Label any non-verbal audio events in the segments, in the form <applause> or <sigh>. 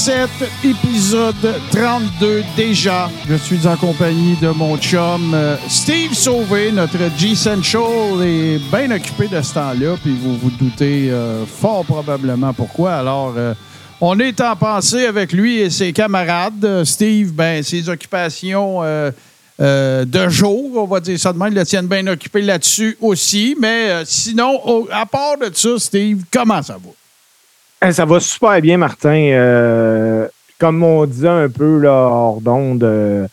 7, épisode 32 déjà. Je suis en compagnie de mon chum euh, Steve Sauvé, notre G-Central est bien occupé de ce temps-là, puis vous vous doutez euh, fort probablement pourquoi. Alors, euh, on est en pensée avec lui et ses camarades. Steve, ben, ses occupations de jour, on va dire ça de même, le tiennent bien occupé là-dessus aussi. Mais sinon, à part de ça, Steve, comment ça va? Ça va super bien, Martin. Euh, comme on disait un peu là, hors d'onde, euh,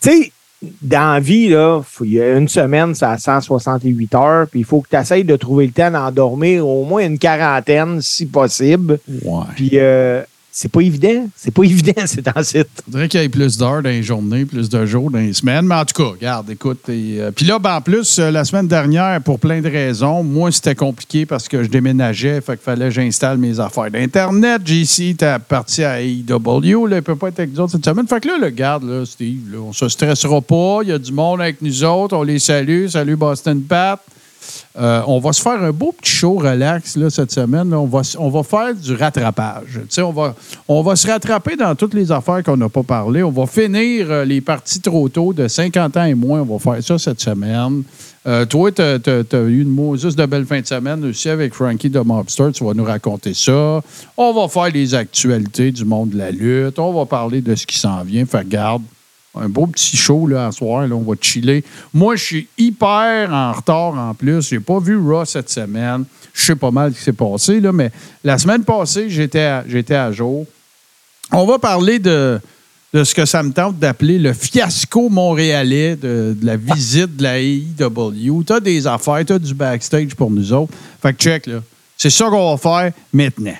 tu sais, dans la vie, là, faut- y a une semaine, c'est à 168 heures, puis il faut que tu essayes de trouver le temps d'endormir au moins une quarantaine, si possible. Ouais. Puis euh, c'est pas évident. C'est pas <laughs> évident, c'est en site. faudrait qu'il y ait plus d'heures dans les journées, plus de jours dans les semaines. Mais en tout cas, regarde, écoute. euh, Puis là, ben, en plus, euh, la semaine dernière, pour plein de raisons, moi, c'était compliqué parce que je déménageais. Fait qu'il fallait que j'installe mes affaires d'Internet. JC était parti à AEW. Là, il peut pas être avec nous autres cette semaine. Fait que là, le garde, là, Steve, on se stressera pas. Il y a du monde avec nous autres. On les salue. Salut Boston Pat. Euh, on va se faire un beau petit show relax cette semaine. On, va, faire du rattrapage. On va, se rattraper dans toutes les affaires qu'on n'a pas parlé. On va finir euh, les parties trop tôt de 50 ans et moins. On va faire ça cette semaine. Euh, toi, tu as, eu une de belle fin de semaine aussi avec Frankie de Mobster. Tu vas nous raconter ça. On va faire les actualités du monde de la lutte. On va parler de ce qui s'en vient. Fait garde, un beau petit show là, soir. Là, on va chiller. Moi, je suis hyper en retard en plus. J'ai pas vu Raw cette semaine. Je sais pas mal ce qui s'est passé, là, mais la semaine passée, j'étais à, j'étais à jour. On va parler de, de ce que ça me tente d'appeler le fiasco montréalais de, de la visite de la AEW. Tu as des affaires, tu as du backstage pour nous autres. Fait que check, là. C'est ça qu'on va faire maintenant.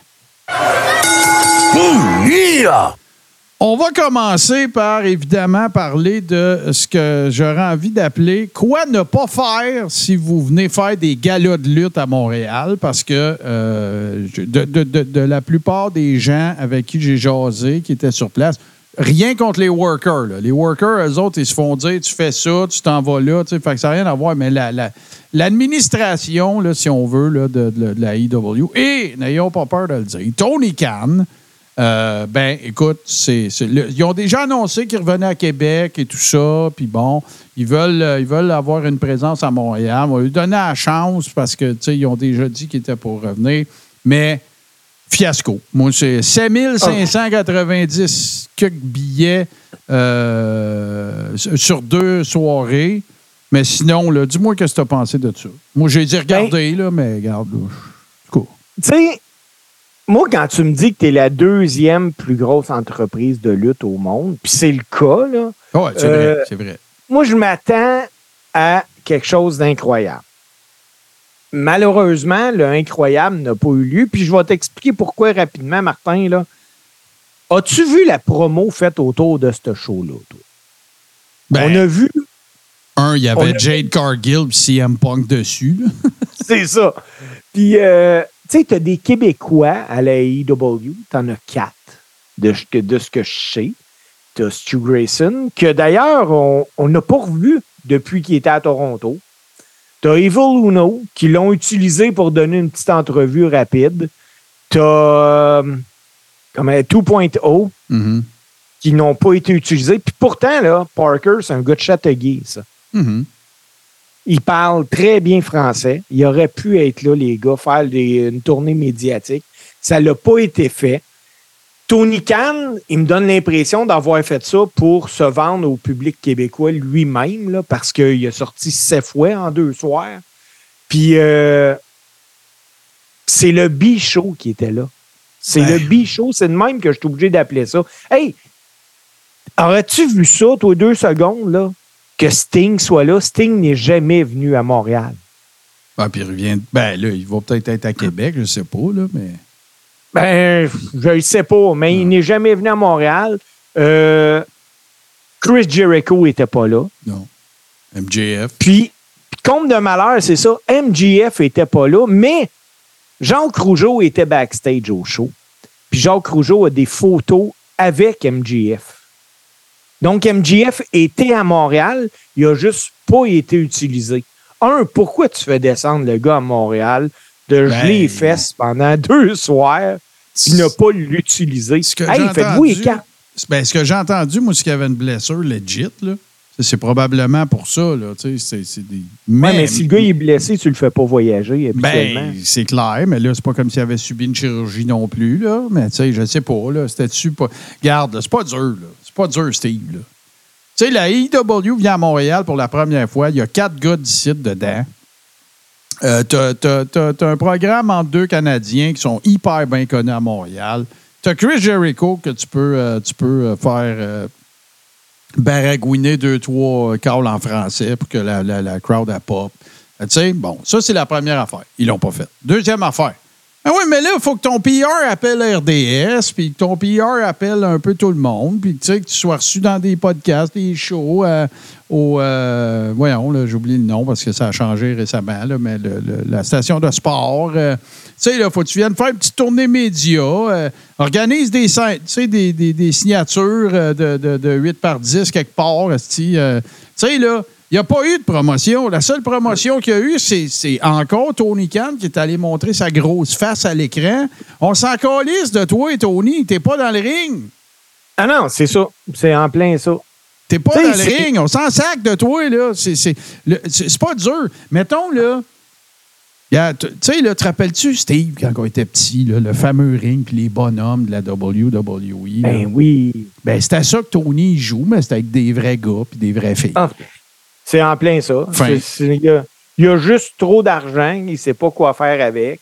On va commencer par, évidemment, parler de ce que j'aurais envie d'appeler quoi ne pas faire si vous venez faire des galas de lutte à Montréal, parce que euh, de, la plupart des gens avec qui j'ai jasé, qui étaient sur place, rien contre les workers. Les workers, eux autres, ils se font dire, tu fais ça, tu t'en vas là, ça n'a rien à voir, mais la- la- l'administration, si on veut, de, de- la IW, et n'ayons pas peur de le dire, Tony Khan, euh, ben, écoute, c'est, ils ont déjà annoncé qu'ils revenaient à Québec et tout ça, puis bon, ils veulent, euh, ils veulent avoir une présence à Montréal. On va lui donner la chance parce que, tu sais, ils ont déjà dit qu'ils étaient pour revenir, mais fiasco. Moi, c'est 7590 quelques billets euh, sur deux soirées. Mais sinon, dis-moi qu'est-ce que tu as pensé de ça. Moi, j'ai dit regarder, là, mais regarde, là, cool. Tu sais, moi, quand tu me dis que tu es la deuxième plus grosse entreprise de lutte au monde, puis c'est le cas, là, Ouais, c'est Euh, vrai, c'est vrai. moi, je m'attends à quelque chose d'incroyable. Malheureusement, le incroyable n'a pas eu lieu. Puis je vais t'expliquer pourquoi rapidement, Martin. Là. As-tu vu la promo faite autour de ce show-là? toi? Ben, On a vu, Un, il y avait Jade Cargill et CM Punk dessus. <laughs> c'est ça. Puis, euh, tu sais, tu as des Québécois à la AEW. Tu en as quatre, de, de ce que je sais. Tu as Stu Grayson, que d'ailleurs, on n'a pas revu depuis qu'il était à Toronto. Tu as Evil Uno, qui l'ont utilisé pour donner une petite entrevue rapide. Tu as comme 2.0, Mhm. qui n'ont pas été utilisés. Puis pourtant, là, Parker, c'est un gars de Châteauguay, ça. Mhm. Il parle très bien français. Il aurait pu être là, les gars, faire des- une tournée médiatique. Ça l'a pas été fait. Tony Khan, il me donne l'impression d'avoir fait ça pour se vendre au public québécois lui-même, là, parce qu'il a sorti sept fois en deux soirs. Puis euh, c'est le B-show qui était là. C'est Ouais. le B-show, c'est de même que je suis obligé d'appeler ça. Hey, aurais-tu vu ça, toi, deux secondes, là? Que Sting soit là. Sting n'est jamais venu à Montréal. Ah, puis il revient. Ben là, il va peut-être être à Québec, je sais pas, là, mais. Ben, je ne sais pas, mais il n'est jamais venu à Montréal. Euh, Chris Jericho n'était pas là. Non. MJF. Puis, comble de malheur, c'est ça. MGF était pas là, mais Jacques Rougeau était backstage au show. Puis Jacques Rougeau a des photos avec MGF. Donc, MGF était à Montréal, il a juste pas été utilisé. Un, pourquoi tu fais descendre le gars à Montréal de Ben, geler les fesses pendant <laughs> deux soirs il n'a pas que Hey, j'ai faites-vous entendu- quatre. Ben, ce que j'ai entendu, moi, c'est qu'il y avait une blessure legit, là. C'est probablement pour ça, là. C'est des... Ouais, mais si le gars est blessé, tu le fais pas voyager. Ben, c'est clair, mais là, c'est pas comme s'il avait subi une chirurgie non plus, là. Mais je sais pas, là. C'était dessus pas. Garde, c'est pas dur, là. C'est pas dur, Steve, là. Tu sais, la IW vient à Montréal pour la première fois. Il y a quatre gars d'ici dedans. Euh, t'as- t'as un programme entre deux Canadiens qui sont hyper bien connus à Montréal. T'as Chris Jericho que tu peux, euh, tu euh, faire euh, baragouiner deux, trois calls en français pour que la, la, la crowd a pop. Tu sais, bon, ça, c'est la première affaire. Ils l'ont pas fait. Deuxième affaire. Ah oui, mais là, il faut que ton PR appelle RDS, puis que ton PR appelle un peu tout le monde, puis tu sais, que tu sois reçu dans des podcasts, des shows, euh, au. euh, voyons, là, j'oublie le nom parce que ça a changé récemment, mais le- la station de sport. euh, tu sais, là, faut que tu viennes faire une petite tournée média, euh, organise des, des, des- des signatures de, de, de 8 par 10 quelque part, tu sais, là. Il n'y a pas eu de promotion. La seule promotion qu'il y a eu, c'est encore Tony Khan qui est allé montrer sa grosse face à l'écran. On s'en calisse de toi et Tony. T'es pas dans le ring. Ah non, c'est ça. C'est en plein ça. T'es pas dans le ring. On s'en sac de toi, là. C'est- pas dur. Mettons, là. Tu sais, te rappelles-tu, Steve, quand on était petit, là, le fameux ring les bonhommes de la WWE? là? Ben oui. Ben, c'était ça que Tony joue, mais c'était avec des vrais gars puis des vraies filles. Ah, c'est en plein ça. Il y, a, il y a juste trop d'argent. Il ne sait pas quoi faire avec.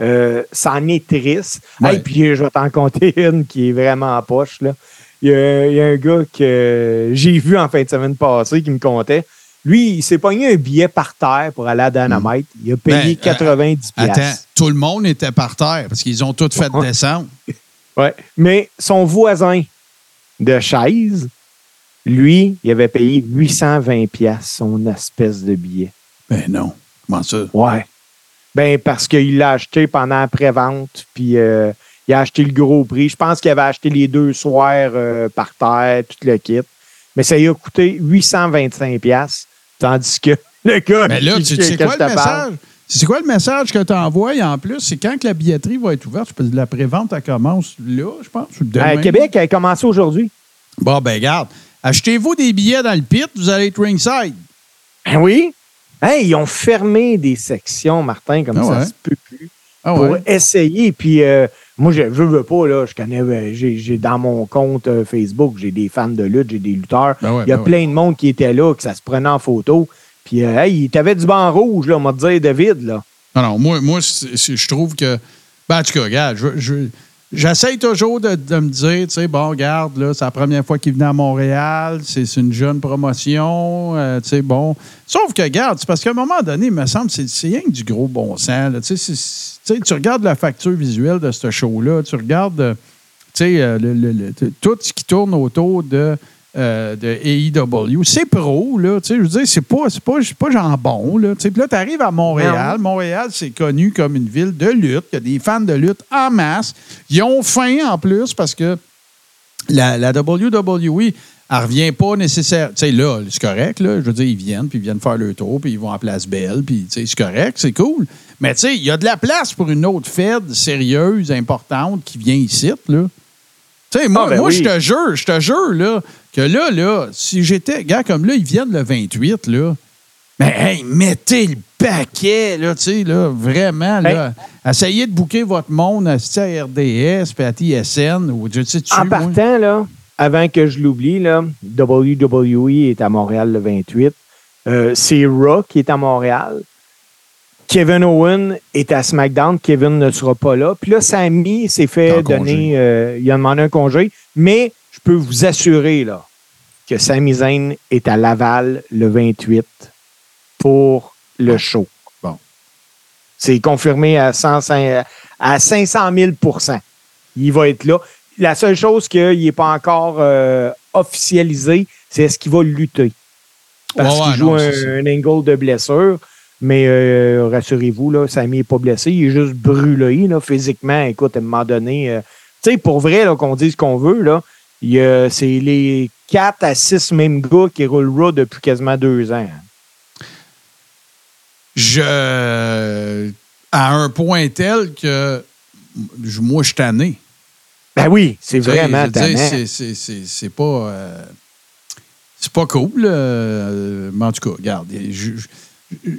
Euh, ça en est triste. Ouais. Hey, puis je vais t'en compter <laughs> une qui est vraiment en poche. Là. Il, y a, il y a un gars que j'ai vu en fin de semaine passée qui me comptait. Lui, il s'est pogné un billet par terre pour aller à Dynamite. Il a payé Ben, euh, 90 Attends, tout le monde était par terre parce qu'ils ont tous fait Ouais. descendre. Ouais. Mais son voisin de chaise, lui, il avait payé 820 piastres son espèce de billet. Ben non. Comment ça? Ouais. Ben, parce qu'il l'a acheté pendant la pré-vente, puis euh, il a acheté le gros prix. Je pense qu'il avait acheté les deux soirs euh, par terre, tout le kit. Mais ça lui a coûté 825$, piastres, tandis que <laughs> le gars. Mais là, tu sais quoi le message? C'est quoi le message que tu envoies en plus? C'est quand que la billetterie va être ouverte? Je pense que la prévente, elle commence là, je pense, ou demain. À Québec, elle a commencé aujourd'hui. Bon, ben, garde. Achetez-vous des billets dans le pit, vous allez être ringside. Ben oui. Hey, ils ont fermé des sections, Martin, comme Ah ça ouais? se peut plus. Ah pour ouais? essayer. Puis euh, moi, je veux, veux pas, là, je connais, euh, j'ai dans mon compte euh, Facebook, j'ai des fans de lutte, j'ai des lutteurs. Ben ouais, Il y a ben ouais. plein de monde qui était là, que ça se prenait en photo. Puis, euh, hey, t'avais du banc rouge, là, on m'a dit, David, là. Non, non, moi, moi je trouve que. Ben, en tout cas, regarde, je- je- j'essaye toujours de, me dire, tu sais, bon, regarde, là, c'est la première fois qu'il venait à Montréal, c'est une jeune promotion, euh, tu sais, bon. Sauf que, regarde, parce qu'à un moment donné, il me semble, c'est rien que du gros bon sens. Tu sais, tu regardes la facture visuelle de ce show-là, tu regardes, euh, tu sais, euh, tout ce qui tourne autour de. Euh, de AEW. C'est pro, là. Tu sais, je veux dire, c'est pas, c'est pas, pas jambon, là. Tu sais, puis là, tu arrives à Montréal. Montréal, c'est connu comme une ville de lutte. Il y a des fans de lutte en masse. Ils ont faim en plus parce que la, la WWE, elle revient pas nécessairement. Tu sais, là, c'est correct, là. Je veux dire, ils viennent, puis ils viennent faire le tour, puis ils vont à Place Belle, puis, tu sais, c'est correct, c'est cool. Mais, tu sais, il y a de la place pour une autre fête sérieuse, importante, qui vient ici, là. Tu sais, moi, Ah, ben moi oui. je te jure, je te jure, là, que là, là, si j'étais. Gars, comme là, ils viennent le 28, là. Mais, hey, mettez le paquet, là, tu sais, là, vraiment, là. Essayez de bouquer votre monde à RDS, puis à TSN, ou je sais, tu En partant, là, avant que je l'oublie, là, WWE est à Montréal le 28. Euh, c'est Raw qui est à Montréal. Kevin Owen est à SmackDown. Kevin ne sera pas là. Puis là, Sammy s'est fait donner. euh, il a demandé un congé. Mais je peux vous assurer là, que Sami Zayn est à Laval le 28 pour le show. Bon. C'est confirmé à, 105 à 500 000% Il va être là. La seule chose qu'il n'est pas encore euh, officialisé, c'est est-ce qu'il va lutter. parce Ouais, qu'il joue non, un, angle de blessure. Mais euh, rassurez-vous, là, Sammy n'est pas blessé. Il est juste brûlé là, physiquement. Écoute, à un moment donné, euh, tu sais, pour vrai, là, qu'on dise ce qu'on veut, là, c'est les 4 à 6 mêmes gars qui roulent Raw depuis quasiment deux ans. Je. À un point tel que. Moi, je suis tanné. Ben oui, c'est vraiment tannant. c'est- c'est- c'est c'est pas. euh, c'est pas cool. euh, mais en tout cas, regarde. je- je- je-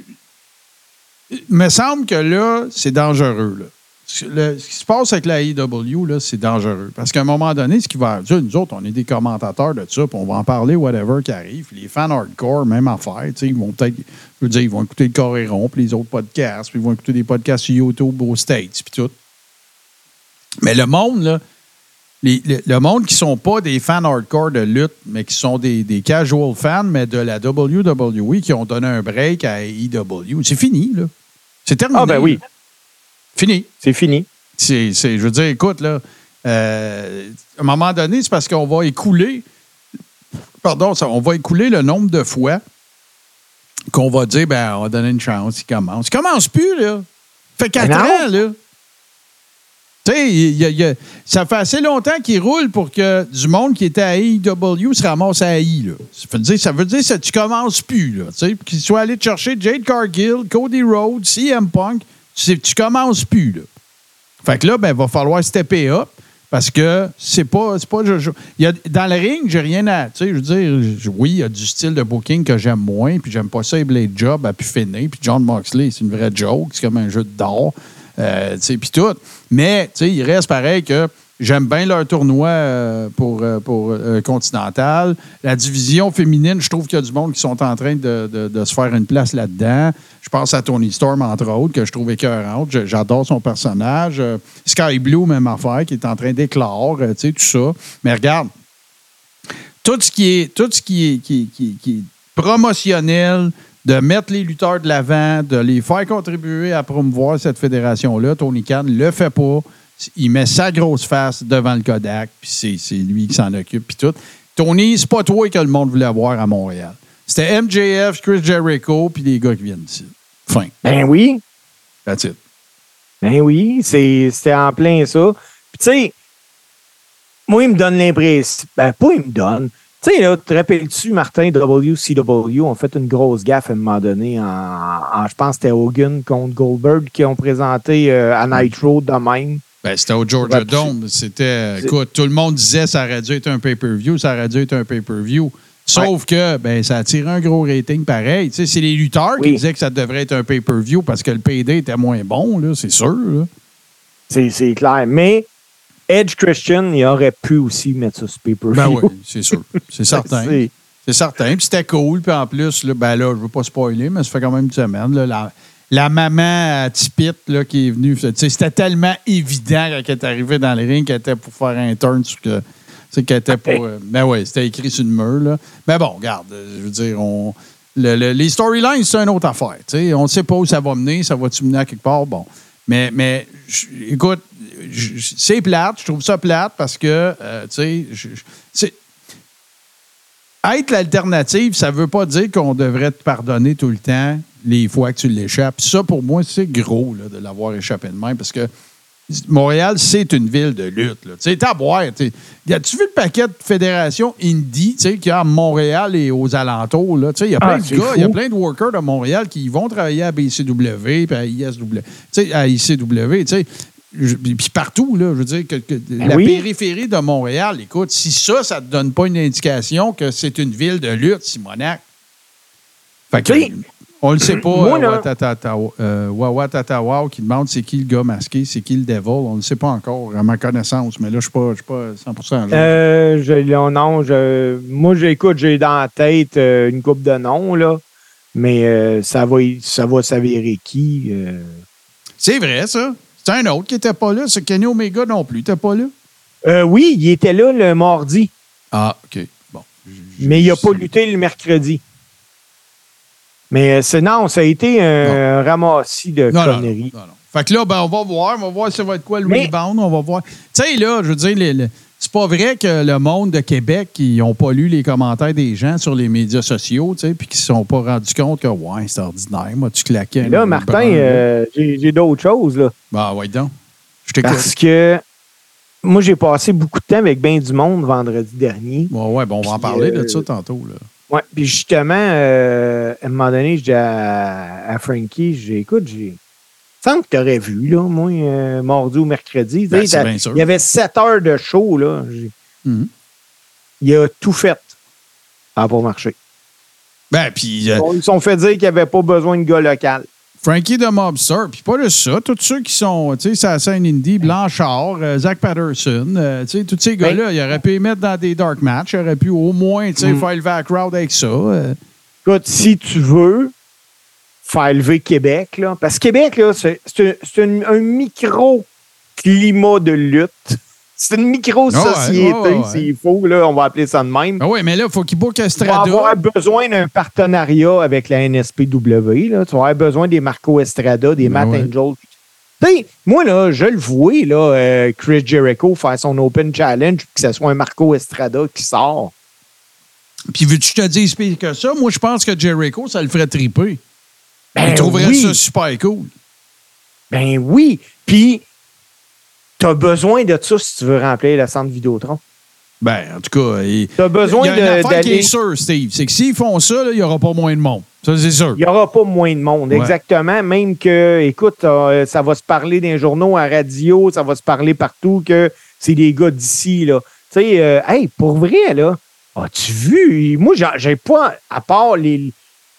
il me semble que là, c'est dangereux. Là. Ce le- ce qui se passe avec la AEW, là, c'est dangereux. Parce qu'à un moment donné, ce qui va. sais, Nous autres, on est des commentateurs de ça, puis on va en parler, whatever qui arrive. Les fans hardcore, même affaire. Ils vont peut-être. Je veux dire, ils vont écouter le Coréron, puis les autres podcasts, puis ils vont écouter des podcasts sur YouTube aux States, puis tout. Mais le monde, là, les- le, le monde qui sont pas des fans hardcore de lutte, mais qui sont des, des casual fans, mais de la WWE, qui ont donné un break à AEW, c'est fini, là. C'est terminé. Ah, ben oui. là. Fini. C'est fini. C'est, c'est- je veux dire, écoute, là, euh, à un moment donné, c'est parce qu'on va écouler, pardon, ça, on va écouler le nombre de fois qu'on va dire, ben, on va donner une chance, il commence. Il commence plus, là. fait quatre Ben non. ans, là. Tu sais, ça fait assez longtemps qu'il roule pour que du monde qui était à AEW se ramasse à AI. Là. Ça veut dire, ça veut dire que tu commences plus. Là, tu sais, qu'il soit allé te chercher Jade Cargill, Cody Rhodes, CM Punk, tu, tu commences plus. Là. Fait que là, ben, il va falloir stepper up parce que c'est pas. C'est pas je- je- y a, dans le ring, j'ai rien à. Tu sais, je veux dire, oui, il y a du style de booking que j'aime moins, puis j'aime pas ça, et Blade Job a pu finir, puis John Moxley, c'est une vraie joke, c'est comme un jeu d'or, euh, tu sais, puis tout. Mais, tu sais, il reste pareil que. J'aime bien leur tournoi euh, pour, euh, pour euh, Continental. La division féminine, je trouve qu'il y a du monde qui sont en train de, de- se faire une place là-dedans. Je pense à Tony Storm, entre autres, que je trouve écœurante. J'adore son personnage. Sky Blue, même affaire, qui est en train d'éclore, tu sais, tout ça. Mais regarde, tout ce qui est, tout ce qui est, qui, qui- qui est promotionnel, de mettre les lutteurs de l'avant, de les faire contribuer à promouvoir cette fédération-là, Tony Khan le fait pas. Il met sa grosse face devant le Kodak, puis c'est lui qui s'en occupe, puis tout. Tony, c'est pas toi que le monde voulait avoir à Montréal. C'était MJF, Chris Jericho, puis les gars qui viennent d'ici. Fin. Ben oui. That's it. Ben oui, c'était en plein ça. Puis tu sais, moi, il me donne l'impression. Ben, pas il me donne. Tu sais, là, te rappelles-tu, Martin, WCW ont fait une grosse gaffe à un moment donné en, en- je pense que c'était Hogan contre Goldberg qui ont présenté euh, à Nitro de même. Ben, c'était au Georgia Ouais, Dome. C'était. Écoute, tout le monde disait ça aurait dû être un pay-per-view, ça aurait dû être un pay-per-view. Sauf que ben, ça a tiré un gros rating pareil. Tu sais, c'est les lutteurs qui disaient que ça devrait être un pay-per-view parce que le PD était moins bon, là, c'est sûr. là. C'est c'est clair. Mais Edge Christian, il aurait pu aussi mettre ça sur paper Ben oui, c'est sûr. C'est <laughs> certain. C'est- C'est certain. Puis c'était cool. Puis en plus, là, ben là, je veux pas spoiler, mais ça fait quand même une semaine. là, la, la maman à Tipit là, qui est venue. C'était tellement évident quand elle est arrivée dans le ring qu'elle était pour faire un turn sur que. qu'elle était pour. euh, ben oui, c'était écrit sur le mur. Là. Mais bon, regarde, euh, je veux dire, on. le- le- les storylines, c'est une autre affaire. On ne sait pas où ça va mener. Ça va-tu mener à quelque part? Bon. Mais, mais je- écoute, c'est plate. Je trouve ça plate parce que, euh, tu sais, être l'alternative, ça ne veut pas dire qu'on devrait te pardonner tout le temps les fois que tu l'échappes. Ça, pour moi, c'est gros là, de l'avoir échappé de même parce que Montréal, c'est une ville de lutte. Tu sais, t'as à boire. As-tu vu le paquet de fédérations indie qu'il y a à Montréal et aux alentours? là? Tu sais, Il y a plein Ah, de c'est gars, il y a plein de workers de Montréal qui vont travailler à BCW puis à ISW. À ICW. tu sais. Je- Puis partout, là, je veux dire, que, que la Ben oui. périphérie de Montréal, écoute, si ça, ça ne te donne pas une indication que c'est une ville de lutte, Simonac. Fait que, on le sait pas, moi, euh, euh, qui demande c'est qui le gars masqué, c'est qui le devil. On ne le sait pas encore, à ma connaissance, mais là, je ne suis pas 100 là. Euh, je, non, je, moi, j'écoute, j'ai dans la tête euh, une coupe de noms, là. Mais euh, ça va, ça va s'avérer qui. C'est vrai, ça. C'est un autre qui n'était pas là. C'est Kenny Omega non plus. n'était pas là? Oui, il était là le mardi, Ah, OK. Bon. mais il n'a pas lutté le mercredi. Mais euh, c'est non, ça a été un ramassis de Non, non, non, conneries. non. Fait que là, ben, on va voir. On va voir ça va être quoi le Mais- rebound. On va voir. Tu sais, là, je veux dire, les- les- c'est pas vrai que le monde de Québec, ils n'ont pas lu les commentaires des gens sur les médias sociaux, tu sais, puis qu'ils ne se sont pas rendus compte que, ouais, c'est ordinaire. Moi, tu claquais. un Là, Martin, là. euh, j'ai d'autres choses, là. Bah, ouais, donc. Je. Parce que moi, j'ai passé beaucoup de temps avec bien du monde vendredi dernier. Ouais, ouais, bon, on va en parler de euh, ça tantôt. Là. Ouais, puis justement, euh, à un moment donné, je dis à, à Frankie, j'ai écoute, j'ai. Semble que tu aurais vu, là, moi, euh, mardi ou mercredi. Ben, il y avait 7 heures de show, là. Mhm. Il a tout fait. Ça n'a pas marché. Ben, puis euh, Ils se sont fait dire qu'il n'y avait pas besoin de gars local. Frankie de Mobster, puis pas juste ça, tous ceux qui sont, tu sais, la scène indie, Blanchard, euh, Zach Patterson, euh, tu sais, tous ces gars-là, ils auraient pu les mettre dans des dark matchs, ils auraient pu au moins, tu sais, Mm. faire lever la crowd avec ça. euh. Écoute, si tu veux faire lever Québec, là, parce que Québec, là, c'est un micro-climat de lutte. C'est une micro-société, ouais, ouais, ouais. s'il faut, là, on va appeler ça de même. Ah oui, mais là, il faut qu'il book Tu vas Estrada. avoir besoin d'un partenariat avec la NSPW. Là. Tu vas avoir besoin des Marco Estrada, des Ben Matt ouais. Angel. Tu sais, moi, là, je le vois, là, euh, Chris Jericho faire son Open Challenge, que ce soit un Marco Estrada qui sort. Puis veux-tu que je te dise pire que ça? Moi, je pense que Jericho, ça le ferait triper. Ben Il trouverait oui. ça super cool. Ben oui. Puis, tu as besoin de ça si tu veux remplir le centre Vidéotron. Ben, en tout cas, il y a une de- affaire qui est sûre, Steve. C'est que s'ils font ça, il n'y aura pas moins de monde. Ça, c'est sûr. Il n'y aura pas moins de monde, Ouais. exactement. Même que, écoute, euh, ça va se parler dans les journaux, à radio, ça va se parler partout que c'est des gars d'ici, là. Tu sais, euh, hey, pour vrai, là, as-tu vu? Moi, j'ai- j'ai pas, à part les,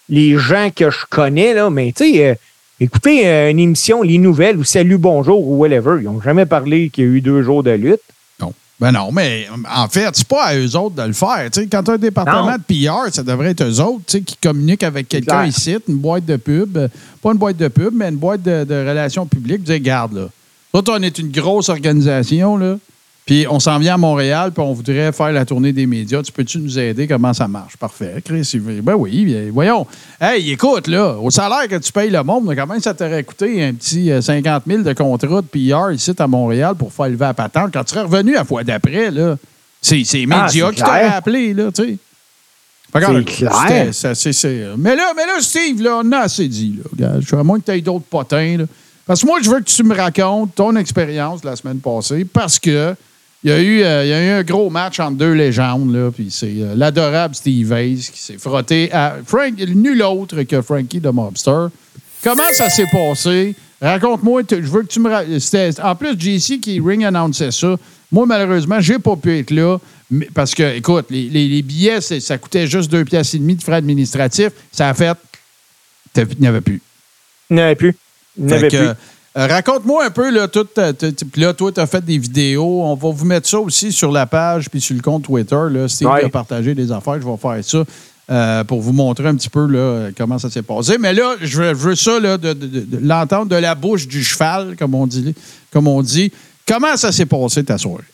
les gens que je connais, là, mais tu sais, euh, écoutez, euh, une émission, Les Nouvelles ou Salut, Bonjour ou whatever, ils n'ont jamais parlé qu'il y a eu deux jours de lutte. Non. Ben non, mais en fait, c'est pas à eux autres de le faire. Quand tu as un département Non. de PR, ça devrait être eux autres qui communiquent avec quelqu'un ici, une boîte de pub. euh, Pas une boîte de pub, mais une boîte de, de relations publiques. Dire, garde, là. Toi, on est une grosse organisation, là. Puis on s'en vient à Montréal, puis on voudrait faire la tournée des médias. Tu peux-tu nous aider? Comment ça marche? Parfait. Chris, ben oui, voyons. Hey, écoute, là, au salaire que tu payes le monde, quand même, ça t'aurait coûté un petit euh, 50 000 de contrat de PR ici à Montréal pour faire lever la patente? Quand tu serais revenu la fois d'après, là, c'est les Ah, médias qui t'auraient appelé, là, tu sais. C'est euh, clair. c'est- mais, là, mais là, Steve, là, on a assez dit. Là, Regarde, je suis à moins que tu aies d'autres potins. Là. Parce que moi, je veux que tu me racontes ton expérience de la semaine passée parce que il y, a eu, euh, il y a eu un gros match entre deux légendes. Là, puis c'est euh, l'adorable Steve Hayes qui s'est frotté à Frank, nul autre que Frankie de Mobster. Comment ça s'est passé? Raconte-moi. Je veux que tu me. En plus, JC qui ring annonçait ça. Moi, malheureusement, j'ai pas pu être là. mais- Parce que, écoute, les, les- les billets, ça coûtait juste deux pièces et demie de frais administratifs. Ça a fait. Il n'y avait plus. Il n'y avait plus. Il n'y avait plus. Euh, Raconte-moi un peu, là, tout, ta- puis là, toi, tu as fait des vidéos. On va vous mettre ça aussi sur la page puis sur le compte Twitter. Là. Steve Ouais. a partagé des affaires. Je vais faire ça euh, pour vous montrer un petit peu là, comment ça s'est passé. Mais là, je veux, je veux ça, là, de, de- de- de l'entendre de la bouche du cheval, comme on dit. Comme on dit. Comment ça s'est passé ta soirée?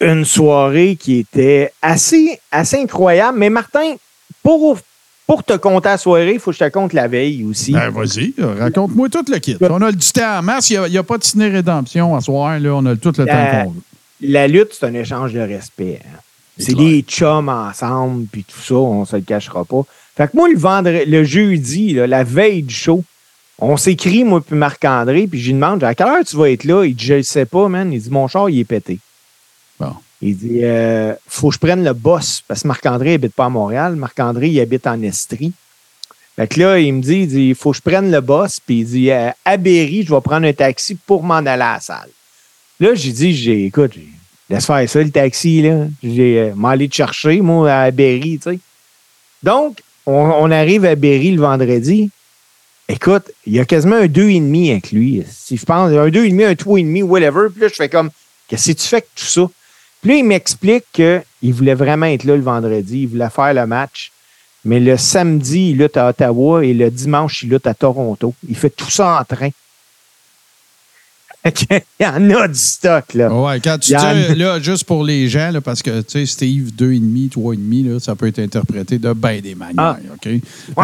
une soirée qui était assez, assez incroyable. Mais Martin, pour, pour te compter la soirée, il faut que je te compte la veille aussi. Ben, vas-y, euh, raconte-moi tout le kit. On a du temps en masse. Il n'y a, pas de ciné-rédemption à soir. Là. On a tout le La- temps qu'on veut. La lutte, c'est un échange de respect. hein. C'est des chums ensemble, puis tout ça, on se le cachera pas. Fait que moi, le vendredi, le jeudi, là, la veille du show, on s'écrit, moi puis Marc-André, puis je lui demande à quelle heure tu vas être là? Il dit, je le sais pas, man. Il dit, mon char, il est pété. Bon. Il dit, euh, faut que je prenne le boss, parce que Marc-André habite pas à Montréal. Marc-André, il habite en Estrie. Fait que là, il me dit, il dit, faut que je prenne le boss, puis il dit, euh, à Berry, je vais prendre un taxi pour m'en aller à la salle. Là, j'ai dit, écoute, laisse faire ça, le taxi, là. J'ai, euh, m'aller te chercher, moi, à Berry, tu sais. Donc, on, on arrive à Berry le vendredi. Écoute, il y a quasiment un 2,5 avec lui. Si je pense, un 2,5, un 3,5, whatever. Puis là, je fais comme, qu'est-ce que tu fais avec tout ça? Puis là, il m'explique qu'il voulait vraiment être là le vendredi. Il voulait faire le match. Mais le samedi, il lutte à Ottawa et le dimanche, il lutte à Toronto. Il fait tout ça en train. <laughs> Il y en a du stock, là. Ouais, quand tu en- dis, là, juste pour les gens, là, parce que, tu sais, Steve, 2,5, 3,5, là, ça peut être interprété de bien des manières, Ah. OK?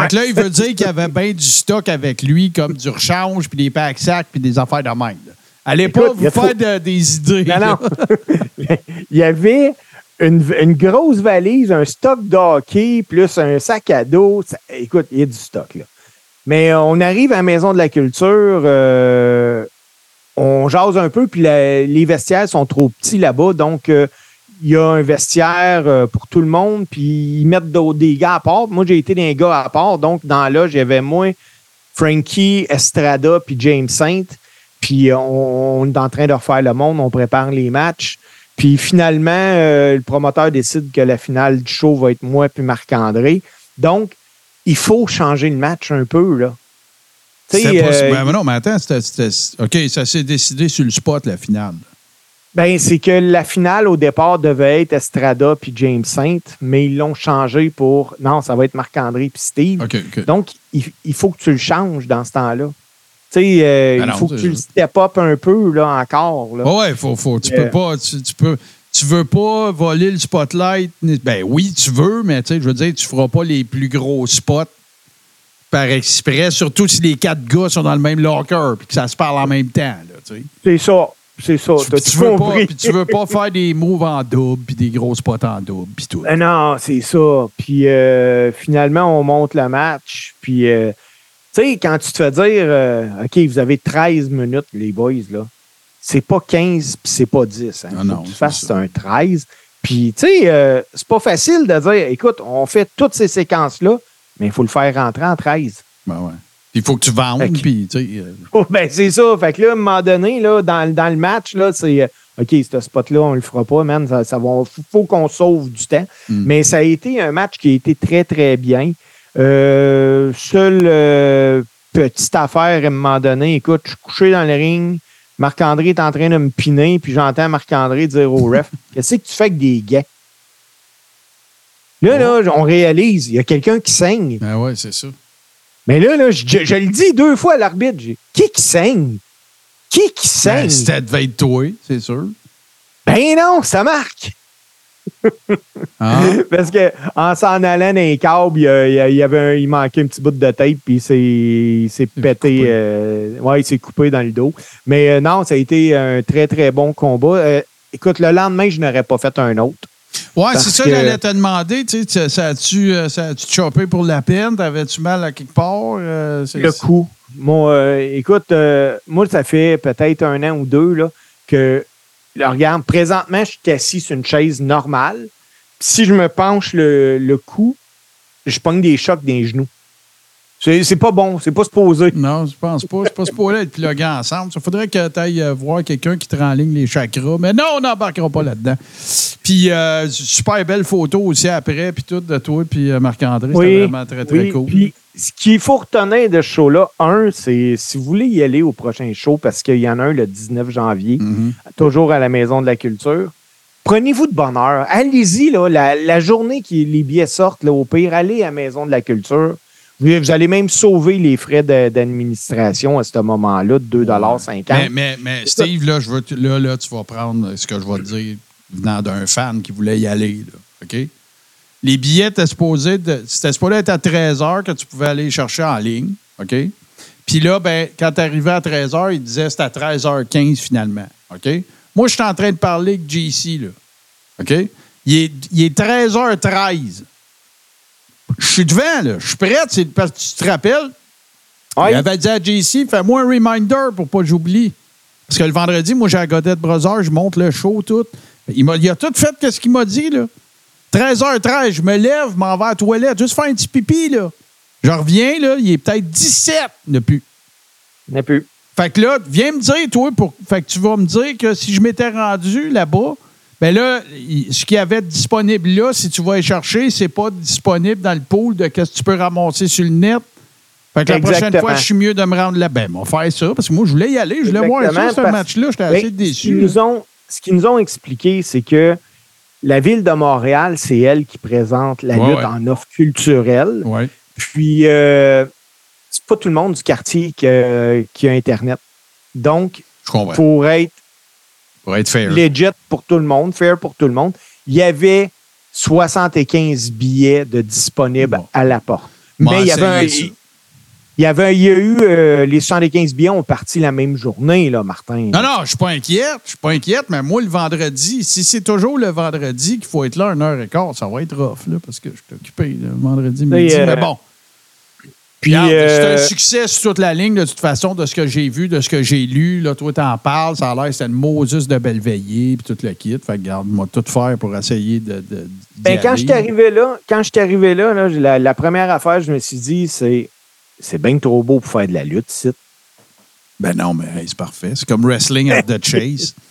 Que là, il veut dire qu'il y avait bien du stock avec lui, comme du rechange, puis des packs sacs, puis des affaires de même. là. Allez Écoute, pas vous faire trop- de- des idées. Non, là. non. <laughs> il y avait une, une grosse valise, un stock de hockey, plus un sac à dos. Ça- écoute, il y a du stock, là. Mais euh, on arrive à la Maison de la Culture, euh, on jase un peu, puis la- les vestiaires sont trop petits là-bas. Donc, euh, il y a un vestiaire euh, pour tout le monde, puis ils mettent des gars à part. Moi, j'ai été des gars à part. Donc, dans là, j'avais moi, Frankie, Estrada, puis James Saint. Puis euh, on, on est en train de refaire le monde, on prépare les matchs. Puis finalement, euh, le promoteur décide que la finale du show va être moi puis Marc-André. Donc, il faut changer le match un peu, là. C'était pas- euh, ben, mais non, mais attends, c'était- c'était- OK, ça s'est décidé sur le spot, la finale. Ben, c'est que la finale, au départ, devait être Estrada puis James Saint, mais ils l'ont changé pour. Non, ça va être Marc-André puis Steve. OK, OK. Donc, il, il faut que tu le changes dans ce temps-là. Sais, euh, Ben il non, faut que tu le step up un peu, là, encore. Là. Ouais, faut, faut, tu Euh, peux pas. Tu, tu peux. Tu veux pas voler le spotlight. Ben oui, tu veux, mais je veux dire, tu feras pas les plus gros spots par exprès, surtout si les quatre gars sont dans le même locker puis que ça se parle en même temps. C'est ça. C'est ça. Tu- tu veux pas, puis tu veux pas <laughs> faire des moves en double puis des gros spots en double puis tout. Ben non, c'est ça. Puis euh, finalement, on monte le match. Puis, euh, tu sais, quand tu te fais dire, euh, OK, vous avez 13 minutes, les boys, là, c'est pas 15 puis c'est pas 10. Hein. Ah non, que tu c'est fasses un 13. Puis, tu sais, euh, c'est pas facile de dire, écoute, on fait toutes ces séquences-là, mais il faut le faire rentrer en 13. Ben ouais. Puis il faut que tu vendes, puis tu sais. euh, Oh, <laughs> ben, c'est ça. Fait que là, à un moment donné, là, dans, dans le match, là, c'est OK, ce spot-là, on le fera pas, man. Ça, ça va, faut qu'on sauve du temps. Mm. Mais ça a été un match qui a été très, très bien. Euh, seule euh, petite affaire, à un moment donné, écoute, je suis couché dans le ring. Marc-André est en train de me piner, puis j'entends Marc-André dire au ref <laughs> Qu'est-ce que tu fais avec des gants Là, là, on réalise, il y a quelqu'un qui saigne. Ben ouais, c'est ça. Mais là, là je, je le dis deux fois à l'arbitre. Qui qui saigne? Qui qui Ben, saigne? C'était devait être toi, c'est sûr. Ben non, ça marque. Ah. <laughs> Parce que en s'en allant dans les câbles, il, y avait un- il manquait un petit bout de tape, puis il s'est- pété. euh, ouais, il s'est coupé dans le dos. Mais euh, non, ça a été un très, très bon combat. Euh, écoute, le lendemain, je n'aurais pas fait un autre. Ouais, c'est ça que- j'allais te demander. Tu sais, ça- a-tu chopé pour la peine? T'avais-tu mal à quelque part? Le coup. Euh, écoute, moi, ça fait peut-être un an ou deux là, que, là, regarde, présentement, je suis assis sur une chaise normale. Si je me penche le, le cou, je pogne des chocs dans les genoux. C'est pas bon, c'est pas supposé. Non, je pense pas. C'est pas supposé être plugué ensemble. Il faudrait que tu ailles euh, voir quelqu'un qui te renligne les chakras. Mais non, on n'embarquera pas là-dedans. Puis, euh, super belle photo aussi après, puis tout de toi, puis euh, Marc-André. C'était vraiment très, très oui. cool. Puis, ce qu'il faut retenir de ce show-là, un, c'est si vous voulez y aller au prochain show, parce qu'il y en a un le 19 janvier, Mhm. toujours à la Maison de la Culture. Prenez-vous de bonheur. Allez-y, la, la journée que les billets sortent, là, au pire, allez à la Maison de la Culture. Vous, vous allez même sauver les frais d'administration à ce moment-là de 2,50 Mais, mais, mais Steve, là, je veux, là, là, tu vas prendre ce que je vais te dire venant d'un fan qui voulait y aller. Là, OK? Les billets étaient supposés, de- c'était supposé être à 13 h que tu pouvais aller chercher en ligne. OK? Puis là, ben, quand tu arrivais à 13 h, il disait que c'était à 13h15 finalement. OK? Moi, je suis en train de parler avec JC. Là. OK? Il est, il est 13h13. Je suis devant, là. Je suis prête. C'est parce que tu te rappelles, il avait dit à JC, fais-moi un reminder pour pas que j'oublie. Parce que le vendredi, moi, j'ai à Godette Brothers, je monte le show, tout. Il, m'a, il a tout fait ce qu'il m'a dit, là. 13h13, je me lève, m'en vais à la toilette, juste faire un petit pipi, là. Je reviens, là, il est peut-être 17 depuis. Il n'y en a plus. Fait que là, viens me dire, toi, pour... fait que tu vas me dire que si je m'étais rendu là-bas, ben là, ce qu'il y avait de disponible là, si tu vas y chercher, c'est pas disponible dans le pool de qu'est-ce que tu peux ramasser sur le net. Fait que la prochaine fois, je suis mieux de me rendre là. Ben, on va faire ça, parce que moi, je voulais y aller, je voulais voir ça, ce match-là. J'étais Ben, assez qu'ils déçu. nous ont, ce qu'ils nous ont expliqué, c'est que la ville de Montréal, c'est elle qui présente la Ouais, lutte ouais. en offre culturelle. Puis, euh, c'est pas tout le monde du quartier qui a, qui a Internet. Donc, pour être Pour être fair. legit pour tout le monde, fair pour tout le monde, il y avait 75 billets de disponibles Bon. à la porte. Mais il y, avait un. Il y, avait, il y a eu euh, les 75 billets ont parti la même journée, là, Martin. Non, non, je suis pas inquiète. Je suis pas inquiète, mais moi, le vendredi, si c'est toujours le vendredi qu'il faut être là une heure et quart, ça va être rough, là, parce que je suis occupé le vendredi midi. euh, mais bon. Puis, Regarde, euh, C'est un succès sur toute la ligne, de toute façon, de ce que j'ai vu, de ce que j'ai lu. Là, toi, t'en parles. Ça a l'air c'était une Moses de belle veillée, puis tout le kit. Fait que, regarde, moi, tout faire pour essayer de. de Ben, quand je suis arrivé là, quand je suis arrivé là, là, la, la première affaire, je me suis dit, c'est c'est bien trop beau pour faire de la lutte, ici. Ben non, mais hey, c'est parfait. C'est comme Wrestling at the Chase. <laughs>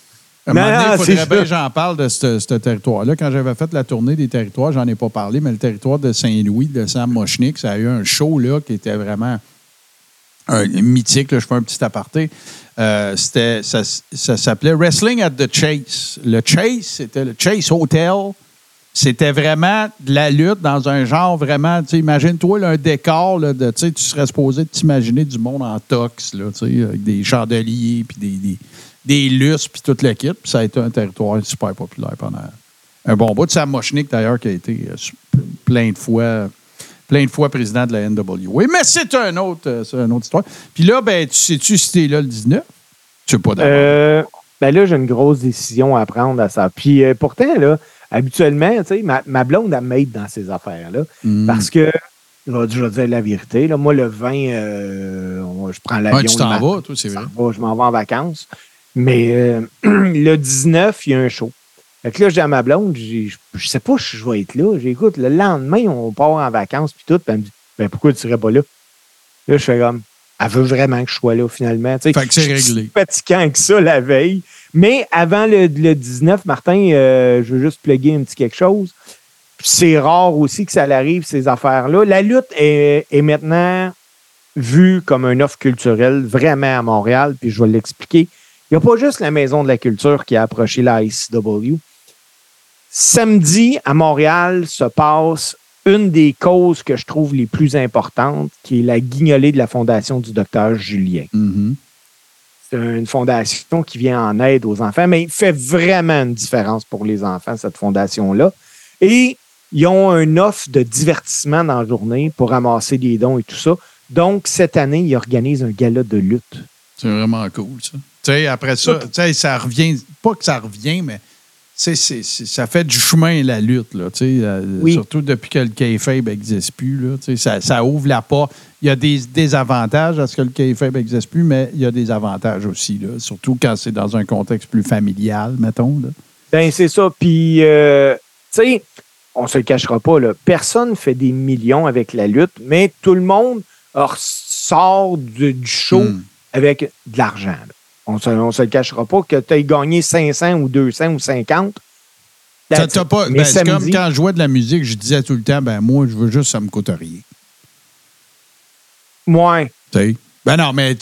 À un Non, moment donné, il faudrait bien que j'en parle de ce ce territoire-là. Quand j'avais fait la tournée des territoires, j'en ai pas parlé, mais le territoire de Saint-Louis, de Sam Mochnik, ça a eu un show là, qui était vraiment un, mythique. là. je fais un petit aparté. Euh, ça s'appelait Wrestling at the Chase. Le Chase, c'était le Chase Hotel. C'était vraiment de la lutte dans un genre vraiment, tu imagine-toi un décor, là, de, tu serais supposé t'imaginer du monde en tox, là, avec des chandeliers, puis des, des, des lustres, puis toute l'équipe. Ça a été un territoire super populaire pendant un bon bout. Sam Mochnik, d'ailleurs, qui a été euh, plein de fois plein de fois président de la NWA. Mais c'est un autre, euh, une autre histoire. Puis là, ben, tu sais-tu si t'es là le 19? Tu sais pas d'abord. Euh, ben là, j'ai une grosse décision à prendre à ça. Puis euh, pourtant, là, habituellement, tu sais, ma, ma blonde, elle m'aide dans ces affaires-là. Hmm. Parce que, je vais, je vais dire la vérité, là, moi, le 20, euh, je prends l'avion. Ouais, tu t'en vas, toi, c'est Je vrai. m'en vais- je m'en vais en vacances. Mais euh, <clears throat> le 19, il y a un show. Fait que là, je dis à ma blonde, j'ai- je, je sais pas si je vais être là. J'écoute, le lendemain, on part en vacances, puis tout. Puis elle me dit, ben pourquoi tu serais pas là? Là, je fais comme, elle veut vraiment que je sois là, finalement. Tu sais, Fait que c'est réglé. fatigant que ça la veille. Mais avant le, le 19, Martin, euh, je veux juste plugger un petit quelque chose. C'est rare aussi que ça arrive, ces affaires-là. La lutte est, est maintenant vue comme une offre culturelle vraiment à Montréal, puis je vais l'expliquer. Il n'y a pas juste la Maison de la Culture qui a approché la ICW. Samedi, à Montréal, se passe une des causes que je trouve les plus importantes, qui est la guignolée de la Fondation du docteur Julien. Mhm. C'est une fondation qui vient en aide aux enfants, mais il fait vraiment une différence pour les enfants, cette fondation-là. Et ils ont une offre de divertissement dans la journée pour ramasser des dons et tout ça. Donc, cette année, ils organisent un gala de lutte. C'est vraiment cool, ça. Tu sais, après ça, tu sais, ça revient, pas que ça revient, mais ça fait du chemin, la lutte, là, euh, Oui. surtout depuis que le kayfabe n'existe plus, là, ça, ça ouvre la porte. Il y a des désavantages à ce que le kayfabe n'existe plus, mais il y a des avantages aussi, là, surtout quand c'est dans un contexte plus familial, mettons. Là. Ben, c'est ça. Puis, euh, tu sais, on se le cachera pas, là. Personne fait des millions avec la lutte, mais tout le monde sort du, du show Hmm. avec de l'argent. On se, on se le cachera pas que tu aies gagné 500 ou 200 ou 50. Ça t'a pas, Mais ben, c'est comme quand je jouais de la musique, je disais tout le temps, ben moi, je veux juste, ça me coûte rien. Ouais. Tu sais. Ben non, mais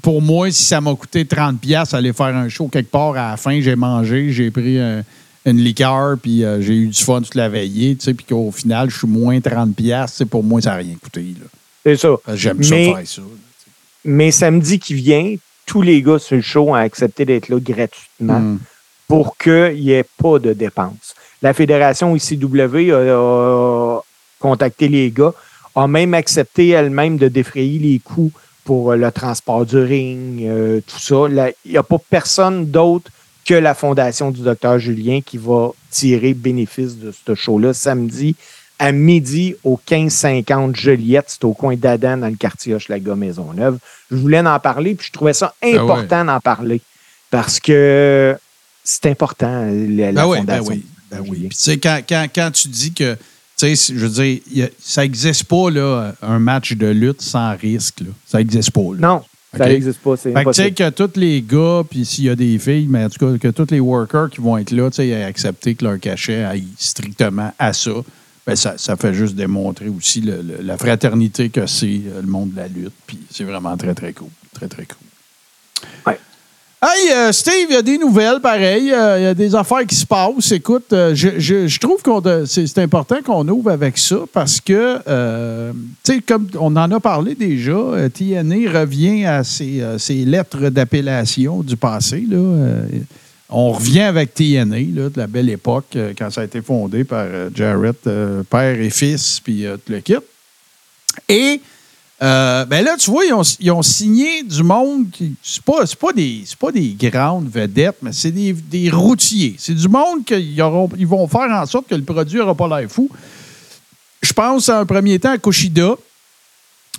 pour moi, si ça m'a coûté 30$ piastres aller faire un show quelque part à la fin, j'ai mangé, j'ai pris un- une liqueur, puis euh, j'ai eu du fun toute la veillée, tu sais, puis qu'au final, je suis moins 30$, piastres, c'est pour moi, ça n'a rien coûté. C'est ça. J'aime ça faire ça. là. Mais samedi qui vient, tous les gars sur le show ont accepté d'être là gratuitement Mm. pour qu'il n'y ait pas de dépenses. La fédération ICW a, a contacté les gars, a même accepté elle-même de défrayer les coûts pour euh, le transport du ring, euh, tout ça. Il n'y a pas personne d'autre que la fondation du docteur Julien qui va tirer bénéfice de ce show-là samedi à midi au 1550 Joliette. C'est au coin d'Adan dans le quartier Hochelaga Maisonneuve. Je voulais en parler, puis je trouvais ça ouais. important d'en parler parce que c'est important, la, Ben oui, ben fondation. oui. Ben oui. Puis tu sais, quand, quand, quand tu dis que, tu sais, je veux dire, il y a- ça n'existe pas, là, un match de lutte sans risque. Là. Ça n'existe pas. Là. Non, ça n'existe pas. C'est Fait que tu sais que tous les gars, puis s'il y a des filles, mais en tout cas, que tous les workers qui vont être là, tu sais, accepté que leur cachet aille strictement à ça, ben ça, ça fait juste démontrer aussi le- le- la fraternité que c'est euh, le monde de la lutte. Puis c'est vraiment très, très cool. Très, très cool. Ouais. Hey, euh, Steve, il y a des nouvelles, pareil. Euh, Il y a des affaires qui se passent. Écoute, euh, je, je- je trouve qu'on de- c'est important qu'on ouvre avec ça parce que, tu sais, comme on en a parlé déjà, TNA revient à ses, ses lettres d'appellation du passé. Là. On revient avec TNA, de la belle époque, euh, quand ça a été fondé par euh, Jarrett, euh, père et fils, puis euh, tout le kit. Et ben là, tu vois, ils ont, ils ont signé du monde qui. C'est pas, pas, des, pas des grandes vedettes, mais c'est des, des routiers. C'est du monde qu'ils ils vont faire en sorte que le produit n'aura pas l'air fou. Je pense en premier temps à Kushida.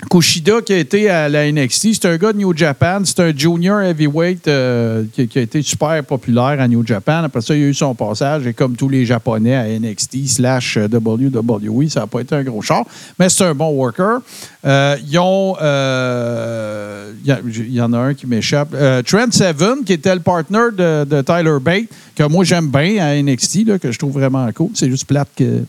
Kushida qui a été à la NXT, c'est un gars de New Japan, c'est un junior heavyweight euh, qui, a été super populaire à New Japan. Après ça, il a eu son passage et comme tous les Japonais à NXT slash WWE, ça n'a pas été un gros char, mais c'est un bon worker. Euh, ils ont, euh, il y en a un qui m'échappe, Euh, Trent Seven qui était le partner de, Tyler Bate, que moi j'aime bien à NXT, que je trouve vraiment cool. C'est juste plate que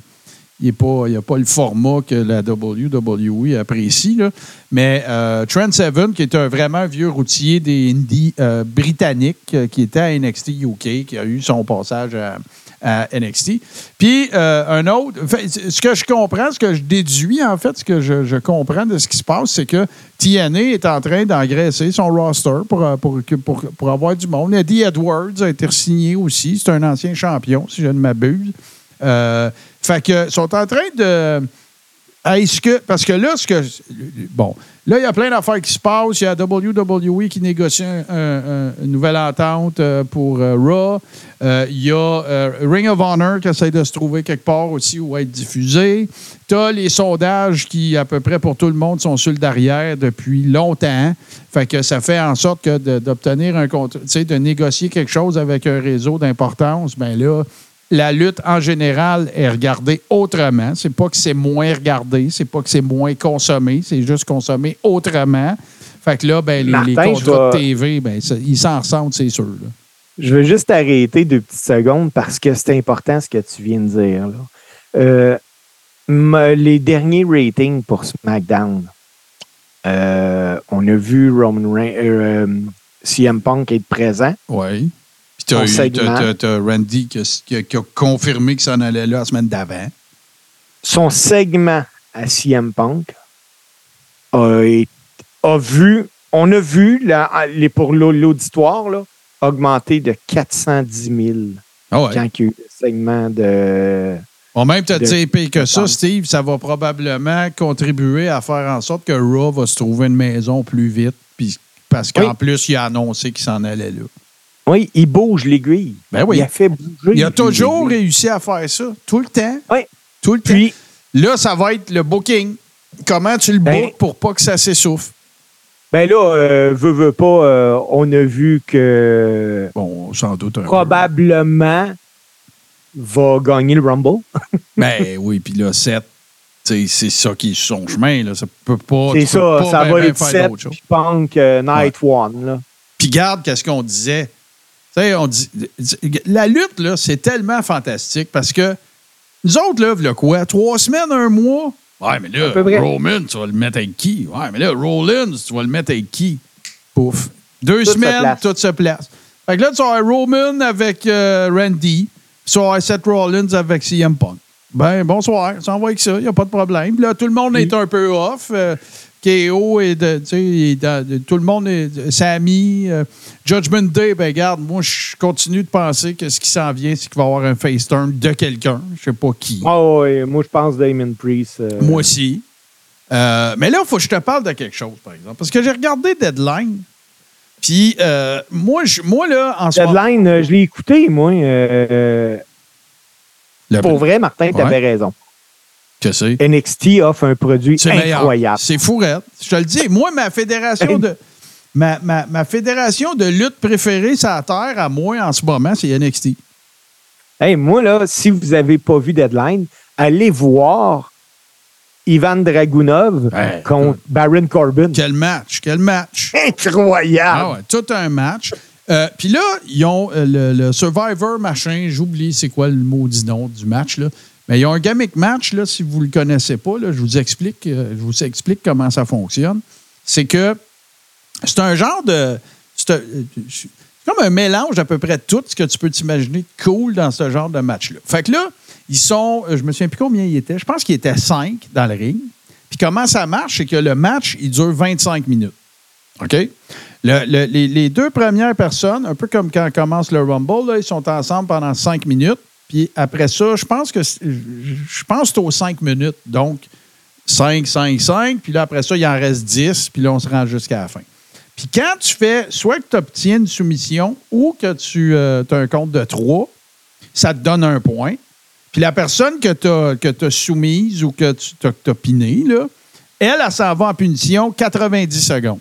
il n'y a pas le format que la WWE apprécie. là. Mais euh, Trent Seven, qui est un vraiment vieux routier des Indies euh, britanniques, euh, qui était à NXT UK, qui a eu son passage à, NXT. Puis un autre, ce que je comprends, ce que je déduis, en fait, ce que je, comprends de ce qui se passe, c'est que TNA est en train d'engraisser son roster pour, pour, pour, avoir du monde. Eddie Edwards a été signé aussi. C'est un ancien champion, si je ne m'abuse. Fait que sont en train de. Est-ce que. Parce que là, ce que. Bon, là, il y a plein d'affaires qui se passent. Il y a WWE qui négocie un- un- une nouvelle entente euh, pour euh, Raw. Euh, Il y a Ring of Honor qui essaie de se trouver quelque part aussi où être diffusé. Tu as les sondages qui, à peu près pour tout le monde, sont sur le derrière depuis longtemps. Fait que ça fait en sorte que d'obtenir un contrat, tu sais, de négocier quelque chose avec un réseau d'importance, ben là, la lutte en général est regardée autrement. C'est pas que c'est moins regardé, c'est pas que c'est moins consommé, c'est juste consommé autrement. Fait que là, ben, les, Martin, contrats de TV, ben, ça- ils s'en ressentent, c'est sûr. là. Je veux juste arrêter deux petites secondes parce que c'est important ce que tu viens de dire. là. Euh, les derniers ratings pour SmackDown, euh, on a vu Roman Reigns, euh, CM Punk être présent. Oui. Puis t'as- t'as Randy qui a, qui confirmé que ça en allait là la semaine d'avant. Son segment à CM Punk a, vu, on a vu la- les, pour l'au- l'auditoire augmenter de 410 000 Ah ouais. quand il y a eu le segment de. Bon, même te dire que ça. Steve, ça va probablement contribuer à faire en sorte que Raw va se trouver une maison plus vite. Puis, parce qu'en Oui. plus, il a annoncé qu'il s'en allait là. Oui, il bouge l'aiguille. Ben oui. Il a fait bouger. Il a toujours réussi à faire ça. Tout le temps. Oui. Tout le temps. Puis, Là, ça va être le booking. Comment tu le Ben- bookes pour pas que ça s'essouffle? ben là, euh, veut, veut pas, euh, on a vu que Bon, sans doute un peu. probablement va gagner le Rumble. <laughs> Ben oui, puis là, 7, c'est ça qui est sur son chemin. Là. Ça peut pas. C'est peux ça, pas ça va être faire 7 d'autre chose. puis Punk euh, Night One. Puis garde, qu'est-ce qu'on disait? Tu sais, on dit. La lutte, là, c'est tellement fantastique parce que nous autres, là, v'là quoi? Trois semaines, un mois? Ouais, mais là. Roman, tu vas le mettre avec qui? Ouais, mais là, Rollins, tu vas le mettre avec qui? Pouf. Deux Tout se semaines, place. tout se place. Fait que là, tu vas avoir Roman avec euh, Randy, tu vas avoir Seth Rollins avec CM Punk. Ben, bonsoir, ça envoie avec ça, il n'y a pas de problème. Puis là, tout le monde est un peu off. euh, KO et de, tu sais, de- tout le monde est Sammy, euh, Judgment Day, ben garde, moi je continue de penser que ce qui s'en vient, c'est qu'il va y avoir un face turn de quelqu'un, je sais pas qui. Ah ouais, moi, je pense Damon Priest. euh, Moi aussi. Euh, mais là, il faut que je te parle de quelque chose, par exemple. Parce que j'ai regardé Deadline. Puis, moi, je- moi, là, en ce moment. Deadline, je l'ai écouté, moi. Le- pour vrai, Martin, tu avais Ouais. raison. Que c'est? NXT offre un produit incroyable. C'est fourrette. Je te le dis. Moi, ma fédération de. Ma, ma- ma fédération de lutte préférée sur la Terre, à moi, en ce moment, c'est NXT. Hey, moi, là, si vous n'avez pas vu Deadline, allez voir Ivan Dragunov contre Baron Corbin. Quel match! Quel match! Incroyable! Ah ouais, tout un match. Euh, Puis là, ils ont euh, le, le Survivor machin, j'oublie c'est quoi le maudit nom du match, là. Mais ils ont un gimmick match, là, si vous ne le connaissez pas, je vous explique, euh, je vous explique comment ça fonctionne. C'est que c'est un genre de. C'est comme un mélange à peu près de tout ce que tu peux t'imaginer cool dans ce genre de match-là. Fait que là, ils sont. euh, Je me souviens plus combien ils étaient. Je pense qu'ils étaient cinq dans le ring. Puis comment ça marche, c'est que le match, il dure 25 minutes. OK? Le- le- les, deux premières personnes, un peu comme quand commence le Rumble, ils sont ensemble pendant cinq minutes. Puis après ça, je pense que je pense que aux cinq minutes. Donc, 5, 5, 5, puis là, après ça, il en reste 10, puis là, on se rend jusqu'à la fin. Puis quand tu fais, soit que tu obtiens une soumission ou que tu as un compte de 3, ça te donne un point. Puis la personne que tu as, soumise ou que tu as, piné, là, elle, elle, s'en va en punition 90 secondes.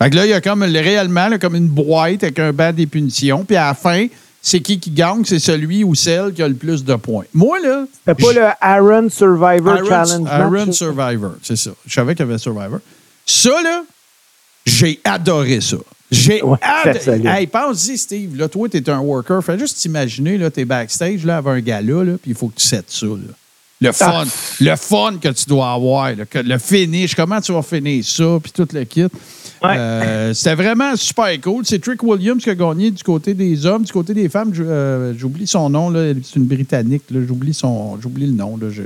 Fait que là, il y a comme réellement comme une boîte avec un banc des punitions. Puis à la fin, c'est qui qui gagne? C'est celui ou celle qui a le plus de points. Moi, là. C'est pas le Aaron Survivor Challenge. Aaron Survivor, c'est ça. Je savais qu'il y avait Survivor. Ça, là, j'ai adoré ça. J'ai adoré. Hey, pense-y, Steve. Là, toi, t'es un worker. Fais juste t'imaginer, là, t'es backstage là, avec un gars-là, là, puis il faut que tu settes ça. Là. Le fun, le fun que tu dois avoir, le finish, comment tu vas finir ça, puis tout le kit. Euh, c'était vraiment super cool. C'est Trick Williams qui a gagné du côté des hommes. Du côté des femmes, euh, j'oublie son nom. C'est une Britannique. J'oublie son, j'oublie le nom. Je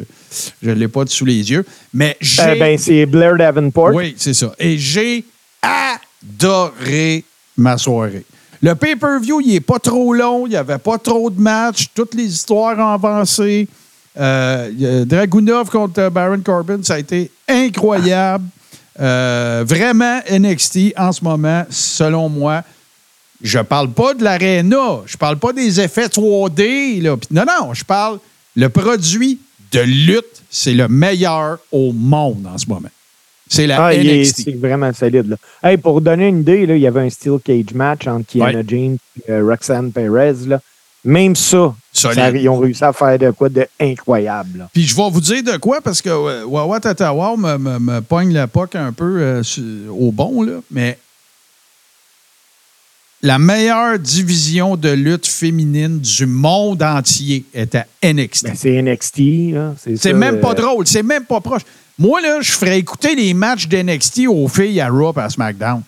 ne l'ai pas sous les yeux. Mais euh, ben, c'est Blair Davenport. Oui, c'est ça. Et j'ai adoré ma soirée. Le pay-per-view, il n'est pas trop long. Il n'y avait pas trop de matchs. Toutes les histoires ont avancé. Dragunov contre Baron Corbin, ça a été incroyable. Euh, vraiment, NXT, en ce moment, selon moi, je parle pas de l'aréna, je parle pas des effets 3D. Là. Non, non, je parle le produit de lutte, c'est le meilleur au monde en ce moment. C'est la ah, NXT. C'est vraiment solide. Là. pour donner une idée, là, il y avait un Steel Cage match entre Kiana James et euh, Roxanne Perez. Là. Même ça, ils ont réussi à faire de quoi de incroyable. Puis je vais vous dire de quoi, parce que euh, Wawa Tatawa me, me, me, pogne la poque un peu euh, au bon, là, mais la meilleure division de lutte féminine du monde entier est à NXT. Ben, c'est NXT. C'est même pas euh, drôle, c'est même pas proche. Moi, là, je ferais écouter les matchs d'NXT aux filles à Raw et à SmackDown.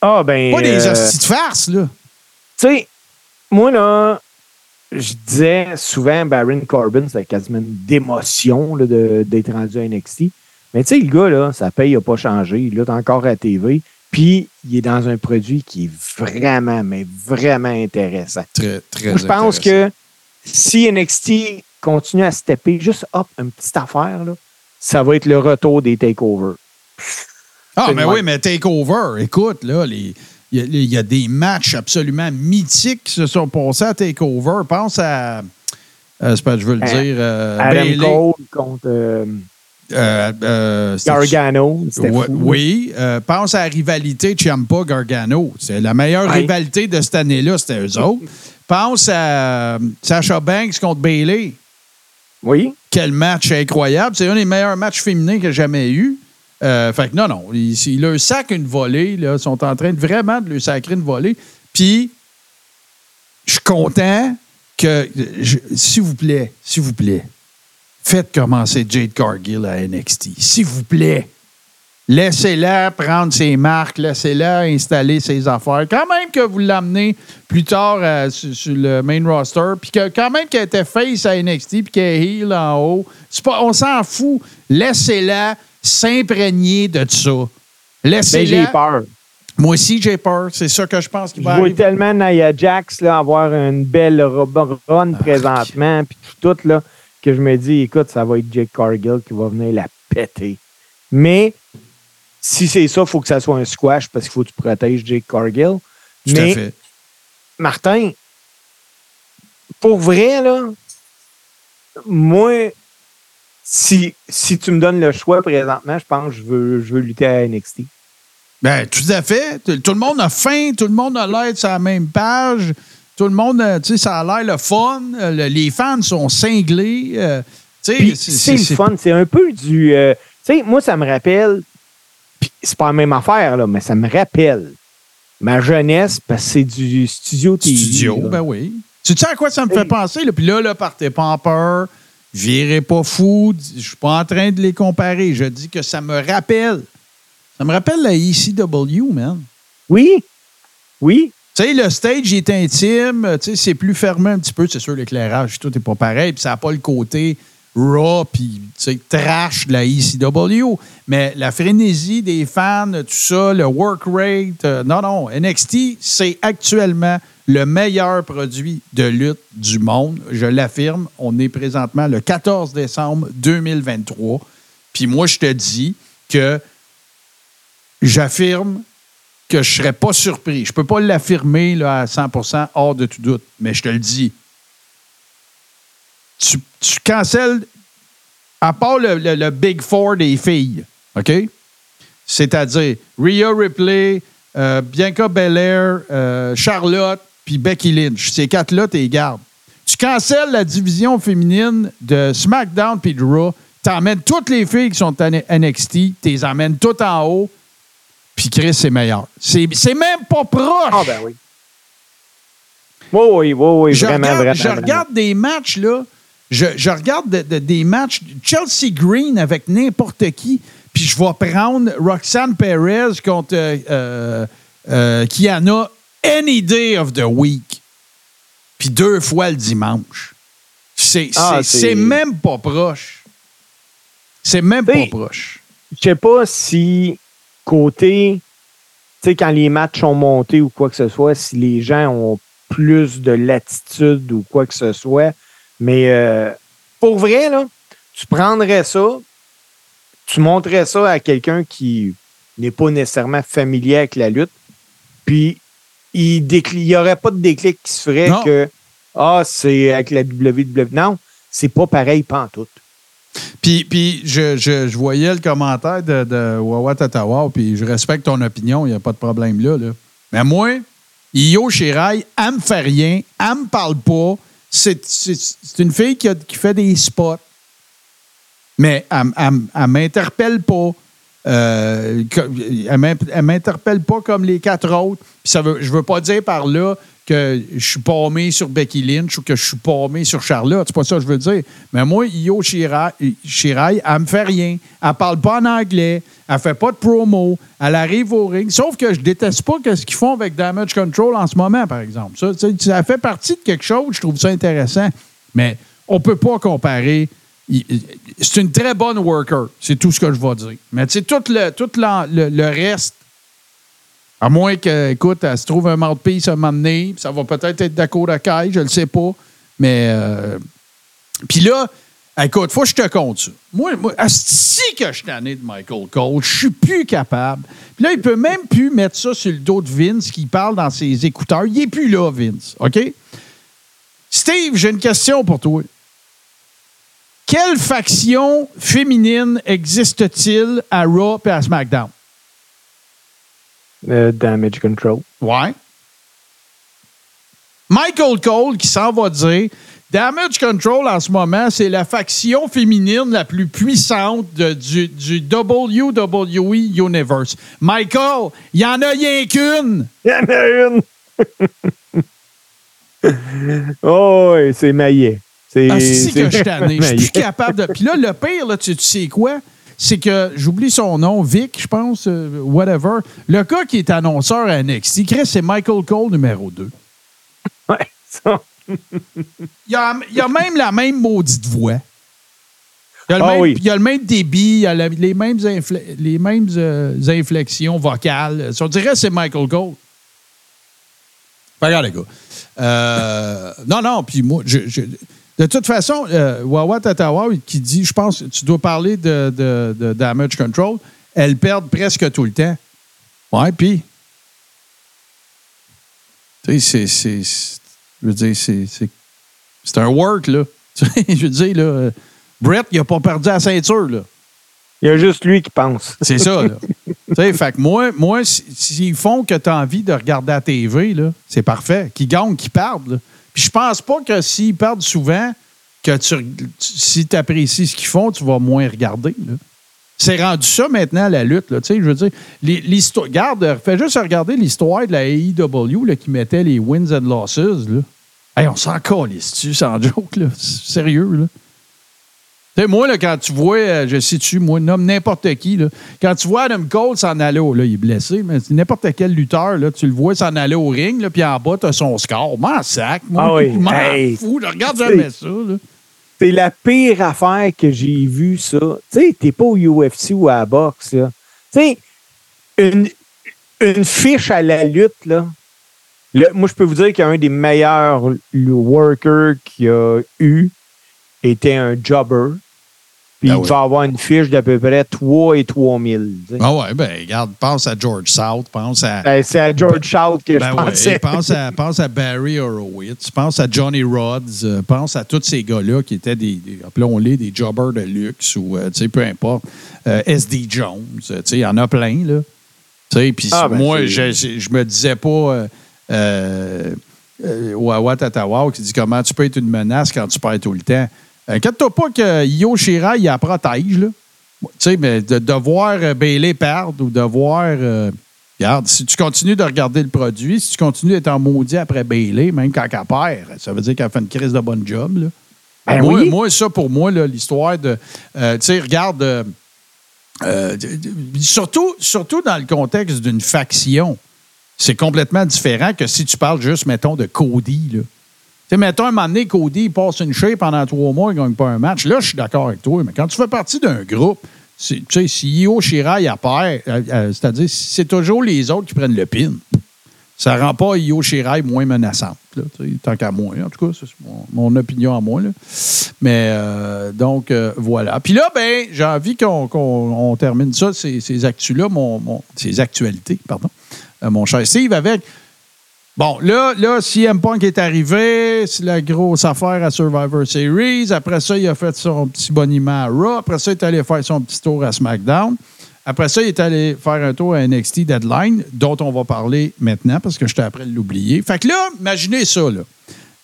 Ah, ben. Pas des hosties de farce, là. Tu sais, moi, là, je disais souvent Baron Corbin, c'est quasiment une démotion d'être rendu à NXT. Mais tu sais, le gars, là, sa paye n'a pas changé. Il est encore à TV. Puis, il est dans un produit qui est vraiment, mais vraiment intéressant. Très, très Je pense que si NXT continue à stepper juste hop, une petite affaire, là, ça va être le retour des takeovers. Ah, mais oui, mais takeover, écoute, là, les, il y, a, des matchs absolument mythiques qui se sont passés à TakeOver. Pense à. Euh, pas je veux le dire. Euh, Adam Cole contre. Euh, euh, Gargano. Oui. pense à la rivalité Ciampa-Gargano. C'est la meilleure rivalité de cette année-là, c'était eux autres. Pense à Sasha Banks contre Bailey. Oui. Quel match incroyable. C'est un des meilleurs matchs féminins que j'ai jamais eu. Euh, fait que non, non. Ils, leur sacrent une volée. Ils sont en train de vraiment de leur sacrer une volée. Puis, je suis content que, s'il vous plaît, s'il vous plaît, faites commencer Jade Cargill à NXT. S'il vous plaît. Laissez-la prendre ses marques, laissez-la installer ses affaires. Quand même que vous l'amenez plus tard euh, sur, le main roster, puis que quand même qu'elle était face à NXT, puis qu'elle est heel en haut, pas, on s'en fout. Laissez-la s'imprégner de ça. Laissez-la. j'ai peur. Moi aussi, j'ai peur. C'est ça que je pense qu'il va Je vois tellement Nia Jax là, avoir une belle run ah, présentement, puis tout, là, que je me dis, écoute, ça va être Jake Cargill qui va venir la péter. Mais si c'est ça, il faut que ça soit un squash parce qu'il faut que tu protèges Jake Cargill. Tout Mais, à fait. Martin, pour vrai, là, moi, si, si tu me donnes le choix présentement, je pense que je veux, je veux lutter à NXT. Ben, tout à fait. Tout le monde a faim, tout le monde a l'air sur la même page. Tout le monde, tu sais, ça a l'air le fun. les fans sont cinglés. Euh, c'est le fun. C'est un peu du. Euh, tu sais, moi, ça me rappelle. C'est pas la même affaire, là, mais ça me rappelle ma jeunesse parce que c'est du studio TV. Studio, ben oui. Tu sais à quoi ça me fait penser? Puis là, là, partez pas en peur. Virez pas fou. Je suis pas en train de les comparer. Je dis que ça me rappelle. Ça me rappelle la ECW, man. Oui. Oui. Tu sais, le stage est intime. Tu sais, c'est plus fermé un petit peu. C'est sûr, l'éclairage, tout n'est pas pareil. Puis ça n'a pas le côté raw puis trash de la ECW. Mais la frénésie des fans, tout ça, le work rate. Euh, non, non. NXT, c'est actuellement le meilleur produit de lutte du monde. Je l'affirme. On est présentement le 14 décembre 2023. Puis moi, je te dis que j'affirme que je ne serais pas surpris. Je ne peux pas l'affirmer à 100% hors de tout doute, mais je te le dis. Tu, cancelles, à part le Big Four des filles, OK? C'est-à-dire Rhea Ripley, euh, Bianca Belair, euh, Charlotte, puis Becky Lynch. Ces quatre-là, tu les gardes. Tu cancelles la division féminine de SmackDown puis de Raw. Tu emmènes toutes les filles qui sont à NXT, tu les emmènes toutes en haut, puis Chris, c'est meilleur. C'est même pas proche. Ah, ben oui. Oui, oui, oui, oui, je vraiment, regarde, vraiment. je vraiment. regarde des matchs, là. Je, je regarde de- de- des matchs Chelsea Green avec n'importe qui, puis je vais prendre Roxanne Perez contre euh, euh, euh, Kiana any day of the week. Puis deux fois le dimanche. C'est Ah, même pas proche. C'est même pas proche. Je sais pas si côté, tu sais, quand les matchs sont montés ou quoi que ce soit, si les gens ont plus de latitude ou quoi que ce soit. Mais euh, pour vrai, là, tu prendrais ça, tu montrais ça à quelqu'un qui n'est pas nécessairement familier avec la lutte, puis il n'y aurait pas de déclic qui se ferait Non. que Ah, c'est avec la WWE. Non, c'est pas pareil, pas en tout. Puis, puis je, je- je voyais le commentaire de, de Wawa Tatawa, puis je respecte ton opinion, il n'y a pas de problème là, là. Mais moi, Io Shirai, elle me fait rien, elle me parle pas. C'est, c'est- c'est une fille qui, a- qui fait des spots. Mais elle, elle m'interpelle pas. Euh, elle m'in- elle m'interpelle pas comme les quatre autres. Puis ça veut, je veux pas dire par là que je suis paumé sur Becky Lynch ou que je suis paumé sur Charlotte. C'est pas ça que je veux dire. Mais moi, Io Shirai, Shirai, elle me fait rien. Elle parle pas en anglais. Elle fait pas de promo. Elle arrive au ring. Sauf que je déteste pas ce qu'ils font avec Damage Control en ce moment, par exemple. Ça fait partie de quelque chose. Je trouve ça intéressant. Mais on peut pas comparer. C'est une très bonne worker. C'est tout ce que je vais dire. Mais tu sais, tout le, tout le, le reste, à moins que, écoute, elle se trouve un mouthpiece à un moment donné, ça va peut-être être Dakota Kai, je le sais pas. Mais. euh, Puis là, écoute, faut que je te compte ça. Moi, moi si que je suis tanné de Michael Cole, je suis plus capable. Puis là, il peut même plus mettre ça sur le dos de Vince qui parle dans ses écouteurs. Il est plus là, Vince. OK? Steve, j'ai une question pour toi. Quelle faction féminine existe-t-il à Raw et à SmackDown? Euh, damage control. Ouais. Michael Cole qui s'en va dire Damage Control en ce moment, c'est la faction féminine la plus puissante de- du, du WWE Universe. Michael, il y en a rien qu'une. Il y en a une! <laughs> oh, oui, c'est maillet. C'est, Ah, si que je suis tanné. Je suis <laughs> plus capable de. Puis là, le pire, là, tu, tu sais quoi? C'est que j'oublie son nom, Vic, je pense, euh, whatever. Le gars qui est annonceur à NXT, Chris, c'est Michael Cole numéro 2. Ouais, ça. Il a, il a même la même maudite voix. Il a le, Ah même, oui. il a le même débit, il a la- les mêmes, infle- les mêmes euh, inflexions vocales. On dirait que c'est Michael Cole. Regarde, les gars. Euh, non, non, puis moi, je- je- de toute façon, euh, Wawa Tatawa qui dit, je pense, tu dois parler de, de- de damage control, elles perdent presque tout le temps. Ouais, puis. Tu sais, c'est- Je veux dire, c'est. c'est- un work, là. <laughs> Tu sais, je veux dire, là. Brett, il n'a pas perdu la ceinture, là. Il y a juste lui qui pense. C'est ça, là. <laughs> tu sais, fait que moi, moi si- s'ils font que tu as envie de regarder la TV, là, c'est parfait. Qu'ils gagnent, qu'ils perdent, là. Je pense pas que s'ils perdent souvent, que si tu apprécies ce qu'ils font, tu vas moins regarder. C'est rendu ça maintenant, la lutte. Là, tu je veux dire. Regarde, fais juste regarder l'histoire de la AEW qui mettait les wins and losses. Là. On s'en calisse-tu, sans joke, Sérieux. Sais, moi, là, quand tu vois, euh, je sais-tu, moi, nomme n'importe qui, là. Quand tu vois Adam Cole s'en aller au, là, il est blessé, mais c'est n'importe quel lutteur, là, tu le vois s'en aller au ring, là, puis en bas, tu as son score. M'en sac, moi. Ah oui. M'en Hey. fous, je regarde jamais ça, là. C'est la pire affaire que j'ai vue, ça. Tu sais, t'es pas au UFC ou à la boxe, là. Tu sais, une, une fiche à la lutte, là. Le- moi, je peux vous dire qu'un des meilleurs le workers qu'il y a eu était un jobber. Puis Ben il oui. va avoir une fiche d'à peu près 3 et 3000. tu sais. Ah ouais, ben regarde, pense à George South, pense à. Ben, c'est à George Shout que Ben je ouais, pensais. pense, à, pense à Barry Horowitz, pense à Johnny Rodds, euh, pense à tous ces gars-là qui étaient des, des- appelons-les des jobbers de luxe ou, euh, tu sais, peu importe. Euh, S.D. Jones, tu sais, il y en a plein, là. Tu sais, puis Ah, ben, moi, je, je, je me disais pas euh, Wawa Tatawa qui dit comment tu peux être une menace quand tu perds tout le temps. Inquiète-toi pas que Yo Shira, il la protège, là. Tu sais, mais de, de voir euh, Bailey perdre ou de voir. euh, regarde, si tu continues de regarder le produit, si tu continues d'être en maudit après Bailey, même quand elle perd, ça veut dire qu'elle fait une crise de bonne job. Là. Ben moi, oui. moi, ça, pour moi, l'histoire de. euh, tu sais, regarde. euh, euh, surtout, surtout dans le contexte d'une faction, c'est complètement différent que si tu parles juste, mettons, de Cody. Là. Sais, mettons, un moment donné, Cody, il passe une shape pendant trois mois, il ne gagne pas un match. Là, je suis d'accord avec toi, mais quand tu fais partie d'un groupe, tu sais, si Io Shirai a peur, euh, euh, c'est-à-dire, c'est toujours les autres qui prennent le pin. Ça rend pas Io Shirai moins menaçante, tant qu'à moi. En tout cas, c'est mon, mon opinion à moi. là. Mais euh, donc, voilà. Puis là, ben, j'ai envie qu'on qu'on- on termine ça, ces, ces actus-là, mon, mon- ces actualités, pardon, mon cher Steve, avec. Bon, là, là, CM Punk est arrivé, c'est la grosse affaire à Survivor Series. Après ça, il a fait son petit boniment à Raw. Après ça, il est allé faire son petit tour à SmackDown. Après ça, il est allé faire un tour à NXT Deadline, dont on va parler maintenant parce que j'étais après de l'oublier. Fait que là, imaginez ça, là.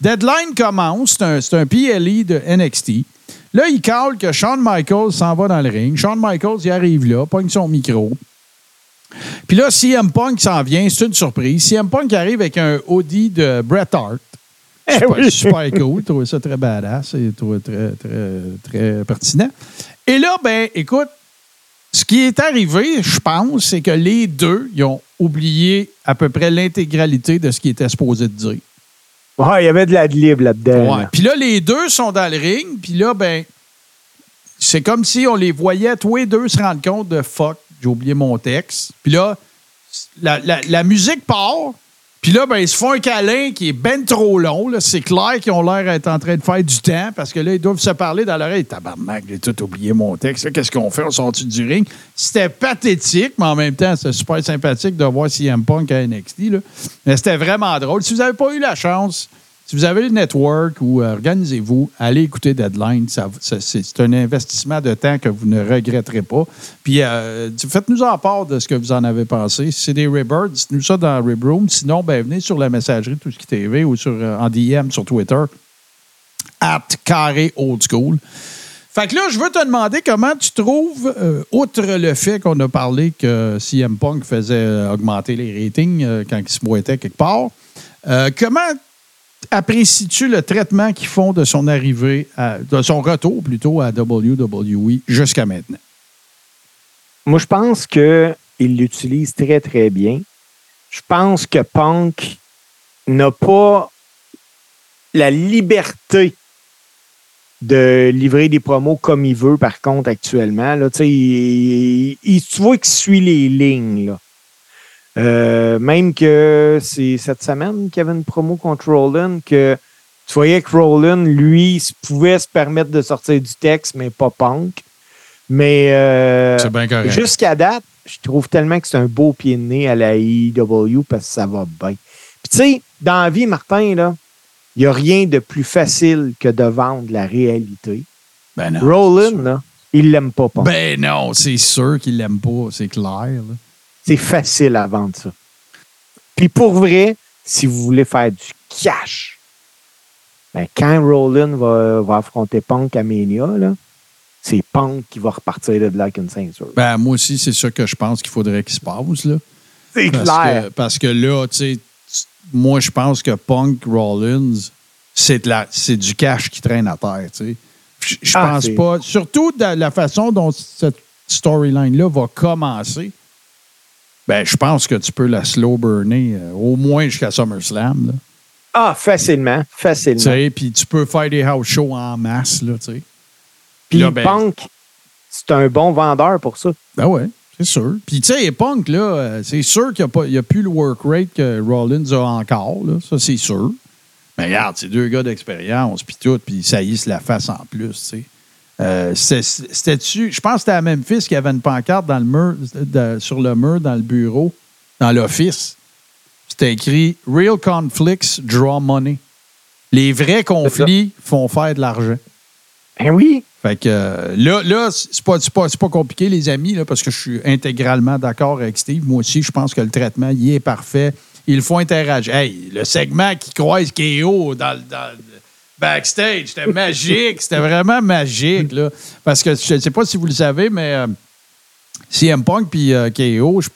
Deadline commence, c'est un, un PLE de NXT. Là, il cale que Shawn Michaels s'en va dans le ring. Shawn Michaels, il arrive là, pogne son micro. Puis là, CM Punk s'en vient, c'est une surprise. CM Punk arrive avec un Audi de Bret Hart. Eh Super, oui. super cool. Ça très badass et je trouvais très, très, très pertinent. Et là, ben, écoute, ce qui est arrivé, je pense, c'est que les deux, ils ont oublié à peu près l'intégralité de ce qu'ils étaient supposés de dire. Ouais, il y avait de la libre là-dedans. Ouais. Puis là, les deux sont dans le ring. Puis là, ben, c'est comme si on les voyait tous les deux se rendre compte de fuck, j'ai oublié mon texte. Puis là, la, la- musique part. Puis là, ben, ils se font un câlin qui est ben trop long. C'est clair qu'ils ont l'air d'être en train de faire du temps parce que là, ils doivent se parler dans l'oreille. Tabarnak, j'ai tout oublié mon texte. Qu'est-ce qu'on fait? On sort-tu du ring? C'était pathétique, mais en même temps, c'était super sympathique de voir CM Punk à NXT. Mais c'était vraiment drôle. Si vous n'avez pas eu la chance, si vous avez le network ou euh, organisez-vous, allez écouter Deadline. C'est un investissement de temps que vous ne regretterez pas. Puis euh, faites-nous en part de ce que vous en avez pensé. Si c'est des Rebirds, dites-nous ça dans Rib Room. Sinon, ben, venez sur la messagerie Tout ce qui TV ou sur, euh, en DM sur Twitter. At carré old school. Fait que là, je veux te demander comment tu trouves, outre le fait qu'on a parlé que CM Punk faisait augmenter les ratings quand il se boitait quelque part, comment apprécies-tu le traitement qu'ils font de son arrivée, de son retour plutôt à WWE jusqu'à maintenant? Moi, je pense qu'il l'utilise très, très bien. Je pense que Punk n'a pas la liberté de livrer des promos comme il veut, par contre, actuellement. Là, il- tu vois qu'il suit les lignes. Là. Euh, même que c'est cette semaine qu'il y avait une promo contre Roland, que tu voyais que Roland, lui, pouvait se permettre de sortir du texte, mais pas Punk. Mais euh. Jusqu'à date, je trouve tellement que c'est un beau pied de nez à la IW parce que ça va bien. Puis tu sais, dans la vie, Martin, là, il n'y a rien de plus facile que de vendre la réalité. Ben non. Roland, là, il l'aime pas, Punk. Ben non, c'est sûr qu'il l'aime pas, c'est clair. là. C'est facile à vendre ça. Puis pour vrai, si vous voulez faire du cash, ben quand Roland va, va affronter Punk à Mania, là, c'est Punk qui va repartir de là avec une ceinture. Ben moi aussi, c'est ça que je pense qu'il faudrait qu'il se passe. Là. c'est clair. que, parce que là, tu sais, moi, je pense que Punk Rollins, c'est de la- c'est du cash qui traîne à terre. tu sais. Je Ah, pense pas. Surtout de la façon dont cette storyline-là va commencer. Ben, je pense que tu peux la slow burner euh, au moins jusqu'à SummerSlam. là. Ah, facilement, Tu facilement. sais, Puis tu peux faire des house shows en masse. Là, tu sais. Puis ben- Punk, c'est un bon vendeur pour ça. Ben ouais, c'est sûr. Puis tu sais, Punk, là, euh, c'est sûr qu'il n'y a, plus le work rate que Rollins a encore. Là. Ça, c'est sûr. Mais regarde, c'est deux gars d'expérience, puis tout, puis ça y est, la face en plus, tu sais. Euh, C'était-tu. Je pense que c'était à Memphis qu'il y avait une pancarte dans le mur, de- sur le mur, dans le bureau, dans l'office. C'était écrit Real conflicts draw money. Les vrais conflits font faire de l'argent. Ben oui. Fait que euh, là, là c'est pas, pas, pas compliqué, les amis, là, parce que je suis intégralement d'accord avec Steve. Moi aussi, je pense que le traitement, il est parfait. Il faut interagir. Hey, le segment qui croise KO dans le backstage, c'était magique. C'était vraiment magique. Là, parce que je ne sais pas si vous le savez, mais euh, CM Punk puis euh, KO, je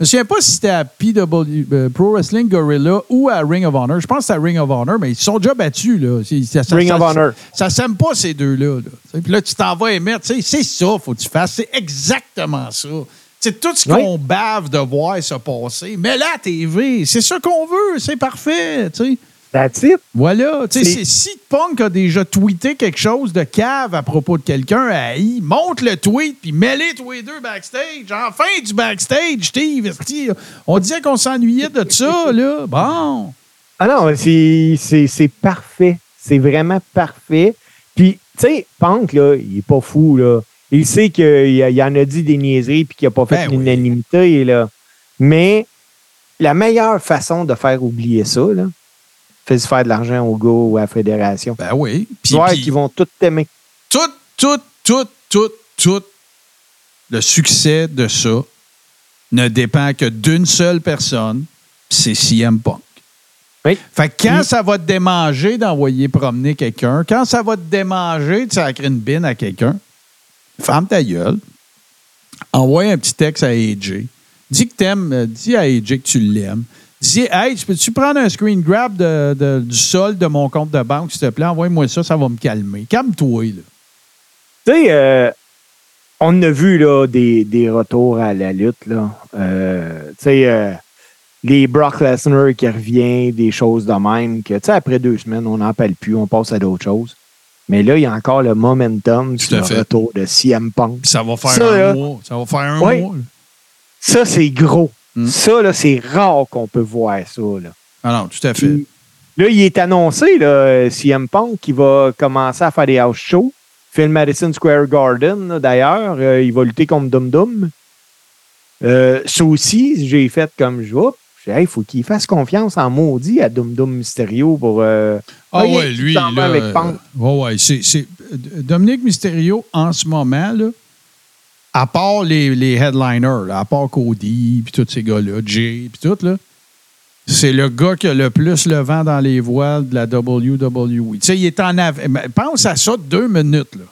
je me souviens pas si c'était à PW, euh, Pro Wrestling Gorilla ou à Ring of Honor. Je pense que c'est à Ring of Honor, mais ils se sont déjà battus. Là. C'est- ça- ça- Ring ça- of Honor. Ça s'aime pas, ces deux-là. là. Puis là, tu t'en vas émettre. C'est ça faut que tu fasses. C'est exactement ça. C'est tout ce qu'on bave de voir se passer. Mais là, TV, c'est ça qu'on veut. C'est parfait. sais. That's it. Voilà. Tu sais, Si Punk a déjà tweeté quelque chose de cave à propos de quelqu'un, hey, monte le tweet puis mets-les tous les deux backstage. Enfin du backstage, Steve. On disait qu'on s'ennuyait de ça, là. Bon. Ah non, c'est- c'est c'est parfait. C'est vraiment parfait. Puis, tu sais, Punk, là, il est pas fou, là. Il sait qu'il il en a dit des niaiseries puis qu'il n'a pas fait Ben oui. l'unanimité, là. Mais la meilleure façon de faire oublier ça, là, de faire de l'argent au gars ou à la fédération. Ben oui. Puis- Tu vois puis- qu'ils vont tout t'aimer. tout, tout, tout, tout, tout le succès de ça ne dépend que d'une seule personne, c'est CM Punk. Oui. Fait que quand ça va te démanger d'envoyer promener quelqu'un, quand ça va te démanger de sacrer une bine à quelqu'un, ferme ta gueule, envoie un petit texte à AJ, dis que t'aimes, euh, dis à AJ que tu l'aimes, dis Hey, tu peux-tu prendre un screen grab de- de- du sol de mon compte de banque, s'il te plaît, envoie-moi ça, ça va me calmer. Calme-toi, là. Tu sais, euh, on a vu là, des, des retours à la lutte. Là. Euh, tu sais, euh, les Brock Lesnar qui revient, des choses de même, que tu sais, après deux semaines, on n'en parle plus, on passe à d'autres choses. Mais là, il y a encore le momentum Tout sur à le fait. retour de CM Punk. Ça va faire Ça, un là- mois. Ça va faire un mois. là. Ça, c'est gros. Mm. Ça, là, c'est rare qu'on peut voir ça. Là. Ah non, tout à fait. Puis, là, il est annoncé, là, euh, CM Punk, qui va commencer à faire des house shows. Phil Madison Square Garden, d'ailleurs. Euh, il va lutter contre Dum Dum. Euh, ça aussi, j'ai fait comme je vois. J'ai dit, Hey, il faut qu'il fasse confiance en maudit à Dum Dum Mysterio pour. euh, Ah ouais, lui, là, avec Punk. ouais, ouais, c'est, Dominique Mysterio, en ce moment, là, à part les, les headliners, à part Cody, puis tous ces gars-là, Jay, puis tout, là, c'est le gars qui a le plus le vent dans les voiles de la WWE. Tu sais, il est en Pense à ça deux minutes, là.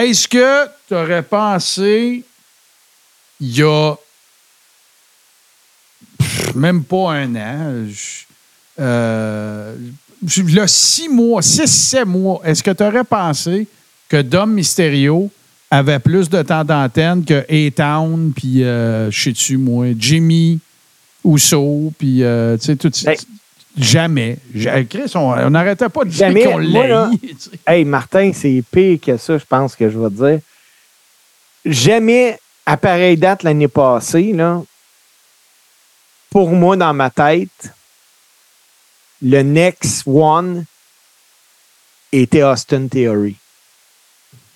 Est-ce que tu aurais pensé il y a pff, même pas un an, je- euh, là, six mois, six, sept mois, est-ce que tu aurais pensé que Dom Mysterio avait plus de temps d'antenne que A-Town, puis, euh, je sais-tu, moi, Jimmy Uso, puis, euh, tu sais, tout Hey. Jamais. Ja- Chris, on n'arrêtait pas de dire qu'on l'a. Hey, Martin, c'est pire que ça, je pense que je vais te dire. Jamais, à pareille date l'année passée, là, pour moi, dans ma tête, le next one était Austin Theory.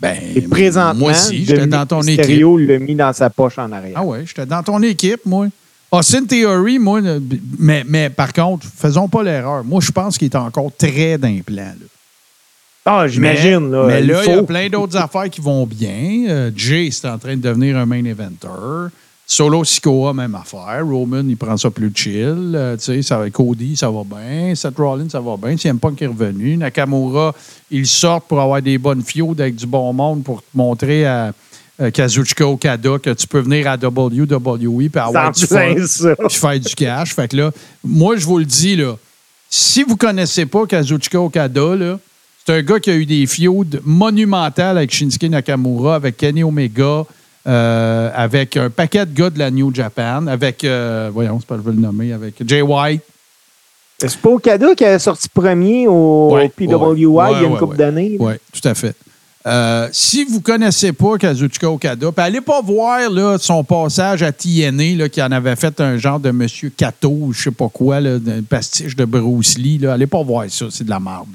Ben, Et présentement, moi aussi, j'étais dans ton équipe. Mysterio l'a mis dans sa poche en arrière. Ah ouais, j'étais dans ton équipe, moi. Austin Theory, moi, mais, mais par contre, faisons pas l'erreur. Moi, je pense qu'il est encore très d'implant. Ah, j'imagine. là, Mais il là, il y a plein d'autres <laughs> affaires qui vont bien. Euh, Jay, c'est en train de devenir un main eventer. Solo Sikoa, même affaire. Roman, il prend ça plus chill. Euh, tu sais, ça Cody, ça va bien. Seth Rollins, ça va bien. CM Punk est revenu. Nakamura, il sort pour avoir des bonnes fiaudes avec du bon monde pour te montrer à euh, Kazuchika Okada que tu peux venir à WWE puis avoir du fun puis faire du cash. Fait que là, moi, je vous le dis, là, si vous connaissez pas Kazuchika Okada, là, c'est un gars qui a eu des feuds monumentales avec Shinsuke Nakamura, avec Kenny Omega, euh, avec un paquet de gars de la New Japan, avec, euh, voyons, c'est pas, je veux le nommer, avec Jay White. C'est pas Okada qui a sorti premier au Ouais, PWI il y a une couple ouais. d'années. Oui, tout à fait. Euh, si vous ne connaissez pas Kazuchika Okada, puis allez pas voir là, son passage à TNA, là, qui en avait fait un genre de Monsieur Kato, je sais pas quoi, là, un pastiche de Bruce Lee. Là. Allez pas voir ça, c'est de la merde.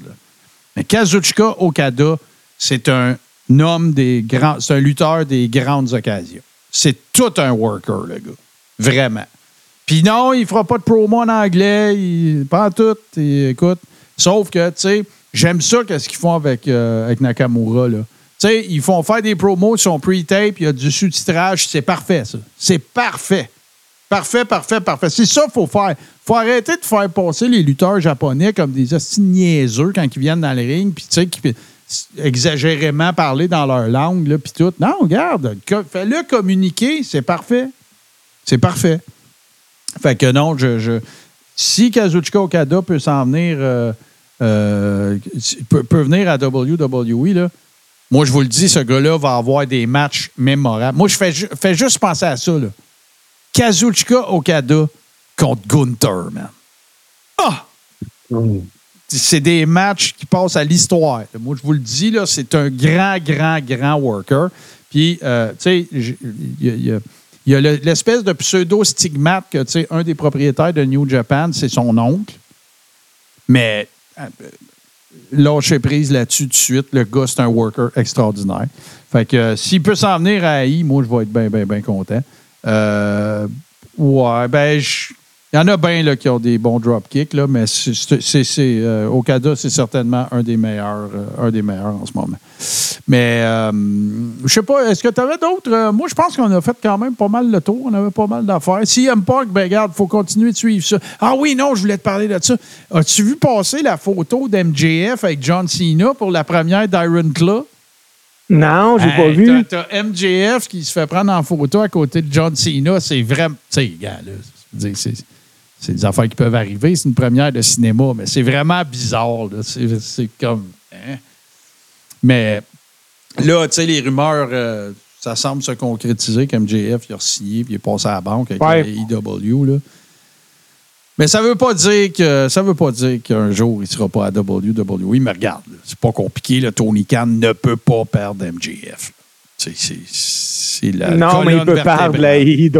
Mais Kazuchika Okada, c'est un homme des grands, c'est un lutteur des grandes occasions. C'est tout un worker, le gars. Vraiment. Puis non, il fera pas de promo en anglais, pas en tout. écoute, sauf que, tu sais, j'aime ça qu'est-ce qu'ils font avec, euh, avec Nakamura, là. Tu sais, ils font faire des promos sur son pre-tape, il y a du sous-titrage, c'est parfait, ça. C'est parfait. Parfait, parfait, parfait. C'est ça qu'il faut faire. faut arrêter de faire passer les lutteurs japonais comme des niaiseux quand ils viennent dans le ring, puis tu sais, exagérément parler dans leur langue, là, puis tout. Non, regarde, fais-le communiquer, c'est parfait. C'est parfait. Fait que non, je, si Kazuchika Okada peut s'en venir, euh, euh, peut, venir à WWE, là, moi, je vous le dis, ce gars-là va avoir des matchs mémorables. Moi, je fais, fais juste penser à ça. Là. Kazuchika Okada contre Gunther, man. Ah! C'est des matchs qui passent à l'histoire. Moi, je vous le dis, là, c'est un grand, grand, grand worker. Puis, euh, tu sais, il y a- l'espèce de pseudo-stigmate que, tu sais, un des propriétaires de New Japan, c'est son oncle. Mais euh, lâchez prise là-dessus de suite. Le gars, c'est un worker extraordinaire. Fait que euh, s'il peut s'en venir à AI, moi, je vais être bien, bien, bien content. Euh, ouais, ben, je- il y en a bien qui ont des bons dropkicks, là, mais c'est, euh, Okada, c'est certainement un des meilleurs, euh, un des meilleurs en ce moment. Mais euh, je sais pas, est-ce que tu avais d'autres? euh, moi, je pense qu'on a fait quand même pas mal le tour. On avait pas mal d'affaires. Si aime pas, ben regarde, il faut continuer de suivre ça. Ah oui, non, je voulais te parler de ça. As-tu vu passer la photo d'MJF avec John Cena pour la première d'Iron Claw? Non, j'ai pas Hey, vu. T'as t'as MJF qui se fait prendre en photo à côté de John Cena. C'est vraiment. Tu sais, gars, là, c'est. C'est des affaires qui peuvent arriver. C'est une première de cinéma, mais c'est vraiment bizarre. C'est comme. hein? Mais là, tu sais, les rumeurs, euh, ça semble se concrétiser qu'MJF il a signé puis il est passé à la banque avec Ouais. la EW. Là. Mais ça veut pas dire que ça veut pas dire qu'un jour il sera pas à WWE. Mais regarde, c'est pas compliqué. Là, Tony Khan ne peut pas perdre MJF. C'est la non, mais il peut perdre la Ouais,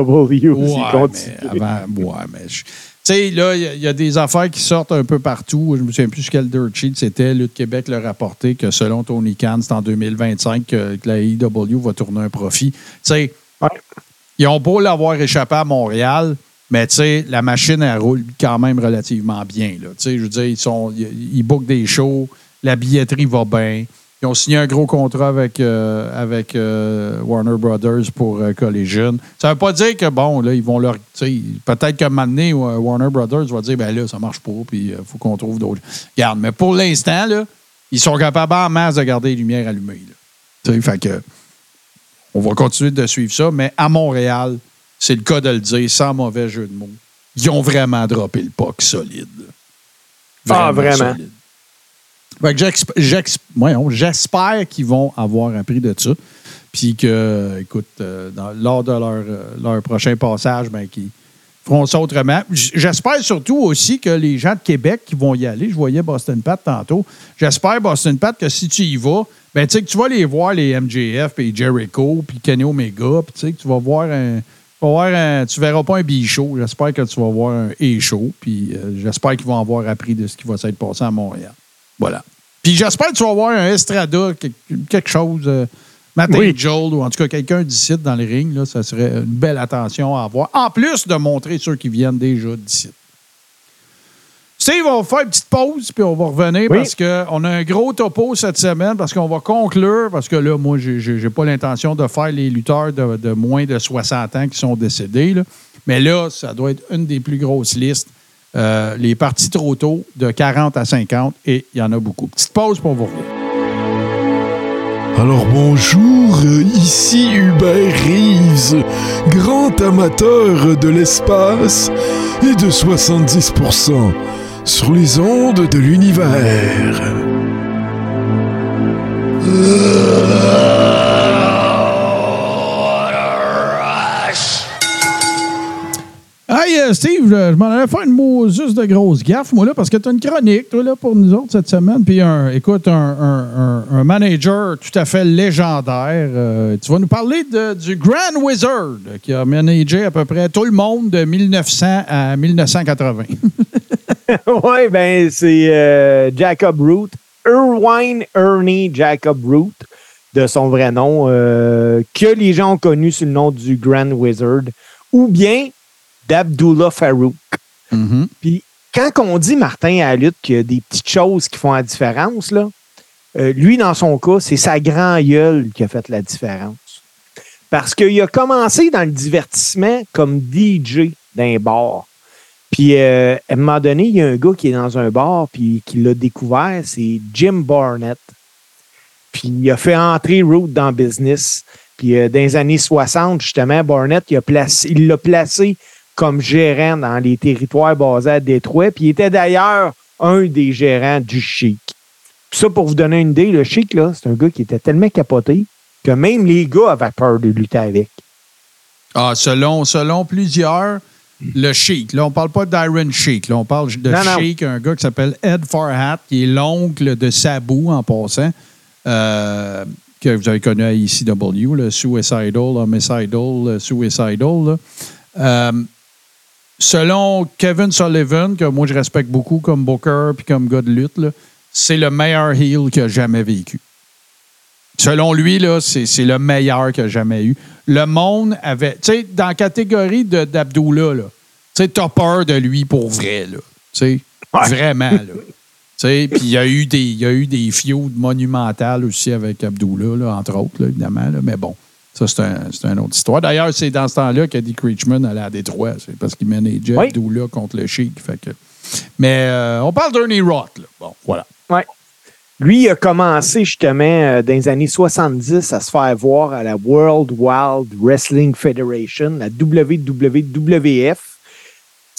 continue. mais avant, ouais, mais je- sais, là, il y a- il y, a des affaires qui sortent un peu partout. Je me souviens plus quel dirt sheet c'était. Lutte Québec l'a rapporté que selon Tony Khan, c'est en 2025 que, que la AEW va tourner un profit. Tu sais, Ouais. ils ont beau l'avoir échappé à Montréal, mais tu sais, la machine, elle roule quand même relativement bien. Là. Tu sais, je veux dire, ils, sont, ils, ils bookent des shows, la billetterie va bien. Ils ont signé un gros contrat avec, euh, avec euh, Warner Brothers pour euh, Collision. Ça ne veut pas dire que, bon, là, ils vont leur. Peut-être qu'à un moment donné, euh, Warner Brothers va dire, ben là, ça marche pas, puis il faut qu'on trouve d'autres. Regarde, mais pour l'instant, là, ils sont capables en masse de garder les lumières allumées. là. Tu sais, fait que. On va continuer de suivre ça, mais à Montréal, c'est le cas de le dire, sans mauvais jeu de mots. Ils ont vraiment droppé le puck solide. Ah, vraiment? solide. Fait que j'exp- j'exp- voyons, J'espère qu'ils vont avoir appris de ça. Puis que, écoute, euh, lors de leur, euh, leur prochain passage, ben, qu'ils feront ça autrement. J'espère surtout aussi que les gens de Québec qui vont y aller, je voyais Boston Pat tantôt, j'espère, Boston Pat, que si tu y vas, ben, tu que tu vas les voir, les MJF, puis Jericho, puis Kenny Omega, puis tu que tu vas voir un. tu un- tu verras pas un bichot. J'espère que tu vas voir un A-show. Puis euh, j'espère qu'ils vont avoir appris de ce qui va s'être passé à Montréal. Voilà. Puis j'espère que tu vas voir un Estrada, quelque, chose, euh, Matt Oui. Angel, ou en tout cas quelqu'un d'ici dans les rings. Là, ça serait une belle attention à avoir. En plus de montrer ceux qui viennent déjà d'ici. Steve, on va faire une petite pause, puis on va revenir Oui. parce qu'on a un gros topo cette semaine, parce qu'on va conclure, parce que là, moi, j'ai j'ai pas l'intention de faire les lutteurs de, de moins de 60 ans qui sont décédés. là. Mais là, ça doit être une des plus grosses listes. Euh, les parties trop tôt, de 40 à 50, et il y en a beaucoup. Petite pause pour vous. Alors bonjour, euh, ici Hubert Reeves, grand amateur de l'espace et de 70% sur les ondes de l'univers. Steve, je, m'en allais faire une mot juste de grosse gaffe, moi, là, parce que tu as une chronique, toi, là, pour nous autres cette semaine. Puis, un, écoute, un, un- manager tout à fait légendaire. Euh, tu vas nous parler du Grand Wizard, qui a managé à peu près tout le monde de 1900 à 1980. <laughs> oui, ben c'est euh, Jacob Root, Irwine Ernie Jacob Root, de son vrai nom, euh, que les gens ont connu sous le nom du Grand Wizard, ou bien d'Abdullah Farouk. Mhm. Puis quand on dit, Martin, à la lutte, qu'il y a des petites choses qui font la différence, là, euh, lui, dans son cas, c'est sa grand gueule qui a fait la différence. Parce qu'il a commencé dans le divertissement comme DJ d'un bar. Puis, euh, à un moment donné, il y a un gars qui est dans un bar, puis qui l'a découvert, c'est Jim Barnett. Puis, il a fait entrer Root dans le business. Puis, euh, dans les années 60, justement, Barnett, il a placé- il l'a placé comme gérant dans les territoires basés à Détroit. Puis, il était d'ailleurs un des gérants du Chic. Puis ça, pour vous donner une idée, le Chic, là, c'est un gars qui était tellement capoté que même les gars avaient peur de lutter avec. Ah, selon, selon plusieurs, le Sheik. Là, on parle pas d'Iron Sheik. Là, on parle de Non, non. Sheik, un gars qui s'appelle Ed Farhat, qui est l'oncle de Sabu en passant, euh, que vous avez connu à ECW, le Suicidal, Homicidal, le Suicidal. là. Euh, selon Kevin Sullivan, que moi je respecte beaucoup comme Booker puis comme gars de lutte, c'est le meilleur heel qu'il a jamais vécu. Selon lui, là, c'est le meilleur qu'il a jamais eu. Le monde avait. Tu sais, dans la catégorie de- d'Abdullah, là, tu sais, t'as peur de lui pour vrai, là. Tu sais, vraiment, là. <laughs> Tu sais, puis il y a eu des, il y a eu des feuds monumentales aussi avec Abdullah, là, entre autres, là, évidemment. là. Mais bon, ça, c'est un, c'est une autre histoire. D'ailleurs, c'est dans ce temps-là qu'Eddie Creechman allait à Détroit. C'est parce qu'il manageait Oui. Abdullah contre le Chic. Fait que... Mais euh, on parle d'Ernie Roth, là. Bon, voilà. Ouais. Lui, il a commencé justement euh, dans les années 70 à se faire voir à la World Wild Wrestling Federation, la WWF,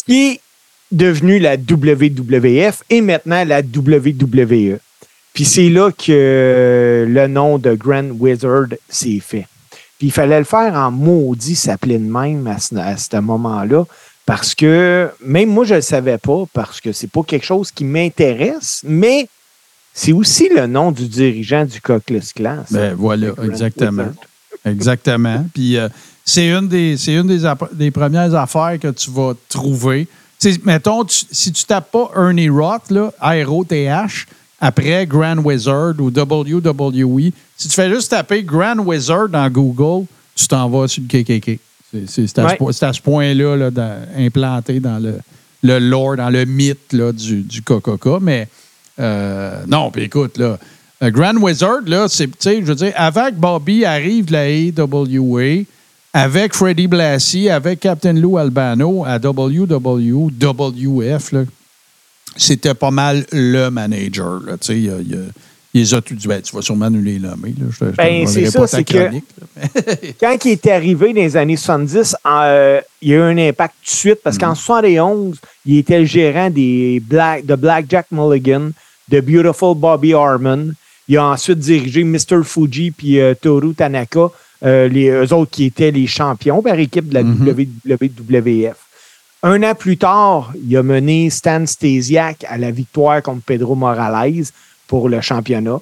qui est devenue la WWF et maintenant la WWE. Puis c'est là que euh, le nom de Grand Wizard s'est fait. Puis il fallait le faire en maudit, s'appelait de même à ce, à ce moment-là. Parce que même moi, je ne le savais pas, parce que c'est pas quelque chose qui m'intéresse, mais c'est aussi le nom du dirigeant du Cockless Class. Ben voilà, exactement. Exactement. Puis euh, c'est une, des, une des, des premières affaires que tu vas trouver. Tu sais, mettons, tu- si tu tapes pas Ernie Roth, là, R-O-T-H, après Grand Wizard ou WWE, si tu fais juste taper Grand Wizard dans Google, tu t'en vas sur le KKK. C'est, à, ce Ouais. po- c'est à ce point-là là, dans- implanté dans le, le lore, dans le mythe là, du, du KKK. Mais euh, non, puis écoute, là, le Grand Wizard, là, c'est, tu sais, je veux dire, que Bobby arrive de la AWA, avec Freddie Blassie, avec Captain Lou Albano à WWF, là, c'était pas mal le manager. Là, il y a- il les a tous dit, ben, tu vas sûrement nous les nommer. Là. Je Ben, c'est ça, c'est que-. <laughs> Quand il est arrivé dans les années 70, euh, il y a eu un impact tout de suite parce qu'en 71, il était le gérant des Black, de Blackjack Mulligan, de Beautiful Bobby Harmon. Il a ensuite dirigé Mr. Fuji puis euh, Toru Tanaka, euh, les, eux autres qui étaient les champions par équipe de la WWF. Un an plus tard, il a mené Stan Stasiak à la victoire contre Pedro Morales pour le championnat.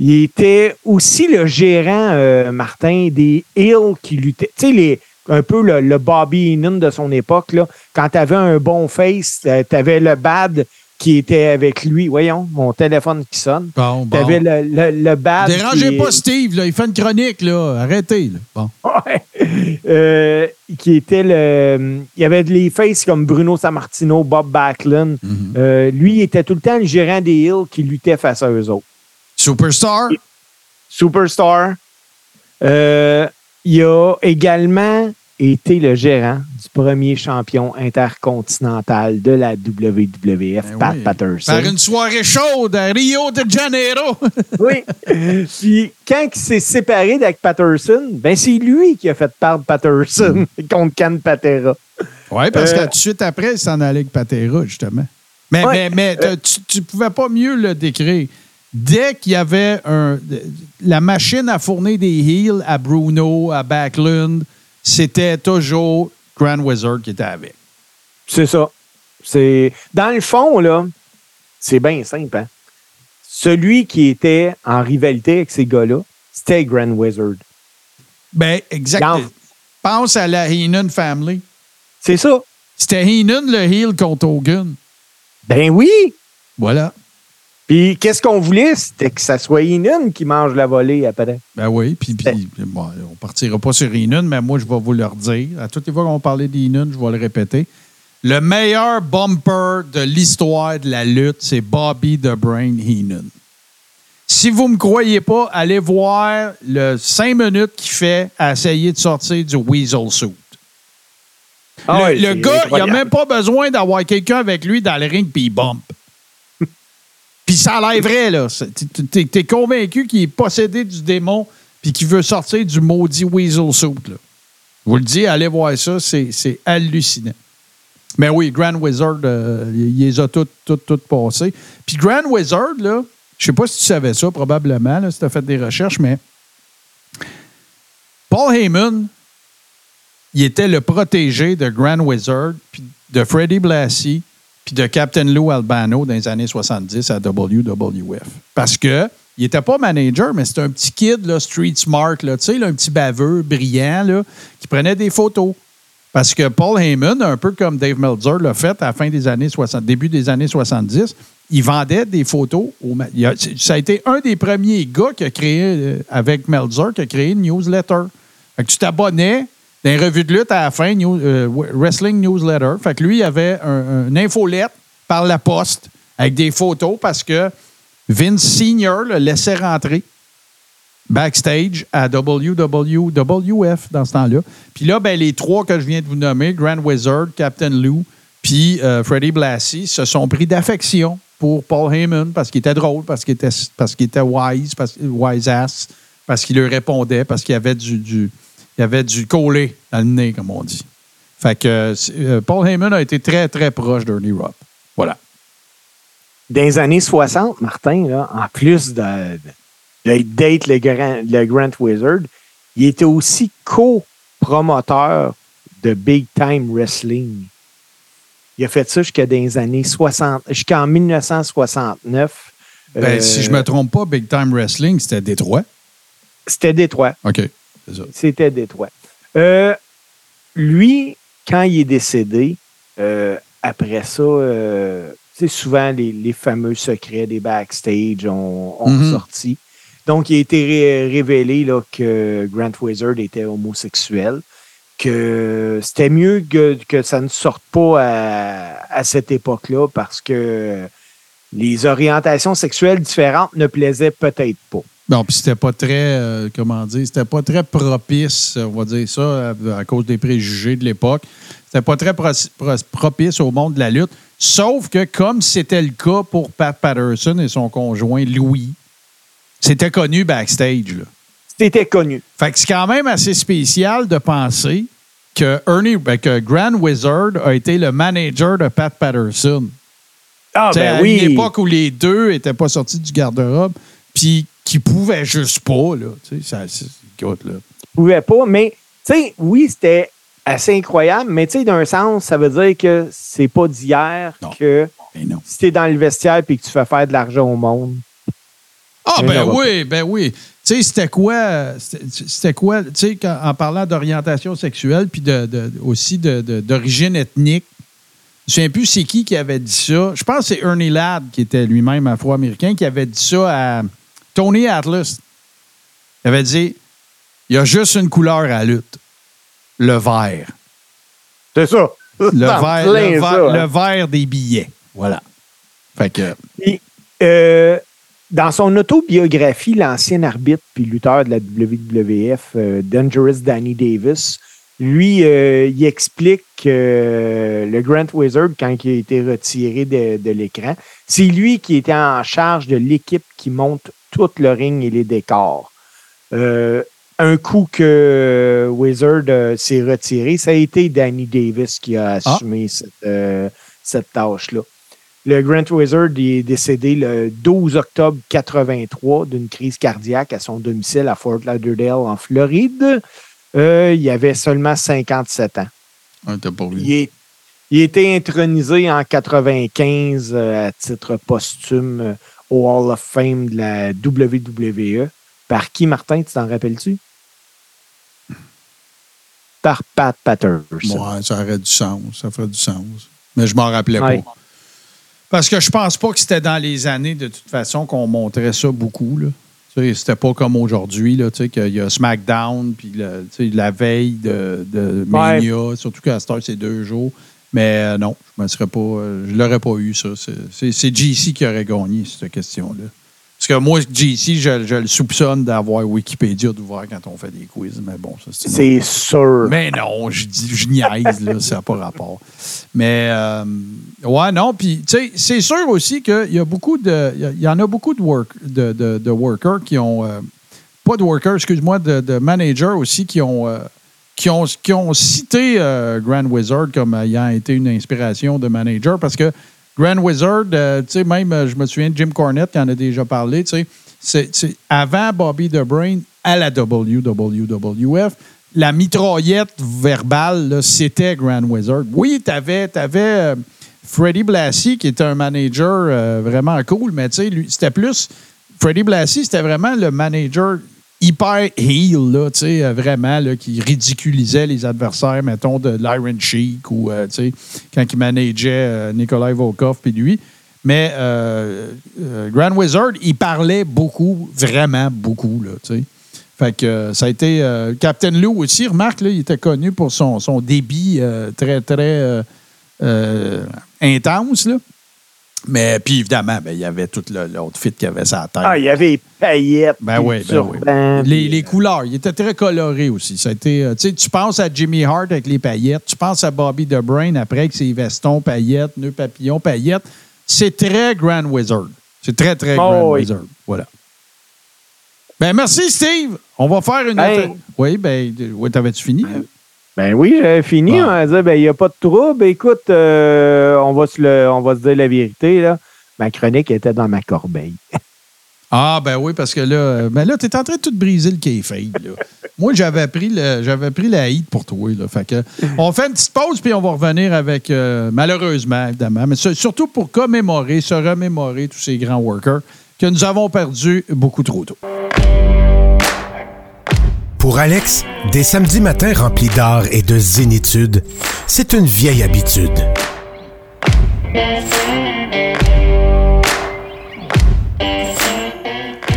Il était aussi le gérant, euh, Martin, des Hills qui luttaient. Tu sais, un peu le, Bobby Heenan de son époque. Quand tu avais un bon face, tu avais le bad qui était avec lui. Voyons, mon téléphone qui sonne. Bon, bon. avais le, le, le bad. Dérangez qui- pas Steve, là, il fait une chronique, là. Arrêtez, là. Bon. Ouais. Euh, qui était le. Il y avait les faces comme Bruno Sammartino, Bob Backlund. Mhm. Euh, lui, il était tout le temps le gérant des Hills qui luttait face à eux autres. Superstar? Superstar. Euh, il a également été le gérant du premier champion intercontinental de la WWF, Ben Pat oui. Patterson. Par une soirée chaude à Rio de Janeiro. <laughs> Oui. Puis quand il s'est séparé d'avec Patterson, ben c'est lui qui a fait perdre Patterson <laughs> contre Ken Patera. Oui, parce Euh, que tout de suite après, il s'en allait avec Patera, justement. Mais, Ouais. mais, mais Euh, tu, tu pouvais pas mieux le décrire. Dès qu'il y avait un, la machine à fournir des heals à Bruno, à Backlund, c'était toujours Grand Wizard qui était avec. C'est ça. C'est dans le fond là, c'est bien simple. Hein? Celui qui était en rivalité avec ces gars-là, c'était Grand Wizard. Ben, exactement. Pense à la Heenan Family. C'est ça. C'était Heenan le heel contre Hogan. Ben oui. Voilà. Puis qu'est-ce qu'on voulait? C'était que ça soit Inan qui mange la volée après. Ben oui, puis, puis bon, on partira pas sur Inan, mais moi, je vais vous le redire. À toutes les fois qu'on parlait d'Inan, je vais le répéter. Le meilleur bumper de l'histoire de la lutte, c'est Bobby the Brain Heenan. Si vous ne me croyez pas, allez voir le 5 minutes qu'il fait à essayer de sortir du Weasel Suit. Ah le le gars, il n'a même pas besoin d'avoir quelqu'un avec lui dans le ring puis il bump. Ça a l'air vrai, là. T'es- t'es convaincu qu'il est possédé du démon puis qu'il veut sortir du maudit Weasel Suit, là. Je vous le dis, allez voir ça, c'est hallucinant. Mais oui, Grand Wizard, euh, il les a toutes, toutes, toutes passées. Puis Grand Wizard, là, je sais pas si tu savais ça, probablement, si tu as fait des recherches, mais Paul Heyman, il était le protégé de Grand Wizard, puis de Freddie Blassie, de Captain Lou Albano dans les années 70 à WWF. Parce que il n'était pas manager, mais c'était un petit kid, street smart, là, là, un petit baveux, brillant, qui prenait des photos. Parce que Paul Heyman, un peu comme Dave Meltzer l'a fait à la fin des années 60, début des années 70, il vendait des photos. Au, ça a été un des premiers gars qui a créé, euh, avec Meltzer, qui a créé une newsletter. Fait que tu t'abonnais dans les revues de lutte à la fin, euh, Wrestling Newsletter. Fait que lui, il avait un, un infolette par la poste avec des photos parce que Vince Senior le laissait rentrer backstage à WWF dans ce temps-là. Puis là, ben, les trois que je viens de vous nommer, Grand Wizard, Captain Lou, puis euh, Freddie Blassie, se sont pris d'affection pour Paul Heyman parce qu'il était drôle, parce qu'il était, parce qu'il était wise, parce, wise ass, parce qu'il leur répondait, parce qu'il avait du, du, il y avait du collé dans le nez, comme on dit. Fait que euh, euh, Paul Heyman a été très, très proche d'Ernie Rupp. Voilà. Dans les années 60, Martin, là, en plus de, de, date le Grand, le Grand Wizard, il était aussi co-promoteur de Big Time Wrestling. Il a fait ça jusqu'à les années 60, jusqu'en 1969. Ben, Euh, si je me trompe pas, Big Time Wrestling, c'était Détroit. C'était Détroit. OK. C'est. C'était Détroit. Euh, lui, quand il est décédé, euh, après ça, euh, tu sais, souvent les, les fameux secrets des backstage ont, ont Mhm. sorti. Donc, il a été ré- révélé là, que Grant Wizard était homosexuel, que c'était mieux que, que ça ne sorte pas à, à cette époque-là parce que les orientations sexuelles différentes ne plaisaient peut-être pas. Bon, puis c'était pas très, euh, comment dire, c'était pas très propice, on va dire ça, à, à cause des préjugés de l'époque. C'était pas très pro- pro- propice au monde de la lutte. Sauf que, comme c'était le cas pour Pat Patterson et son conjoint Louis, c'était connu backstage. C'était connu. Fait que c'est quand même assez spécial de penser que Ernie, ben, que Grand Wizard a été le manager de Pat Patterson. Ah, ben à oui. une époque où les deux n'étaient pas sortis du garde-robe, puis qui pouvaient juste pas, là. Tu sais, ça, c'est- écoute, là. pouvait pas, mais tu sais, oui, c'était assez incroyable, mais tu sais, d'un sens, ça veut dire que c'est pas d'hier que non. si t'es dans le vestiaire et que tu fais faire de l'argent au monde. Ah, ben oui, ben oui. Tu sais, c'était quoi, c'était quoi, tu sais, en parlant d'orientation sexuelle, puis de, de- aussi de- d'origine ethnique, je ne sais plus c'est qui qui avait dit ça. Je pense que c'est Ernie Ladd, qui était lui-même afro-américain, qui avait dit ça à Tony Atlas. Avait dit il y a juste une couleur à la lutte le vert. C'est ça. Le, <laughs> vert, le, ça, hein. le vert des billets. Voilà. Fait que. Euh, dans son autobiographie, l'ancien arbitre puis lutteur de la WWF, euh, Dangerous Danny Davis, lui, euh, il explique que le Grant Wizard, quand il a été retiré de, de l'écran, c'est lui qui était en charge de l'équipe qui monte tout le ring et les décors. Euh, un coup que Wizard euh, s'est retiré, ça a été Danny Davis qui a assumé cette, euh, cette tâche-là. Le Grant Wizard est décédé le 12 octobre 83 d'une crise cardiaque à son domicile à Fort Lauderdale, en Floride. Euh, il avait seulement 57 ans. Ah, pas. Il, est, il a été intronisé en 95 euh, à titre posthume au Hall of Fame de la WWE. Par qui, Martin, tu t'en rappelles-tu? Par Pat Patterson. Ouais, ça aurait du sens. Ça ferait du sens. Mais je m'en rappelais Ouais. pas. Parce que je pense pas que c'était dans les années, de toute façon, qu'on montrait ça beaucoup. Là. C'était pas comme aujourd'hui, là, tu sais, qu'il y a SmackDown, puis la veille de, de Mania, surtout qu'à cette heure, c'est deux jours. Mais euh, non, je ne serais pas, euh, je l'aurais pas eu, ça. C'est- JC qui aurait gagné, cette question-là. Parce que moi, JC, je, je le soupçonne d'avoir Wikipédia d'ouvert quand on fait des quiz, mais bon, ça, c'est... C'est sûr. Mais non, je dis, je niaise, là, ça n'a pas rapport. Mais, euh, ouais, non, puis, tu sais, c'est sûr aussi qu'il y a beaucoup de. Il y a- il y, en a beaucoup de, work, de, de, de workers qui ont. euh, pas de workers, excuse-moi, de, de managers aussi qui ont. euh, qui ont, cité euh, Grand Wizard comme ayant été une inspiration de manager parce que Grand Wizard, euh, tu sais, même, euh, je me souviens de Jim Cornette qui en a déjà parlé, tu sais, avant Bobby The Brain à la WWF, la mitraillette verbale, c'était Grand Wizard. Oui, tu avais, Freddie Blassie qui était un manager vraiment cool, mais tu sais, c'était plus. Freddie Blassie, c'était vraiment le manager hyper heel, là, tu euh, vraiment, qui ridiculisait les adversaires, mettons, de l'Iron Sheik ou, euh, tu sais, quand il manageait euh, Nikolai Volkov puis lui. Mais Grand Wizard, il parlait beaucoup, vraiment beaucoup, là, tu sais. Fait que ça a été. Captain Lou aussi, remarque, là, il était connu pour son, débit très, très intense, là. Mais puis évidemment, ben, il y avait tout le- l'autre fit qu'il avait sa tête. Ah, il y avait les paillettes. Ben oui, ben oui. Les, les couleurs, il était très coloré aussi. Ça a été, euh, tu sais, tu penses à Jimmy Hart avec les paillettes, tu penses à Bobby The Brain après avec ses vestons, paillettes, nœuds papillons, paillettes. C'est très Grand Wizard. C'est très, très Oh Grand oui. Wizard. Voilà. Ben merci, Steve. On va faire une Hey. autre- Oui, ben, t'avais-tu fini? hein? Ben oui, j'avais fini. Bon. On a dit, ben, il n'y a pas de trouble. Écoute, euh, on, va se le, on va se dire la vérité. Là. Ma chronique était dans ma corbeille. <laughs> Ah, ben oui, parce que là, euh, ben là, t'es en train de tout briser le kayfabe, là. Moi, j'avais pris, le, j'avais pris la hit pour toi, là. Fait que, <laughs> on fait une petite pause, puis on va revenir avec, euh, malheureusement, évidemment, mais surtout pour commémorer, se remémorer tous ces grands workers que nous avons perdus beaucoup trop tôt. Pour Alex, des samedis matins remplis d'art et de zénitude, c'est une vieille habitude.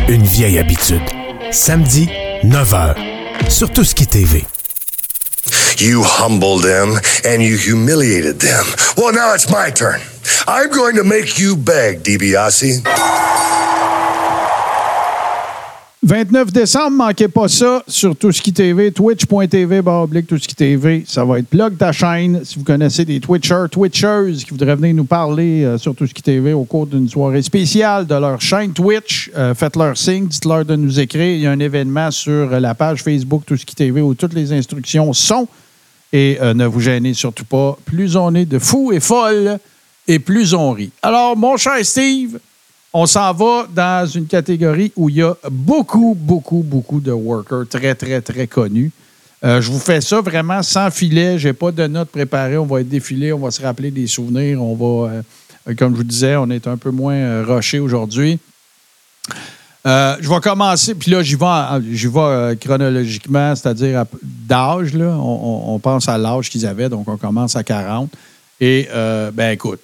Une vieille habitude. Samedi, 9h. Sur Tout ce qui TV. You humbled them and you humiliated them. Well, now it's my turn. I'm going to make you beg, DiBiase. 29 décembre, manquez pas ça sur Tout TV, twitch.tv, oblique Tout TV. Ça va être plug ta chaîne. Si vous connaissez des Twitchers, Twitchers qui voudraient venir nous parler euh, sur Tout TV au cours d'une soirée spéciale de leur chaîne Twitch, euh, faites leur signe, dites-leur de nous écrire. Il y a un événement sur la page Facebook Tout TV où toutes les instructions sont. Et euh, ne vous gênez surtout pas. Plus on est de fous et folles, et plus on rit. Alors, mon cher Steve, on s'en va dans une catégorie où il y a beaucoup, beaucoup, beaucoup de workers très, très, très connus. Euh, je vous fais ça vraiment sans filet. Je n'ai pas de notes préparées. On va être défilé, on va se rappeler des souvenirs. On va, euh, comme je vous disais, on est un peu moins euh, rushé aujourd'hui. Euh, je vais commencer, puis là, j'y vais, chronologiquement, c'est-à-dire d'âge. On, on- pense à l'âge qu'ils avaient, donc on commence à 40. Et, ben écoute,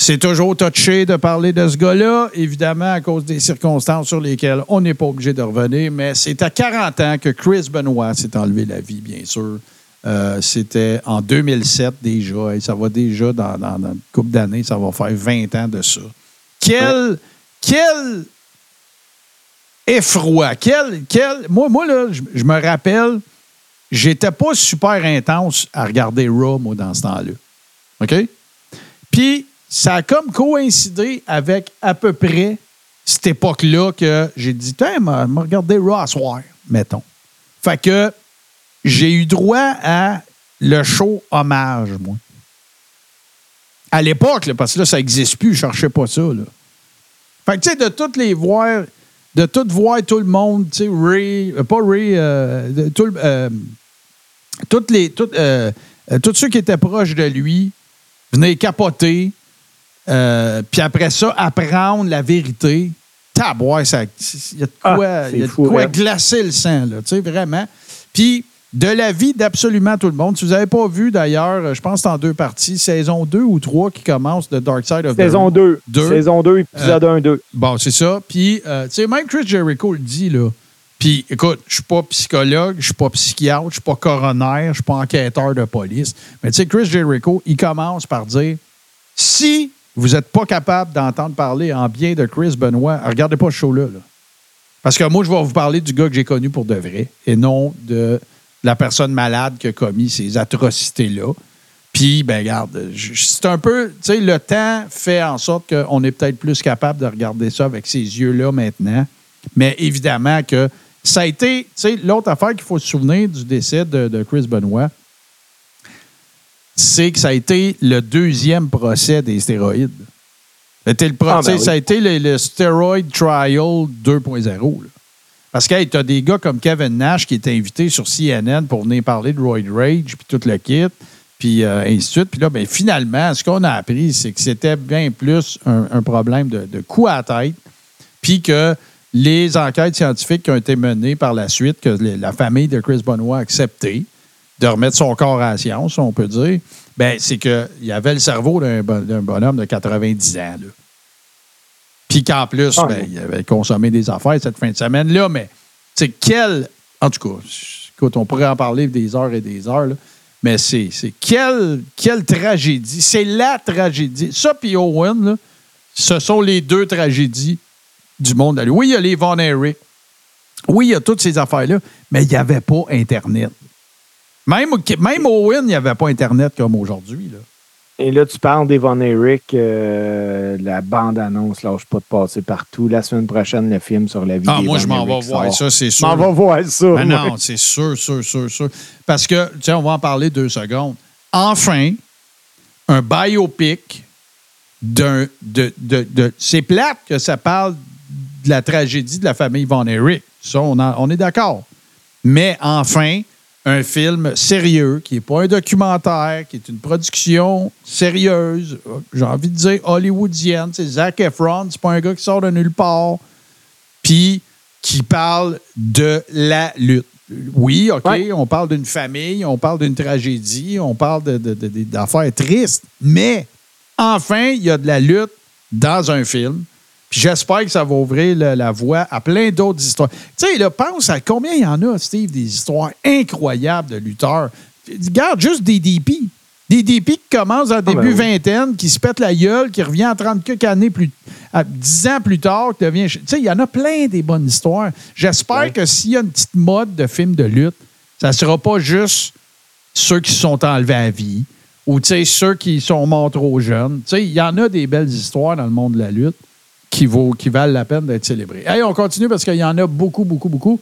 c'est toujours touché de parler de ce gars-là, évidemment, à cause des circonstances sur lesquelles on n'est pas obligé de revenir, mais c'est à 40 ans que Chris Benoit s'est enlevé la vie, bien sûr. Euh, C'était en 2007 déjà, et ça va déjà dans, dans- dans une couple d'années, ça va faire 20 ans de ça. Quel, quel effroi, quel, quel... Moi, moi là, je, je me rappelle, j'étais pas super intense à regarder Raw, moi, dans ce temps-là. OK? Puis, ça a comme coïncidé avec à peu près cette époque-là que j'ai dit, tiens, m'a regardé Raw à soir, mettons. Fait que j'ai eu droit à le show hommage, moi. À l'époque, parce que là, ça n'existe plus, je cherchais pas ça. Là. Fait que, tu sais, de toutes les voir, de tout voir tout le monde, tu sais, Ray, euh, pas Ray, euh, tout euh, toutes les, toutes, euh, tous ceux qui étaient proches de lui venaient capoter. Euh, puis après ça, apprendre la vérité. Taboire, ça. Il y a de Ah, quoi, y a de fou, quoi hein? glacer le sang, là, tu sais, vraiment. Puis, de la vie d'absolument tout le monde. Si vous n'avez pas vu, d'ailleurs, euh, je pense que c'est en deux parties, saison 2 ou 3 qui commence de Dark Side of the Saison Moon. 2. Deux. Saison 2, épisode 1, 2. Bon, c'est ça. Puis, euh, tu sais, même Chris Jericho le dit, là. Puis, écoute, je suis pas psychologue, je suis pas psychiatre, je suis pas coroner, je suis pas enquêteur de police. Mais tu sais, Chris Jericho, il commence par dire si vous n'êtes pas capable d'entendre parler en bien de Chris Benoit, regardez pas ce show-là. là. Parce que moi, je vais vous parler du gars que j'ai connu pour de vrai et non de la personne malade qui a commis ces atrocités-là. Puis, ben regarde, c'est un peu, tu sais, le temps fait en sorte qu'on est peut-être plus capable de regarder ça avec ces yeux-là maintenant. Mais évidemment que ça a été, tu sais, l'autre affaire qu'il faut se souvenir du décès de Chris Benoit, c'est que ça a été le deuxième procès des stéroïdes. Été le, Ah, ben oui. ça a été le, le Steroid Trial 2.0. là. Parce que tu as des gars comme Kevin Nash qui est invité sur CNN pour venir parler de Roid Rage, puis tout le kit, puis euh, ainsi de suite. Puis là, ben, finalement, ce qu'on a appris, c'est que c'était bien plus un, un problème de, de coup à la tête, puis que les enquêtes scientifiques qui ont été menées par la suite, que la famille de Chris Benoit a accepté de remettre son corps à la science, on peut dire, ben, c'est qu'il y avait le cerveau d'un bon- d'un bonhomme de 90 ans. là. Puis qu'en plus, Ah, ben, il avait consommé des affaires cette fin de semaine-là, mais c'est quel. En tout cas, écoute, on pourrait en parler des heures et des heures, là, mais c'est quelle, quelle tragédie. C'est la tragédie. Ça, puis Owen, là, ce sont les deux tragédies du monde. Oui, il y a les Von Erich. Oui, il y a toutes ces affaires-là, mais il n'y avait pas Internet. Même, même Owen, il n'y avait pas Internet comme aujourd'hui. là. Et là, tu parles d'Evan Eric, euh, la bande-annonce, lâche pas de passer partout. La semaine prochaine, le film sur la vie Ah, moi, je m'en vais Eric voir ça, c'est Je sûr. m'en vais voir ça. Mais moi. non, c'est sûr, sûr, sûr, sûr. Parce que, tu sais, on va en parler deux secondes. Enfin, un biopic d'un. De, de, de- c'est plate que ça parle de la tragédie de la famille Von Erich. Ça, on, en- on est d'accord. Mais enfin, un film sérieux, qui n'est pas un documentaire, qui est une production sérieuse, j'ai envie de dire hollywoodienne. C'est Zac Efron, c'est pas un gars qui sort de nulle part puis qui parle de la lutte. Oui, OK, Ouais. on parle d'une famille, on parle d'une tragédie, on parle de- de- de- de- d'affaires tristes, mais enfin, il y a de la lutte dans un film. Puis j'espère que ça va ouvrir la, la voie à plein d'autres histoires. Tu sais, là, pense à combien il y en a, Steve, des histoires incroyables de lutteurs. Regarde juste des DP. Des DP qui commencent en ben début oui. vingtaine, qui se pètent la gueule, qui revient en 30 quelques années plus à 10 ans plus tard, qui devient. Tu sais, il y en a plein des bonnes histoires. J'espère Ouais. que s'il y a une petite mode de film de lutte, ça ne sera pas juste ceux qui se sont enlevés à vie ou tu sais, ceux qui sont morts trop jeunes. Tu sais, il y en a des belles histoires dans le monde de la lutte qui, vaut, qui valent la peine d'être célébrées. Hey, on continue parce qu'il y en a beaucoup, beaucoup, beaucoup.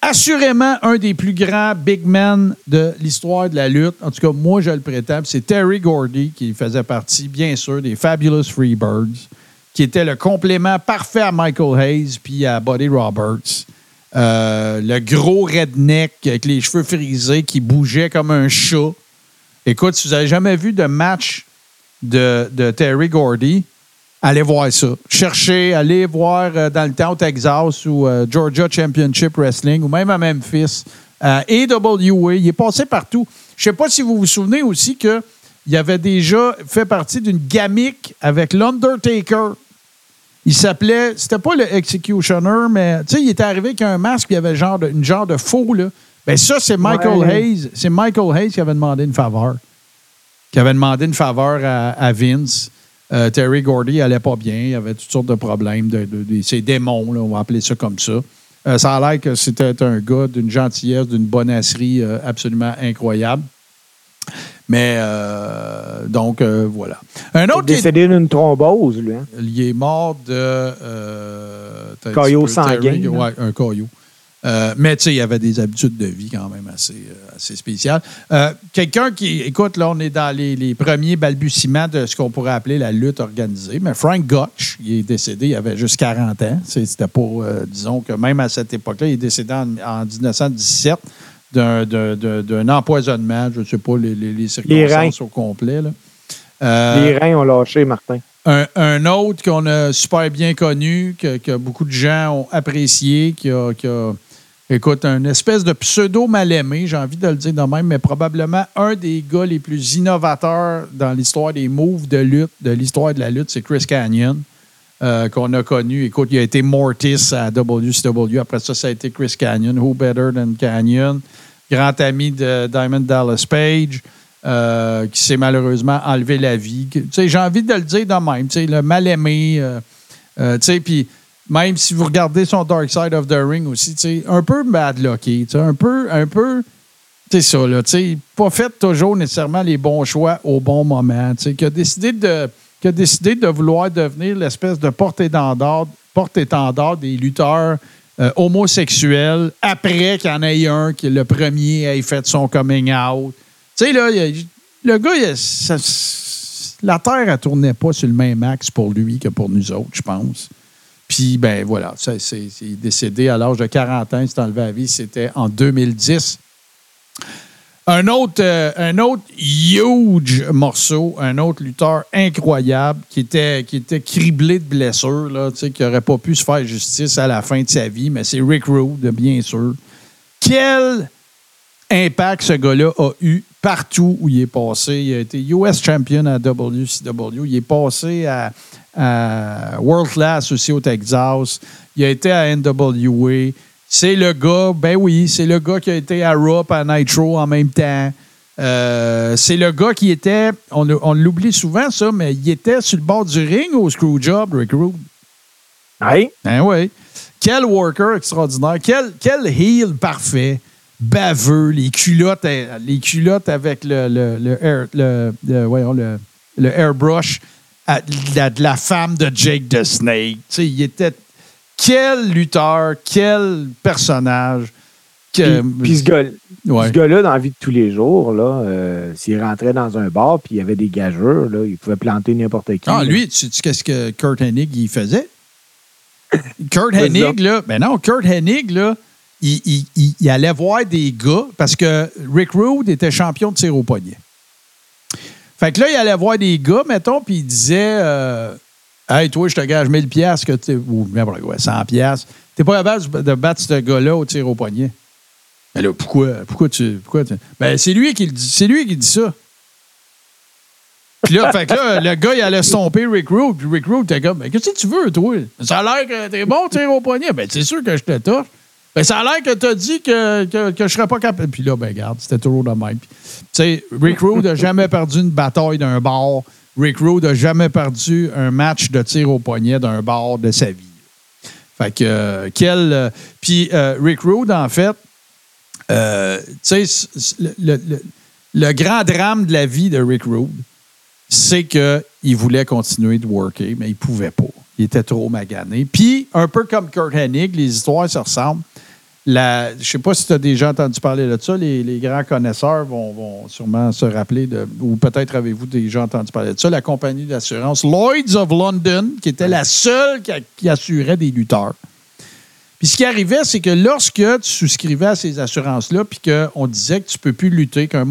Assurément, un des plus grands big men de l'histoire de la lutte, en tout cas, moi, je le prétends, c'est Terry Gordy qui faisait partie, bien sûr, des Fabulous Freebirds, qui était le complément parfait à Michael Hayes puis à Buddy Roberts. Euh, le gros redneck avec les cheveux frisés qui bougeait comme un chat. Écoute, si vous n'avez jamais vu de match de Terry Gordy, allez voir ça. Cherchez, allez voir euh, dans le temps au Texas ou euh, Georgia Championship Wrestling ou même à Memphis. Euh, AWA, il est passé partout. Je ne sais pas si vous vous souvenez aussi que il avait déjà fait partie d'une gamique avec l'Undertaker. Il s'appelait, c'était pas le Executioner, mais tu sais, il était arrivé avec un masque, il y avait genre de- une genre de faux, là. Ben ça, c'est Michael Ouais. Hayes. C'est Michael Hayes qui avait demandé une faveur. Qui avait demandé une faveur à, à Vince. Euh, Terry Gordy allait pas bien. Il avait toutes sortes de problèmes. De, de- de- ses démons, là, on va appeler ça comme ça. Euh, ça a l'air que c'était un gars d'une gentillesse, d'une bonasserie euh, absolument incroyable. Mais donc, voilà. Un Il est autre qui est- décédé d'une thrombose, lui. hein. il est mort de. Caillot sanguin. Ouais, un caillot. Euh, mais tu sais, il avait des habitudes de vie quand même assez, euh, assez spéciales. Euh, Quelqu'un qui, écoute, là, on est dans les, les premiers balbutiements de ce qu'on pourrait appeler la lutte organisée. Mais Frank Gotch, il est décédé, il avait juste 40 ans. C'était pas, disons que même à cette époque-là, il est décédé en, en 1917 d'un- empoisonnement. Je ne sais pas les, les, les circonstances au complet. là. Les reins ont lâché, Martin. un, un autre qu'on a super bien connu, que, que beaucoup de gens ont apprécié, qui a, qui a- écoute, un espèce de pseudo mal aimé, j'ai envie de le dire de même, mais probablement un des gars les plus innovateurs dans l'histoire des moves de lutte, de l'histoire de la lutte, c'est Chris Canyon. euh, qu'on a connu. Écoute, il a été Mortis à WCW. Après ça, ça a été Chris Canyon. Who better than Canyon? Grand ami de Diamond Dallas Page, euh, qui s'est malheureusement enlevé la vie. J'ai envie de le dire de même. Le mal-aimé. euh, tu sais, puis même si vous regardez son Dark Side of the Ring aussi, un peu bad lucky, un peu, un peu, c'est ça, là, pas fait toujours nécessairement les bons choix au bon moment, tu sais, qui a décidé de, a décidé de vouloir devenir l'espèce de porte-étendard, porte-étendard des lutteurs euh, homosexuels après qu'il y en ait un qui, le premier, ait fait son coming out. Tu sais, là, y le gars, la Terre, elle tournait pas sur le même axe pour lui que pour nous autres, je pense. Puis, ben voilà, ça, c'est, il est décédé à l'âge de 40 ans, il s'est enlevé à vie, c'était en 2010. Un autre, euh, un autre huge morceau, un autre lutteur incroyable qui était, qui était criblé de blessures, là, qui n'aurait pas pu se faire justice à la fin de sa vie, mais c'est Rick Rude, bien sûr. Quel impact ce gars-là a eu partout où il est passé. Il a été US champion à WCW. Il est passé à World Class aussi au Texas. Il a été à NWA. C'est le gars, ben oui, c'est le gars qui a été à Raw à Nitro en même temps. Euh, c'est le gars qui était, on, on l'oublie souvent ça, mais il était sur le bord du ring au Screwjob, Rick Rude. Oui. Ben oui. Quel worker extraordinaire. Quel, quel heel parfait. Baveux. Les culottes, euh, les culottes avec le, le, le, air- le, le- voyons, le- le airbrush à- la, de la femme de Jake the Snake. Tu sais, il était. Quel lutteur, quel personnage. Que, Puis, puis ce Ouais. gars-là, dans la vie de tous les jours, là, euh, s'il rentrait dans un bar puis il y avait des gageurs, là, il pouvait planter n'importe qui. Ah, là. lui, tu sais qu'est-ce que Kurt Hennig il faisait? Kurt Hennig, là, ben non, Kurt Hennig, là, il, il- il- il allait voir des gars parce que Rick Rude était champion de tir au poignet. Fait que là, il allait voir des gars, mettons, puis il disait euh, Hey, toi, je te gage 1000 piastres que ou n'importe quoi, 100 piastres. T'es pas capable de battre ce gars-là au tir au poignet. Mais là, pourquoi? Pourquoi tu. Pourquoi Ben, c'est lui qui. C'est lui qui dit ça. Puis là, fait que le gars, il allait stomper Rick Rude. Puis Rick Rude était comme, ben, qu'est-ce que tu veux, toi? Ça a l'air que t'es bon, tire au poignet. Ben, c'est sûr que je te touche. Ben, ça a l'air que t'as dit que, que, que je serais pas capable. Puis là, ben, regarde, c'était toujours de même. Tu sais, Rick Rude n'a jamais <laughs> perdu une bataille d'un bar. Rick Rude n'a jamais perdu un match de tir au poignet d'un bar de sa vie. Fait que, euh, quel. euh, Puis euh, Rick Rude, en fait, tu sais, le- le grand drame de la vie de Rick Rude, c'est qu'il voulait continuer de worker, mais il pouvait pas. Il était trop magané. Puis, un peu comme Kurt Hennig, les histoires se ressemblent. Je ne sais pas si tu as déjà entendu parler de ça. Les, grands connaisseurs vont, sûrement se rappeler, de, ou peut-être avez-vous déjà entendu parler de ça, la compagnie d'assurance Lloyds of London, qui était la seule qui, assurait des lutteurs. Puis ce qui arrivait, c'est que lorsque tu souscrivais à ces assurances-là, puis qu'on disait que tu ne peux plus lutter, qu'un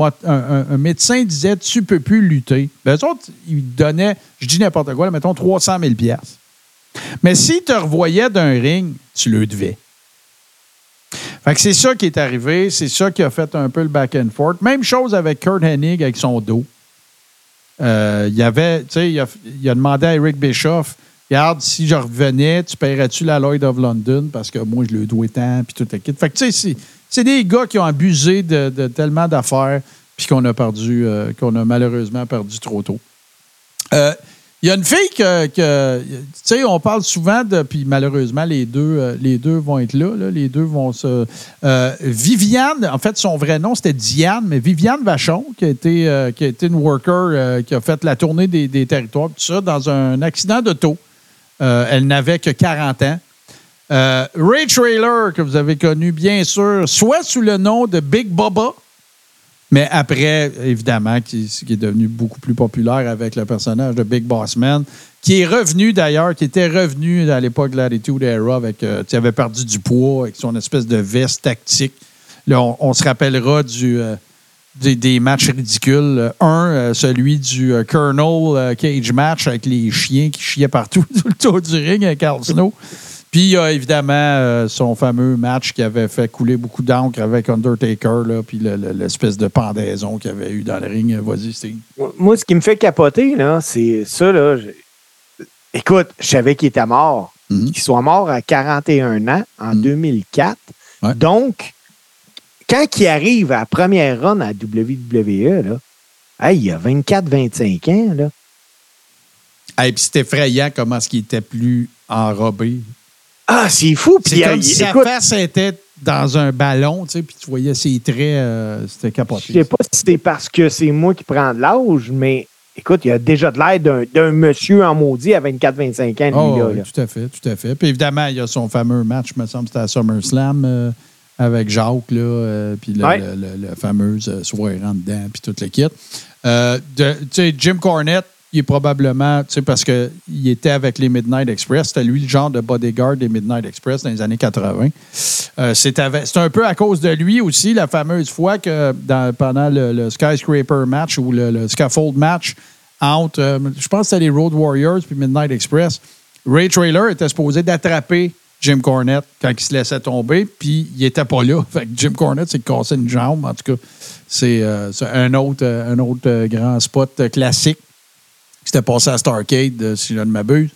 médecin disait tu ne peux plus lutter, ben eux autres, ils donnaient, je dis n'importe quoi, là, mettons 300 000 piastres. Mais s'ils te revoyaient d'un ring, tu le devais. Fait que c'est ça qui est arrivé, c'est ça qui a fait un peu le back and forth. Même chose avec Kurt Hennig avec son dos. Euh, il avait, tu sais, il a, demandé à Eric Bischoff Regarde, si je revenais, tu paierais-tu la Lloyd of London? Parce que moi, je le dois tant, puis tout kit. Fait que, tu sais, c'est- des gars qui ont abusé de, de tellement d'affaires, puis qu'on a perdu, euh, qu'on a malheureusement perdu trop tôt. Euh, Il y a une fille que, tu sais, on parle souvent de, puis malheureusement, les deux, euh, les deux vont être là, les deux vont se. euh, Viviane, en fait, son vrai nom, c'était Diane, mais Viviane Vachon, qui a été, euh, une worker, qui a fait la tournée des, des territoires, tout ça, dans un accident d'auto. Elle n'avait que 40 ans. Ray Trailer, que vous avez connu, bien sûr, soit sous le nom de Big Bubba, mais après, évidemment, qui, est devenu beaucoup plus populaire avec le personnage de Big Boss Man, qui est revenu d'ailleurs, qui était revenu à l'époque de l'Attitude Era, avec, euh, qui avait perdu du poids, avec son espèce de veste tactique. Là, on, se rappellera euh, des, des matchs ridicules. Un, euh, celui du euh, Colonel Cage match avec les chiens qui chiaient partout <laughs> tout le tour du ring avec Al Snow. Puis il y a évidemment euh, son fameux match qui avait fait couler beaucoup d'encre avec Undertaker, là, puis le- le- l'espèce de pendaison qu'il avait eu dans le ring. Vas-y, Steve. Moi, ce qui me fait capoter, là, c'est ça, là. je- Écoute, je savais qu'il était mort. Mhm. Qu'il soit mort à 41 ans en Mhm. 2004. Ouais. Donc, quand il arrive à la première run à WWE, là, hey, il a 24-25 ans, là. Et puis c'est effrayant comment est-ce qu'il était plus enrobé. Ah, c'est fou. C'est comme si sa face était dans un ballon, tu sais, puis tu voyais ses traits, euh, c'était je capoté. sais pas si c'est parce que c'est moi qui prends de l'âge, mais écoute, il a déjà de l'air d'un- d'un monsieur en maudit à 24-25 ans, lui, Oh, là, oui, là. tout à fait, tout à fait. Puis évidemment, il y a son fameux match, me semble, c'était à SummerSlam euh, avec Jacques, là, euh, puis le, Ouais. le, le- le fameuse soirée en dedans, puis tout le kit. Euh, de- tu sais, Jim Cornette, il est probablement, tu sais, parce qu'il était avec les Midnight Express, c'était lui le genre de bodyguard des Midnight Express dans les années 80. Euh, c'est un peu à cause de lui aussi, la fameuse fois que pendant le, Skyscraper match ou le, Scaffold match entre, euh, je pense que c'était les Road Warriors puis Midnight Express, Ray Trailer était supposé d'attraper Jim Cornette quand il se laissait tomber, puis il était pas là. <laughs> Jim Cornette s'est cassé une jambe. En tout cas, c'est euh, un autre, un autre grand spot classique qui s'était passé à Starcade, euh, si je ne m'abuse.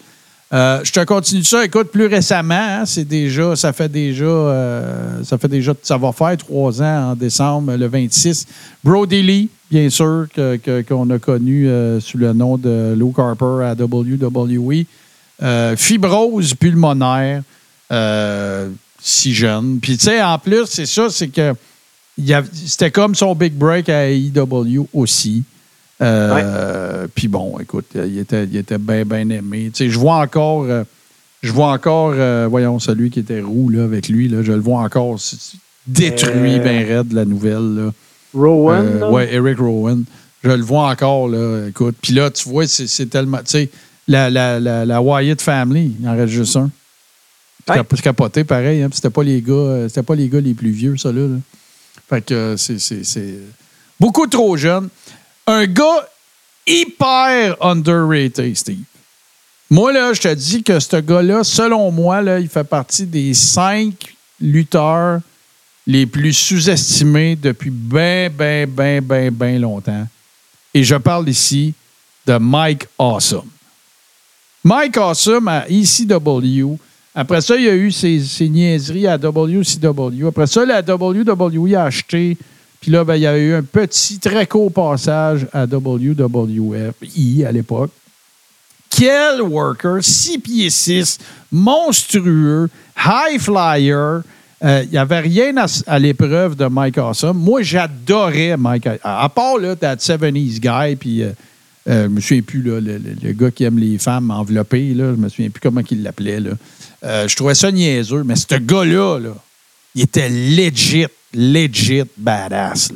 Euh, je te continue ça. Écoute, plus récemment, hein, c'est déjà, ça fait déjà, euh, ça fait déjà, ça va faire trois ans en décembre, le 26. Brody Lee, bien sûr, que- que- qu'on a connu sous le nom de Luke Harper à WWE. Fibrose pulmonaire, si jeune. Puis, tu sais, en plus, c'est ça, c'est que c'était comme son big break à AEW aussi. Euh, Puis bon, écoute, il était, il était bien, bien aimé. Tu sais, je vois encore, euh, je vois encore, euh, voyons, celui qui était roux là, avec lui, là, je le vois encore détruit Euh, bien raide, la nouvelle. Là. Rowan, ouais, Eric Rowan. Je le vois encore, là. Écoute. Puis là, tu vois, c'est tellement. Tu sais, la, la, la, la Wyatt Family, il en reste juste un. Capoté, pareil. Hein, c'était pas les gars, c'était pas les gars les plus vieux, ça, là. là. Fait que c'est beaucoup trop jeune. Un gars hyper underrated, Steve. Moi, là, je te dis que ce gars-là, selon moi, là, il fait partie des cinq lutteurs les plus sous-estimés depuis ben, ben, ben, ben, ben longtemps. Et je parle ici de Mike Awesome. Mike Awesome à ECW. Après ça, il y a eu ses, ses niaiseries à WCW. Après ça, la WWE a acheté. Puis là, ben, il y a eu un petit, très court passage à WWF, I à l'époque. Quel worker, 6 pieds 6, monstrueux, high flyer. Euh, Il n'y avait rien à, l'épreuve de Mike Awesome. Moi, j'adorais Mike. À, à part là, That 70s Guy, puis euh, euh, je me souviens plus, là, le, le- gars qui aime les femmes enveloppées, là, je me souviens plus comment il l'appelait. Euh, je trouvais ça niaiseux, mais ce gars-là, là, il était legit, legit badass.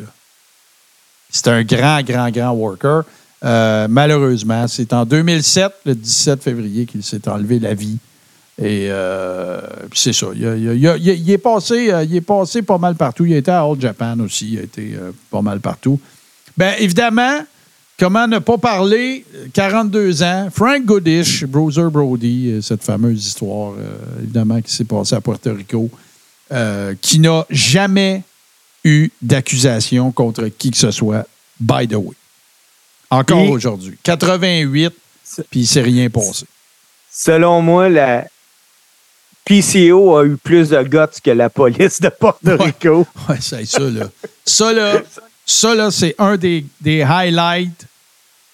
C'est un grand, grand, grand worker. Euh, malheureusement, c'est en 2007, le 17 février, qu'il s'est enlevé la vie. Et euh, c'est ça. Il, est passé, euh, il est passé pas mal partout. Il a été à All Japan aussi. Il a été pas mal partout. Bien, évidemment, comment ne pas parler, euh, 42 ans, Frank Goodish, Bruiser Brody, cette fameuse histoire, évidemment, qui s'est passée à Puerto Rico, euh, qui n'a jamais eu d'accusation contre qui que ce soit, by the way. Encore aujourd'hui. 88, puis il s'est rien passé. Selon moi, la PCO a eu plus de guts que la police de Porto Rico. <laughs> Ouais, c'est ça, là. Ça, là, ça, là, c'est un des, des highlights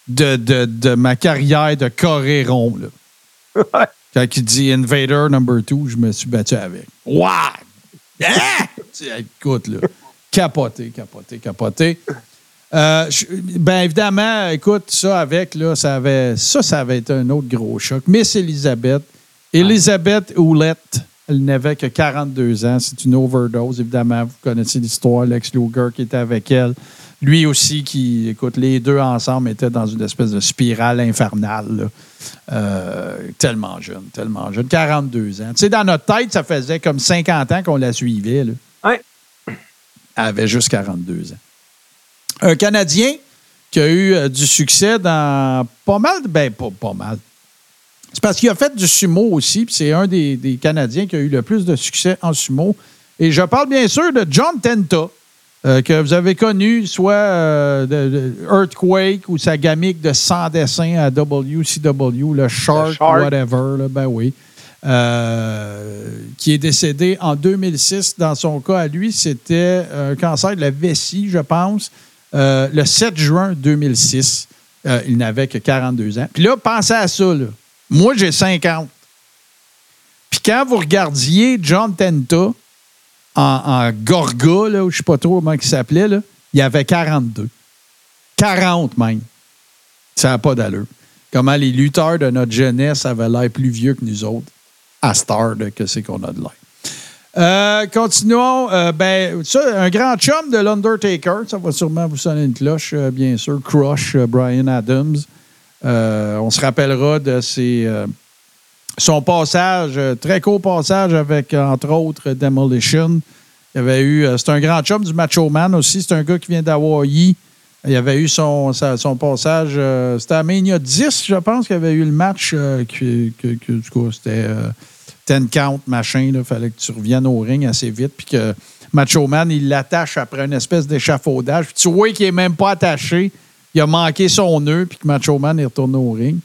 de, de, de ma carrière de coréron, là. <laughs> Ouais. Quand il dit Invader number two, je me suis battu avec. Wow! Hein? Écoute, là. Capoté, capoté, capoté. Euh, ben évidemment, écoute, ça avec, là, ça avait, ça, ça avait été un autre gros choc. Miss Elizabeth, Elizabeth Houlette, elle n'avait que 42 ans. C'est une overdose, évidemment. Vous connaissez l'histoire, Lex Luger qui était avec elle. Lui aussi, qui, écoute, les deux ensemble étaient dans une espèce de spirale infernale. là. Euh, tellement jeune, tellement jeune. 42 ans. Tu sais, dans notre tête, ça faisait comme 50 ans qu'on la suivait. Là. Ouais. Elle avait juste 42 ans. Un Canadien qui a eu euh, du succès dans pas mal, ben pas, pas mal. C'est parce qu'il a fait du sumo aussi, puis c'est un des, des Canadiens qui a eu le plus de succès en sumo. Et je parle bien sûr de John Tenta, euh, que vous avez connu, soit euh, de, de Earthquake ou sa gamique de 100 dessins à WCW, le Shark, Shark. whatever, là, ben oui. Euh, qui est décédé en 2006. Dans son cas, à lui, c'était un cancer de la vessie, je pense, le 7 juin 2006. Euh, il n'avait que 42 ans. Puis là, pensez à ça. là. Moi, j'ai 50. Puis quand vous regardiez John Tenta en, en Gorga, là, je ne sais pas trop comment il s'appelait, là, il avait 42. 40 même. Ça n'a pas d'allure. Comment les lutteurs de notre jeunesse avaient l'air plus vieux que nous autres à Star de que c'est qu'on a de l'air. Euh, continuons. Euh, ben, ça, un grand chum de l'Undertaker. Ça va sûrement vous sonner une cloche, euh, bien sûr. Crush, Brian Adams. On se rappellera de ses, son passage, euh, très court passage avec, euh, entre autres, Demolition. Il avait eu. euh, c'est un grand chum du Macho Man aussi. C'est un gars qui vient d'Hawaii. Il avait eu son, son passage. c'était à Mania 10, je pense, qu'il avait eu le match. euh, du coup, c'était euh, 10 count, machin. Il fallait que tu reviennes au ring assez vite. Puis que Macho Man, il l'attache après une espèce d'échafaudage. Puis tu vois qu'il n'est même pas attaché. Il a manqué son nœud. Puis que Macho Man est retourné au ring.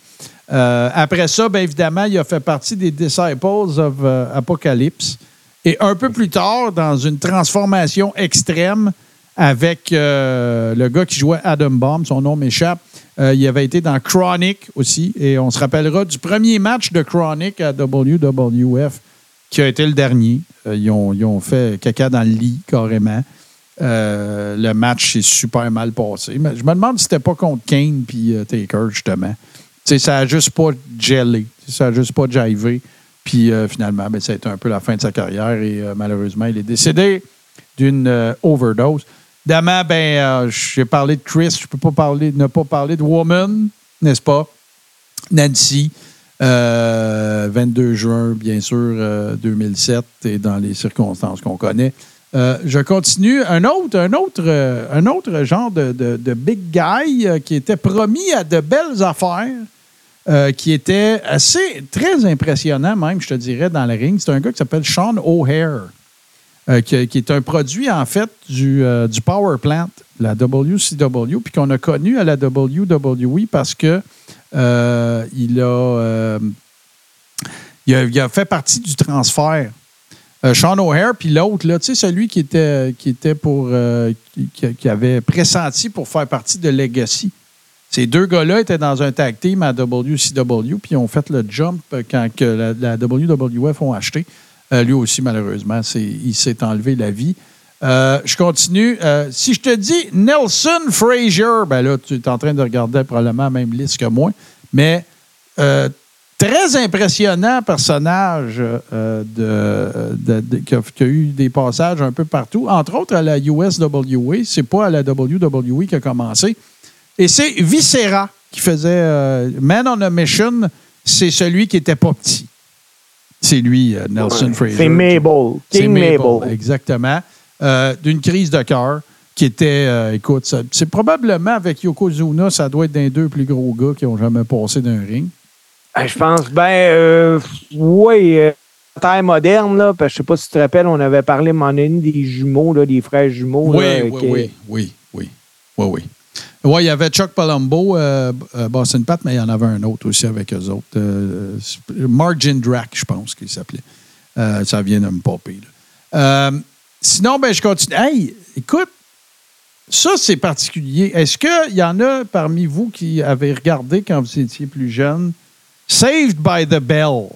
Euh, après ça, bien évidemment, il a fait partie des Disciples of euh, Apocalypse. Et un peu plus tard, dans une transformation extrême avec euh, le gars qui jouait Adam Bomb, son nom m'échappe, il avait été dans Chronic aussi. Et on se rappellera du premier match de Chronic à WWF qui a été le dernier. Ils, ont, ils ont fait caca dans le lit carrément. Le match s'est super mal passé. Mais je me demande si c'était pas contre Kane puis Taker, justement. Ça a juste pas gelé. Ça a juste pas jivé. Puis euh, finalement, ben, ça a été un peu la fin de sa carrière et euh, malheureusement, il est décédé d'une euh, overdose. Évidemment, ben, j'ai parlé de Chris, je peux pas parler, ne pas parler de Woman, n'est-ce pas? Nancy, euh, 22 juin, bien sûr, euh, 2007, et dans les circonstances qu'on connaît. Je continue. Un autre, un autre, un autre genre de, de- de big guy qui était promis à de belles affaires, euh, qui était assez, très impressionnant même, je te dirais, dans le ring. C'est un gars qui s'appelle Sean O'Hare, euh, qui, est un produit, en fait, du, euh, du Power Plant, la WCW, puis qu'on a connu à la WWE parce que il, a, il, a, fait partie du transfert. Sean O'Hare, puis l'autre, tu sais, celui qui était, qui était pour. qui- qui avait pressenti pour faire partie de Legacy. Ces deux gars-là étaient dans un tag team à WCW, puis ils ont fait le jump quand que la, WWF ont acheté. Euh, lui aussi, malheureusement, il s'est enlevé la vie. Euh, je continue. Euh, si je te dis Nelson Frazier, ben là, tu es en train de regarder probablement la même liste que moi, mais très impressionnant personnage de- qui, a, qui a eu des passages un peu partout, entre autres à la USWA. C'est pas à la WWE qui a commencé. Et c'est Viscera qui faisait euh, Man on a Mission. C'est celui qui était pas petit. C'est lui, euh, Nelson Frazier. C'est Mabel. C'est King Mabel, Mabel. exactement. Euh, D'une crise de cœur qui était, écoute, c'est probablement avec Yokozuna, ça doit être d'un deux plus gros gars qui ont jamais passé d'un ring. Ah, Je pense, ben, oui, taille moderne, là, parce que je sais pas si tu te rappelles, on avait parlé à un moment donné des jumeaux, là, des frères jumeaux. Oui, là, oui, qui- oui, oui, oui, oui, oui. Oui, il y avait Chuck Palumbo, euh, euh, Boston Pat, mais il y en avait un autre aussi avec eux autres. Euh, Mark Jindrak, je pense qu'il s'appelait. Ça vient de me popper. sinon, ben, je continue. Hey, écoute, ça, c'est particulier. Est-ce qu'il y en a parmi vous qui avez regardé quand vous étiez plus jeune Saved by the Bell?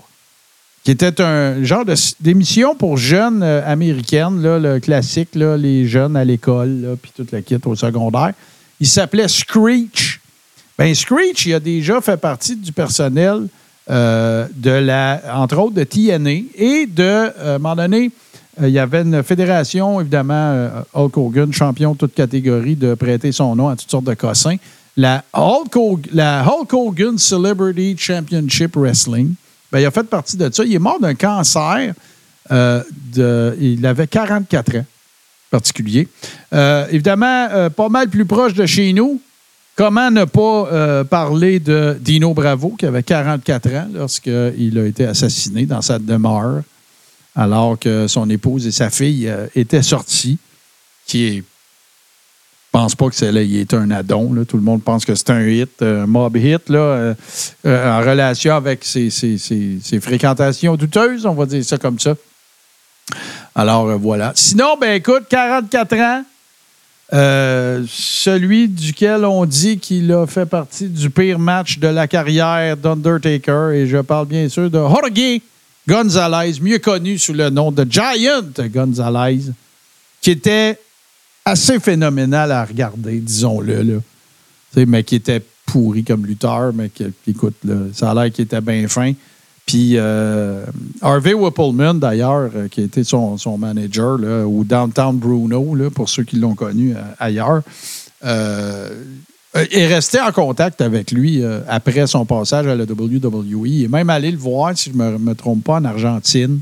qui était un genre d'émission pour jeunes américaines, là, le classique, là, les jeunes à l'école, puis toute la kit au secondaire. Il s'appelait Screech. Ben Screech, il a déjà fait partie du personnel euh, de la, entre autres, de TNA et de, euh, à un moment donné, euh, il y avait une fédération, évidemment, Hulk Hogan, champion de toute catégorie, de prêter son nom à toutes sortes de cossins. La Hulk, Hog- la Hulk Hogan Celebrity Championship Wrestling. Ben, il a fait partie de ça. Il est mort d'un cancer. de, il avait 44 ans, particulier. Euh, évidemment, euh, pas mal plus proche de chez nous, Comment ne pas euh, parler de Dino Bravo, qui avait 44 ans lorsqu'il a été assassiné dans sa demeure, alors que son épouse et sa fille étaient sorties, qui est. Je pense pas que c'est là, il est un addon. Tout le monde pense que c'est un hit, un mob hit, là, en relation avec ses fréquentations douteuses, on va dire ça comme ça. Alors, euh, voilà. Sinon, ben écoute, 44 ans, euh, celui duquel on dit qu'il a fait partie du pire match de la carrière d'Undertaker, et je parle bien sûr de Jorge Gonzalez, mieux connu sous le nom de Giant Gonzalez, qui était assez phénoménal à regarder, disons-le, mais qui était pourri comme lutteur, mais qui, écoute, ça a l'air qu'il était bien fin. Puis euh, Harvey Whippleman, d'ailleurs, euh, qui a été son, manager, là, ou Downtown Bruno, pour ceux qui l'ont connu euh, ailleurs, est resté en contact avec lui après son passage à la WWE. Il est même allé le voir, si je ne me, trompe pas, en Argentine.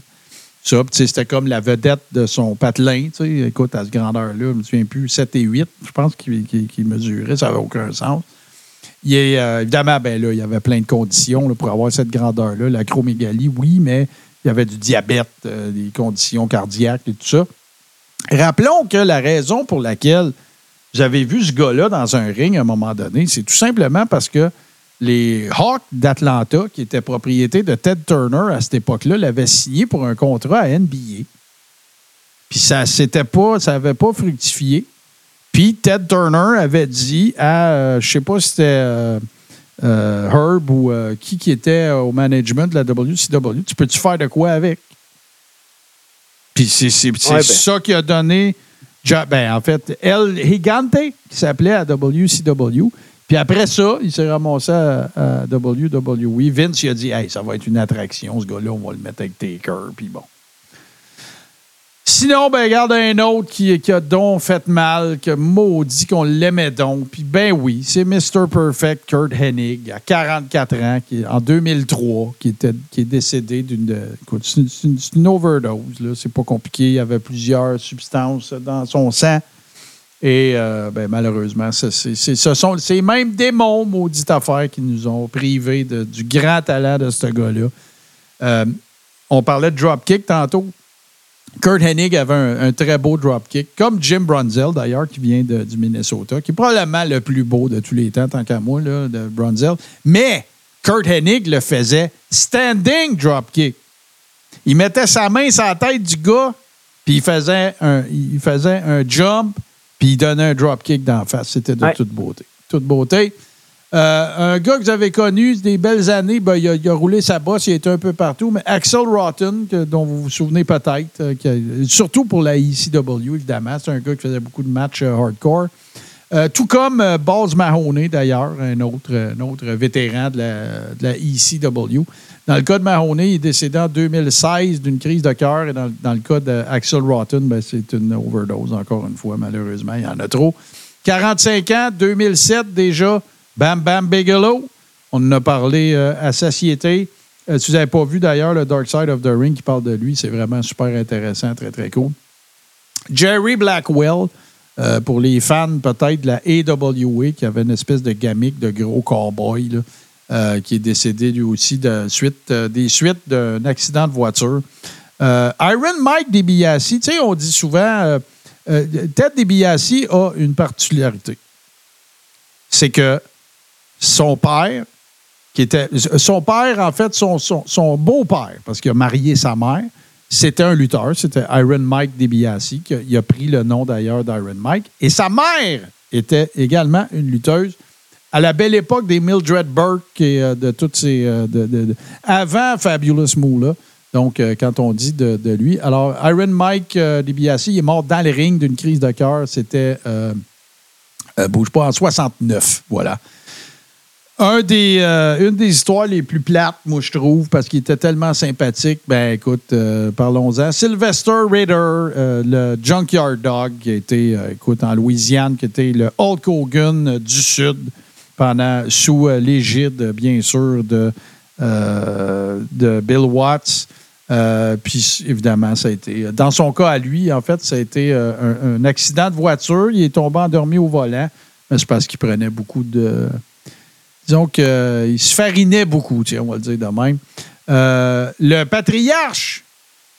Ça, c'était comme la vedette de son patelin. Écoute, à ce grandeur-là, je ne me souviens plus, 7 et 8, je pense qu'il mesurait. Ça n'avait aucun sens. Il euh, évidemment, ben là, il y avait plein de conditions pour avoir cette grandeur-là. L'acromégalie, oui, mais il y avait du diabète, euh, des conditions cardiaques et tout ça. Rappelons que la raison pour laquelle j'avais vu ce gars-là dans un ring à un moment donné, c'est tout simplement parce que les Hawks d'Atlanta, qui étaient propriété de Ted Turner à cette époque-là, l'avaient signé pour un contrat à NBA. Puis ça n'avait pas, ça avait pas fructifié. Puis Ted Turner avait dit à, euh, je sais pas si c'était euh, euh, Herb ou euh, qui qui était au management de la WCW, tu peux-tu faire de quoi avec? Puis c'est c'est- c'est Ouais, ben. ça qui a donné, ben, en fait, El Gigante, qui s'appelait à WCW. Puis après ça, il s'est ramassé à, à WWE. Vince, il a dit, hey, ça va être une attraction, ce gars-là, on va le mettre avec Taker. Puis bon. Sinon, ben, regarde un autre qui, qui a donc fait mal, que maudit qu'on l'aimait donc. Puis ben oui, c'est Mr. Perfect Kurt Hennig, à 44 ans, qui, en 2003, qui, était, qui est décédé d'une... C'est une, overdose, là. C'est pas compliqué. Il y avait plusieurs substances dans son sang. Et euh, ben, malheureusement, c'est, ce sont ces mêmes démons, maudite affaire, qui nous ont privés du grand talent de ce gars-là. Euh, on parlait de dropkick tantôt. Kurt Hennig avait un, un très beau dropkick, comme Jim Brunzel, d'ailleurs, qui vient de- du Minnesota, qui est probablement le plus beau de tous les temps, tant qu'à moi, là, de Brunzel. Mais Kurt Hennig le faisait standing dropkick. Il mettait sa main sur la tête du gars, puis il faisait un, il faisait un jump, puis il donnait un dropkick d'en face. C'était de Ouais. toute beauté. Toute beauté. Euh, un gars que vous avez connu des belles années, ben, il, a, roulé sa bosse, il était un peu partout, mais Axel Rotten, dont vous vous souvenez peut-être, euh, surtout pour la ECW, évidemment, c'est un gars qui faisait beaucoup de matchs euh, hardcore. Tout comme Balls Mahoney, d'ailleurs, un autre, autre vétéran de la, ECW. Dans le cas de Mahoney, il est décédé en 2016 d'une crise de cœur. Et dans, dans le cas d'Axel Rotten, ben, c'est une overdose, encore une fois, malheureusement. Il y en a trop. 45 ans, 2007 déjà, Bam Bam Bigelow. On en a parlé euh, à satiété. Euh, si vous n'avez pas vu d'ailleurs le Dark Side of the Ring qui parle de lui, c'est vraiment super intéressant, très très cool. Jerry Blackwell, euh, pour les fans peut-être de la AWA, qui avait une espèce de gamique de gros cowboy, là, euh, qui est décédé lui aussi de suite, des suites d'un accident de voiture. Iron Mike DiBiase, tu sais, on dit souvent, Ted DiBiase a une particularité. C'est que son père, qui était. Son père, en fait, son, son, beau-père, parce qu'il a marié sa mère, c'était un lutteur, c'était Iron Mike DiBiase, qui a, il a pris le nom d'ailleurs d'Iron Mike. Et sa mère était également une lutteuse à la belle époque des Mildred Burke et euh, de toutes ces. euh, de- de- avant Fabulous Moolah. Donc, euh, quand on dit de, lui. Alors, Iron Mike DiBiase, est mort dans les rings d'une crise de cœur. C'était. bouge pas, en 69. Voilà. Des, euh, une des histoires les plus plates, moi, je trouve, parce qu'il était tellement sympathique. Ben, écoute, euh, parlons-en. Sylvester Ritter, euh, le Junkyard Dog, qui a été, écoute, en Louisiane, qui était le Hulk Hogan du Sud, pendant, sous l'égide, bien sûr, de, de Bill Watts. Puis, évidemment, ça a été. Dans son cas à lui, en fait, ça a été un, un accident de voiture. Il est tombé endormi au volant. Mais c'est parce qu'il prenait beaucoup de. Disons qu'il se farinait beaucoup, tiens, on va le dire de même. Euh, le patriarche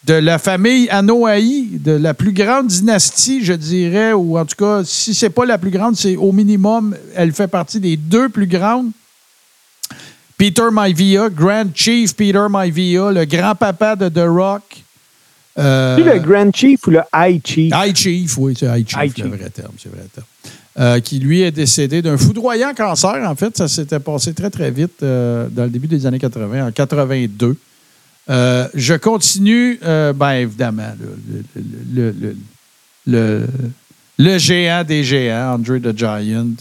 de la famille Anoaï, de la plus grande dynastie, je dirais, ou en tout cas, si c'est pas la plus grande, c'est au minimum, elle fait partie des deux plus grandes. Peter Maivia, Grand Chief Peter Maivia, le grand-papa de The Rock. Euh, Tu le Grand Chief ou le High Chief? High Chief, oui, c'est High Chief, High le Chief. vrai terme, c'est le vrai terme. Euh, qui lui est décédé d'un foudroyant cancer. En fait, ça s'était passé très, très vite euh, dans le début des années 80, en 82. Euh, je continue, bien évidemment, le, géant des géants, Andre the Giant.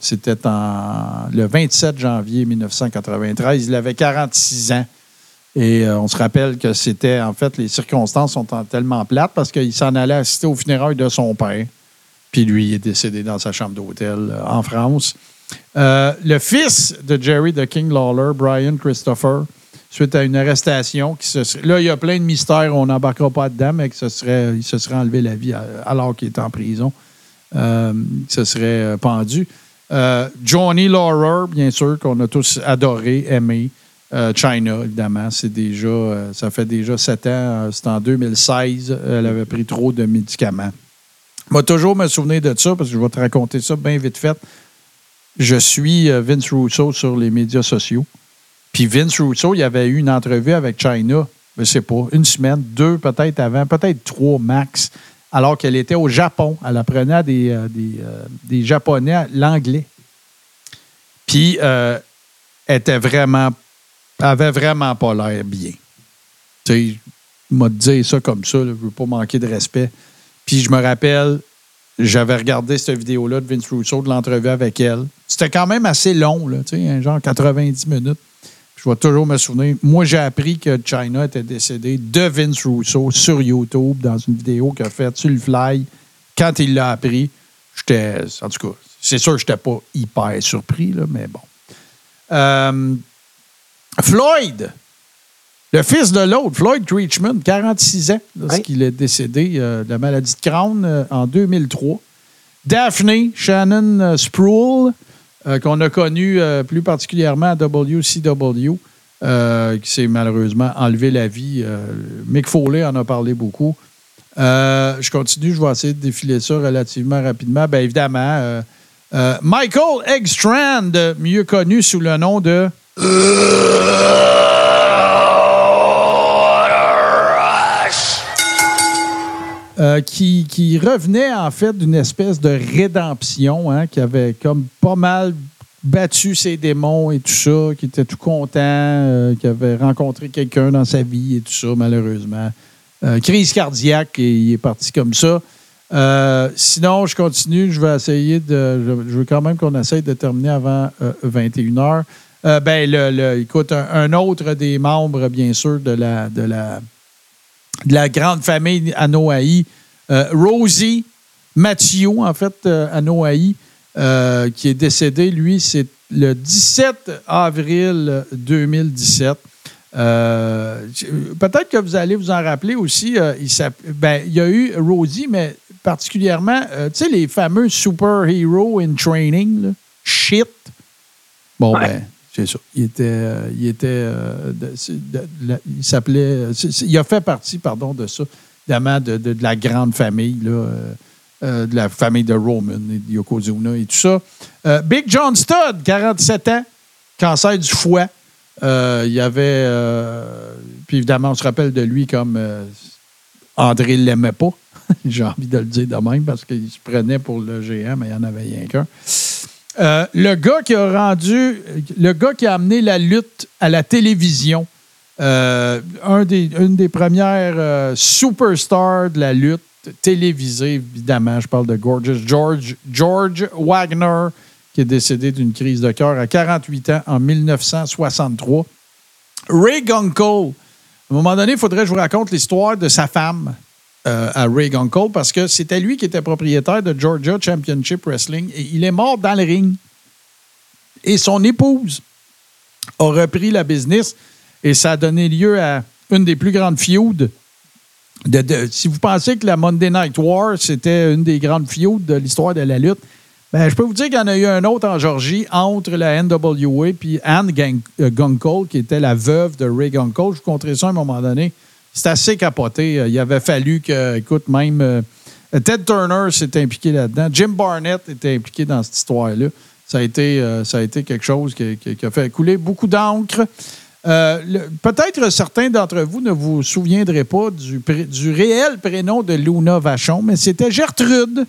C'était le 27 janvier 1993. Il avait 46 ans. Et on se rappelle que c'était, en fait, les circonstances sont en- tellement plates parce qu'il s'en allait assister aux funérailles de son père. Puis lui, est décédé dans sa chambre d'hôtel euh, en France. Euh, le fils de Jerry the King Lawler, Brian Christopher, suite à une arrestation, qui se serait- là, il y a plein de mystères, on n'embarquera pas dedans, mais que ce serait, il se serait enlevé la vie alors qu'il était en prison. Euh, il se serait euh, pendu. Johnny Laurer, bien sûr, qu'on a tous adoré, aimé. China, évidemment, c'est déjà, ça fait déjà sept ans. c'est en 2016. Elle avait pris trop de médicaments. Vais toujours me souvenir de ça parce que je vais te raconter ça bien vite fait. Je suis euh, Vince Russo sur les médias sociaux. Puis Vince Russo, il avait eu une entrevue avec China, je sais pas, une semaine, deux peut-être avant, peut-être trois max, alors qu'elle était au Japon. Elle apprenait à des, euh, euh, des Japonais l'anglais. Puis euh, était vraiment, avait vraiment pas l'air bien. Tu sais, m'a dit ça comme ça, là, je veux pas manquer de respect. Puis je me rappelle, j'avais regardé cette vidéo-là de Vince Russo, de l'entrevue avec elle. C'était quand même assez long, là, un genre 90 minutes. Je vais toujours me souvenir. Moi, j'ai appris que China était décédé de Vince Russo sur YouTube dans une vidéo qu'il a faite sur le fly. Quand il l'a appris, j'étais. En tout cas, c'est sûr que je n'étais pas hyper surpris, là, mais bon. Euh, Floyd, le fils de l'autre, Floyd Creechman, 46 ans, lorsqu'il est décédé euh, de la maladie de Crohn euh, en 2003. Daphne Shannon euh, Sproul, euh, qu'on a connu euh, plus particulièrement à WCW, euh, qui s'est malheureusement enlevé la vie. Euh, Mick Foley en a parlé beaucoup. Euh, je continue, je vais essayer de défiler ça relativement rapidement. Bien évidemment, euh, euh, Michael Eggstrand, mieux connu sous le nom de. <laughs> Euh, qui, revenait en fait d'une espèce de rédemption, hein, qui avait comme pas mal battu ses démons et tout ça, qui était tout content, euh, qui avait rencontré quelqu'un dans sa vie et tout ça, malheureusement. Euh, crise cardiaque et il est parti comme ça. Euh, sinon, je continue, je vais essayer de. Je, veux quand même qu'on essaye de terminer avant 21h. ben, le, le- écoute, un, un autre des membres, bien sûr, de la, de la, de la grande famille Anoaï, euh, Rosie Mathieu, en fait, euh, Anoaï, euh, qui est décédé, lui, c'est le 17 avril 2017. Euh, Peut-être que vous allez vous en rappeler aussi. il, ben, il y a eu Rosie, mais particulièrement, tu sais, les fameux superheroes in training, là, shit. Bon, Ouais. ben, c'est ça. Il était. euh, il était. euh, il s'appelait. Il a fait partie, pardon, de ça, évidemment, de, de- la grande famille, là, euh, de la famille de Roman et de Yokozuna et tout ça. Big John Studd, 47 ans, cancer du foie. Il y avait. puis évidemment, on se rappelle de lui comme André ne l'aimait pas. <laughs> J'ai envie de le dire de même parce qu'il se prenait pour le géant, mais il n'y en avait rien qu'un. Euh, le gars qui a rendu, le gars qui a amené la lutte à la télévision, euh, une des premières euh, superstars de la lutte télévisée, évidemment, je parle de Gorgeous George, George Wagner, qui est décédé d'une crise de cœur à 48 ans en 1963. Ray Gunkel, à un moment donné, il faudrait que je vous raconte l'histoire de sa femme euh, à Ray Gunkel parce que c'était lui qui était propriétaire de Georgia Championship Wrestling et il est mort dans le ring. Et son épouse a repris la business et ça a donné lieu à une des plus grandes feuds. De, si vous pensez que la Monday Night War, c'était une des grandes feuds de l'histoire de la lutte, Ben, je peux vous dire qu'il y en a eu un autre en Georgie entre la NWA et Anne euh, Gunkel, qui était la veuve de Ray Gunkel. Je vous conterai ça à un moment donné. C'est assez capoté. Euh, Il avait fallu que, écoute, même euh, Ted Turner s'est impliqué là-dedans. Jim Barnett était impliqué dans cette histoire-là. Ça a été, euh, ça a été quelque chose qui, a fait couler beaucoup d'encre. Peut-être certains d'entre vous ne vous souviendrez pas du, réel prénom de Luna Vachon, mais c'était Gertrude.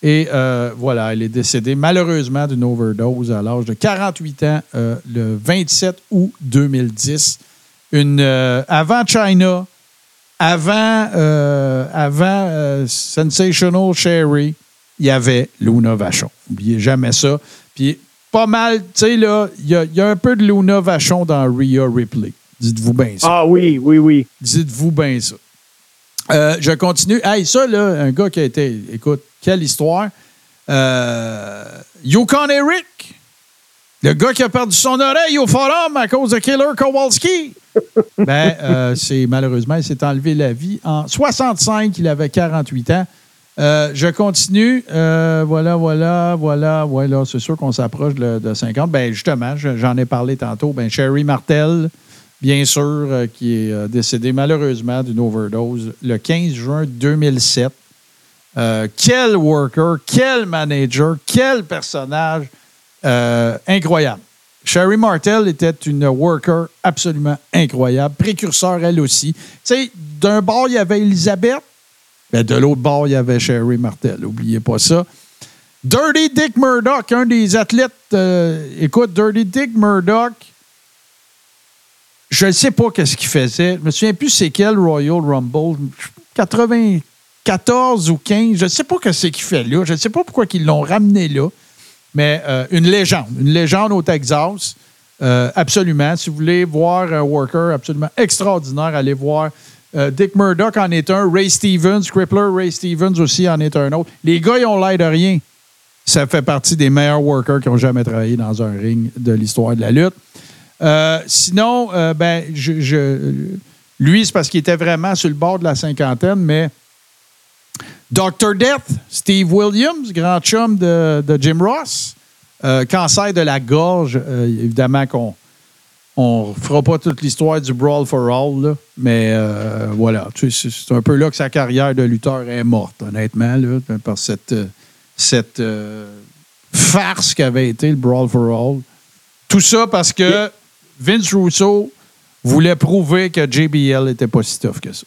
Et voilà, elle est décédée malheureusement d'une overdose à l'âge de 48 ans le 27 août 2010. Une, euh, avant China, avant, euh, avant euh, Sensational Sherry, il y avait Luna Vachon. N'oubliez jamais ça. Puis pas mal, tu sais, là, il y, a- il y a un peu de Luna Vachon dans Rhea Ripley. Dites-vous bien ça. Ah oui, oui, oui. Dites-vous bien ça. Euh, je continue. Hey, ça, là, un gars qui a été. Écoute, quelle histoire. Euh, Yukon Eric, le gars qui a perdu son oreille au forum à cause de Killer Kowalski. <laughs> ben, euh, c'est malheureusement, il s'est enlevé la vie en 65. Il avait 48 ans. Euh, je continue. Euh, voilà, voilà, voilà. Voilà, c'est sûr qu'on s'approche de, de 50. Ben, justement, je- j'en ai parlé tantôt. Ben, Sherry Martel, bien sûr, qui est décédé malheureusement d'une overdose le 15 juin 2007. Euh, quel worker, quel manager, quel personnage euh, incroyable. Sherry Martel était une worker absolument incroyable, précurseur elle aussi. Tu sais, d'un bord, il y avait Elisabeth, mais de l'autre bord, il y avait Sherry Martel. N'oubliez pas ça. Dirty Dick Murdoch, un des athlètes. euh, écoute, Dirty Dick Murdoch, je ne sais pas qu'est-ce qu'il faisait. Je me souviens plus c'est quel Royal Rumble. 94 ou 15. Je ne sais pas ce qu'il fait là. Je ne sais pas pourquoi ils l'ont ramené là. Mais euh, une légende. Une légende au Texas. Euh, absolument. Si vous voulez voir un worker absolument extraordinaire, allez voir. euh, Dick Murdoch en est un. Ray Stevens, Crippler, Ray Stevens aussi en est un autre. Les gars, ils ont l'air de rien. Ça fait partie des meilleurs workers qui ont jamais travaillé dans un ring de l'histoire de la lutte. Sinon, ben, je- lui, c'est parce qu'il était vraiment sur le bord de la cinquantaine, mais Dr. Death, Steve Williams, grand chum de, de Jim Ross, euh, cancer de la gorge, euh, évidemment qu'on on fera pas toute l'histoire du Brawl for All, là, mais euh, voilà, tu sais, c'est un peu là que sa carrière de lutteur est morte, honnêtement, là, par cette, cette farce qu'avait été le Brawl for All. Tout ça parce que Vince Russo voulait prouver que JBL n'était pas si tough que ça.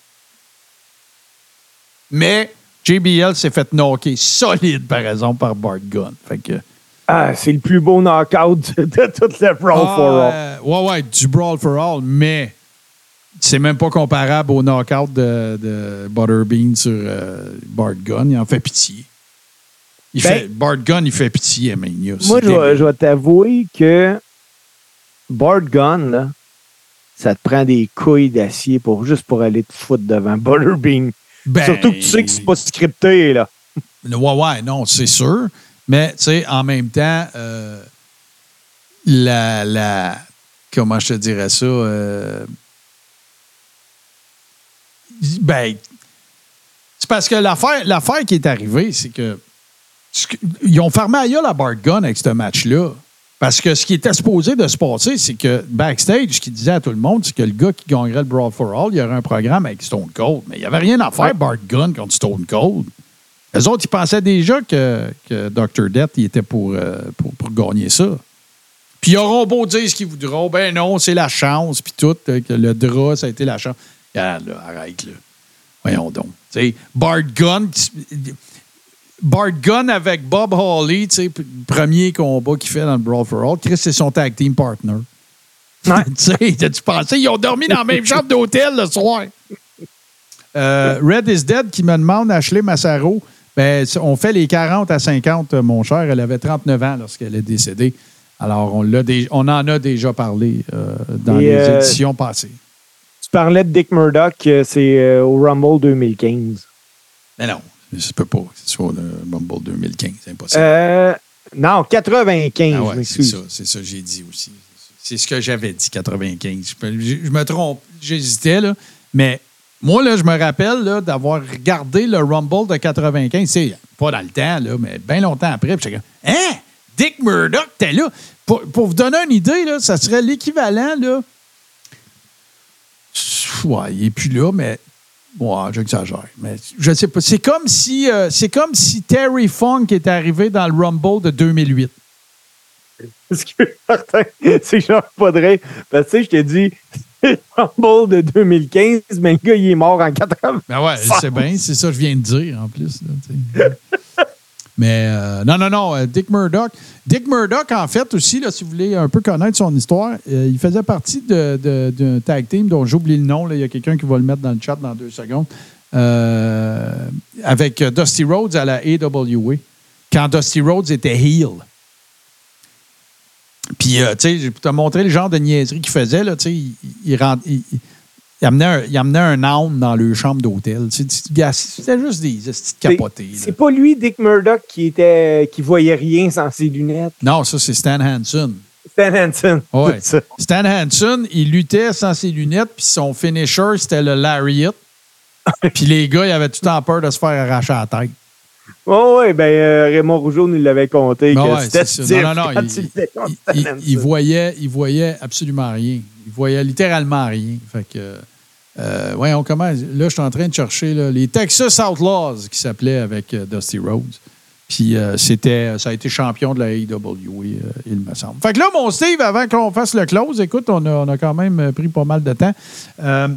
Mais JBL s'est fait knocker solide, par exemple, par Bart Gunn. Fait que, Ah, c'est le plus beau knockout de, toute la Brawl Ah, for All. euh, ouais, ouais, du Brawl for All, mais c'est même pas comparable au knockout de, de Butterbean sur euh, Bart Gunn. Il en fait pitié. Il Ben- fait, Bart Gunn, il fait pitié à Mania. Moi, je vais, dégueu. je vais t'avouer que Bart Gunn, là, ça te prend des couilles d'acier pour, juste pour aller te foutre devant Butterbean. Ben, Surtout que tu sais que c'est pas scripté, là. <laughs> Ouais, ouais, non, c'est sûr. Mais, tu sais, en même temps, euh, la, la. Comment je te dirais ça? euh, ben, c'est parce que l'affaire, l'affaire qui est arrivée, c'est que. Ils ont fermé à gueule à Bart Gunn avec ce match-là. Parce que ce qui était supposé de se passer, c'est que backstage, ce qu'il disait à tout le monde, c'est que le gars qui gagnerait le Brawl for All, il y aurait un programme avec Stone Cold. Mais il n'y avait rien à faire, Bart Gunn, contre Stone Cold. Les autres, ils pensaient déjà que, que Dr. Death, il était pour, euh, pour, pour gagner ça. Puis ils auront beau dire ce qu'ils voudront. Ben non, c'est la chance, puis tout, euh, que le drap, ça a été la chance. Regarde, là, arrête, là. Voyons donc. Tu sais, Bart Gunn, Bart Gunn avec Bob Hawley, tu sais, p- premier combat qu'il fait dans le Brawl for All. Chris, c'est son tag team partner. Ouais. <laughs> t'as-tu pensé? Ils ont dormi dans la même chambre d'hôtel le soir. Euh, Red is Dead qui me demande, Ashley Massaro, ben, on fait les 40 à 50, euh, mon cher. Elle avait 39 ans lorsqu'elle est décédée. Alors, on, l'a on en a déjà parlé euh, dans Et, les euh, éditions passées. Tu parlais de Dick Murdoch, c'est au Rumble 2015. Mais non, ça peut pas. C'est soit le Bumble 2015, c'est impossible. Euh, non, 95, Ah je ouais, c'est ça, c'est ça que j'ai dit aussi. C'est ce que j'avais dit, 95. Je, peux- je- je me trompe, j'hésitais, là, mais Moi, là, je me rappelle là, d'avoir regardé le Rumble de 95. C'est pas dans le temps, là, mais bien longtemps après. Puis hein? Dick Murdoch, t'es là. Pour, pour vous donner une idée, là, ça serait l'équivalent, là. Ouais, il n'est plus là, mais. Ouais, j'exagère. Mais je sais pas. C'est comme si euh, c'est comme si Terry Funk était arrivé dans le Rumble de 2008. Ce qui est certain, c'est j'en pas de rire. Parce que tu sais, je t'ai dit, c'est <laughs> le Rumble de 2015, mais le gars, il est mort en 80. Ben ouais, c'est bien, c'est ça que je viens de dire en plus. là, sais. <laughs> Mais euh, non, non, non, euh, Dick Murdoch. Dick Murdoch, en fait, aussi, là, si vous voulez un peu connaître son histoire, euh, il faisait partie d'un tag team dont j'oublie le nom. là. Il y a quelqu'un qui va le mettre dans le chat dans deux secondes. Euh, avec Dusty Rhodes à la AWA, quand Dusty Rhodes était heel. Puis, tu sais, peux te montrer le genre de niaiserie qu'il faisait. Là, tu sais, il, il, il- il- il amenait un, il amenait un âne dans leur chambre d'hôtel. C'était juste des petits capotés. C'est pas lui, Dick Murdoch, qui était qui voyait rien sans ses lunettes. Non, ça, c'est Stan Hansen. Stan Hansen. Ouais. <laughs> Stan Hansen, il luttait sans ses lunettes, puis son finisher, c'était le lariat. <laughs> puis les gars, ils avaient tout le temps peur de se faire arracher la tête. Oh, ouais, ben euh, Raymond Rougeau nous l'avait compté Ben que ouais, c'était c'est ça. stiff Non, non, non, quand il- <laughs> il voyait, il voyait absolument rien. Il voyait littéralement rien. Fait que, euh, voyons comment. Là, je suis en train de chercher là, les Texas Outlaws qui s'appelaient avec euh, Dusty Rhodes. Puis euh, c'était, ça a été champion de la AEW, euh, il me semble. Fait que là, mon Steve, avant qu'on fasse le close, écoute, on a, on a quand même euh, pris pas mal de temps. Euh,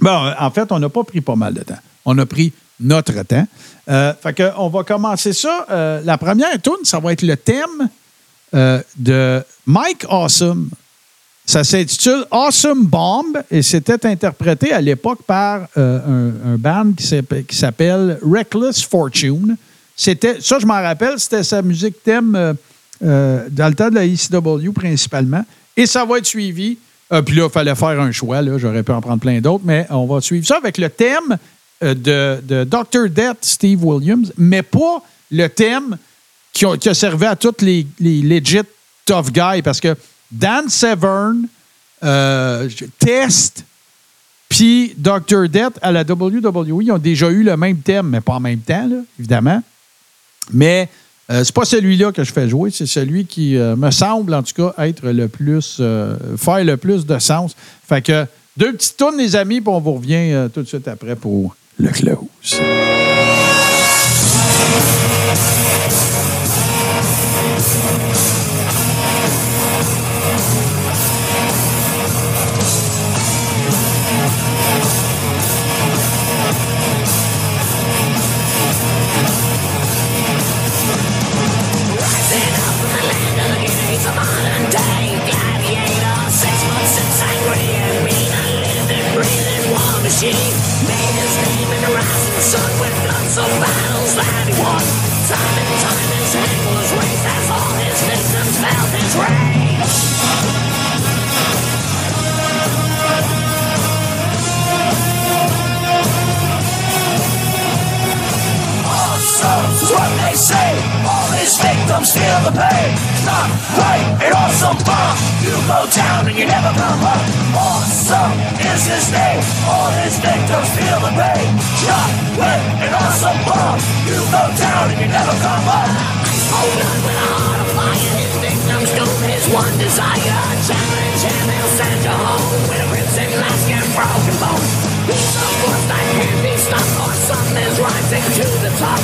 Bon, en fait, on n'a pas pris pas mal de temps. On a pris notre temps. Euh, fait que on va commencer ça. Euh, la première tune, ça va être le thème euh, de Mike Awesome. Ça s'intitule Awesome Bomb et c'était interprété à l'époque par un, band qui s'appelle- Reckless Fortune. C'était, ça, je m'en rappelle, c'était sa musique thème dans le temps de la ECW principalement. Et ça va être suivi. puis là, il fallait faire un choix. J'aurais pu en prendre plein d'autres, mais on va suivre ça avec le thème de, de Dr. Death, Steve Williams, mais pas le thème qui a, servi à tous les, legit tough guys parce que Dan Severn, euh, Test, puis Dr. Death à la WWE, ont déjà eu le même thème, mais pas en même temps, évidemment. Mais euh, c'est pas celui-là que je fais jouer, c'est celui qui euh, me semble, en tout cas, être le plus. euh, faire le plus de sens. Fait que deux petites tournes, les amis, puis on vous revient euh, tout de suite après pour le close. What they say. All his victims feel the pain. Not right and awesome bomb. You go down and you never come up. Awesome is his name. All his victims feel the pain. Shot with an awesome bomb. You go down and you never come up. Hold on with a heart of fire. His victims do his one desire. Challenge him, he'll send you home with a crimson mask and broken bones. He's a force that can't be stopped. Awesome is rising to the top.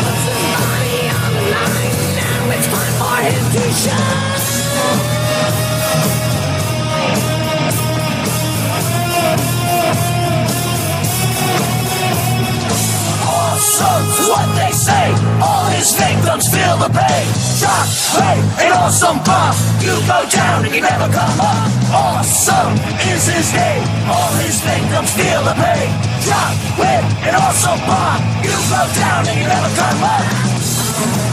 Puts his body on the line. Now it's time for him to shine. Awesome what they say. All his victims feel the pain. Shock, pain, an awesome bomb. You go down and you never come up. Awesome is his name. All his victims feel the pain. Shock, with an awesome bomb. You go down and you never come up.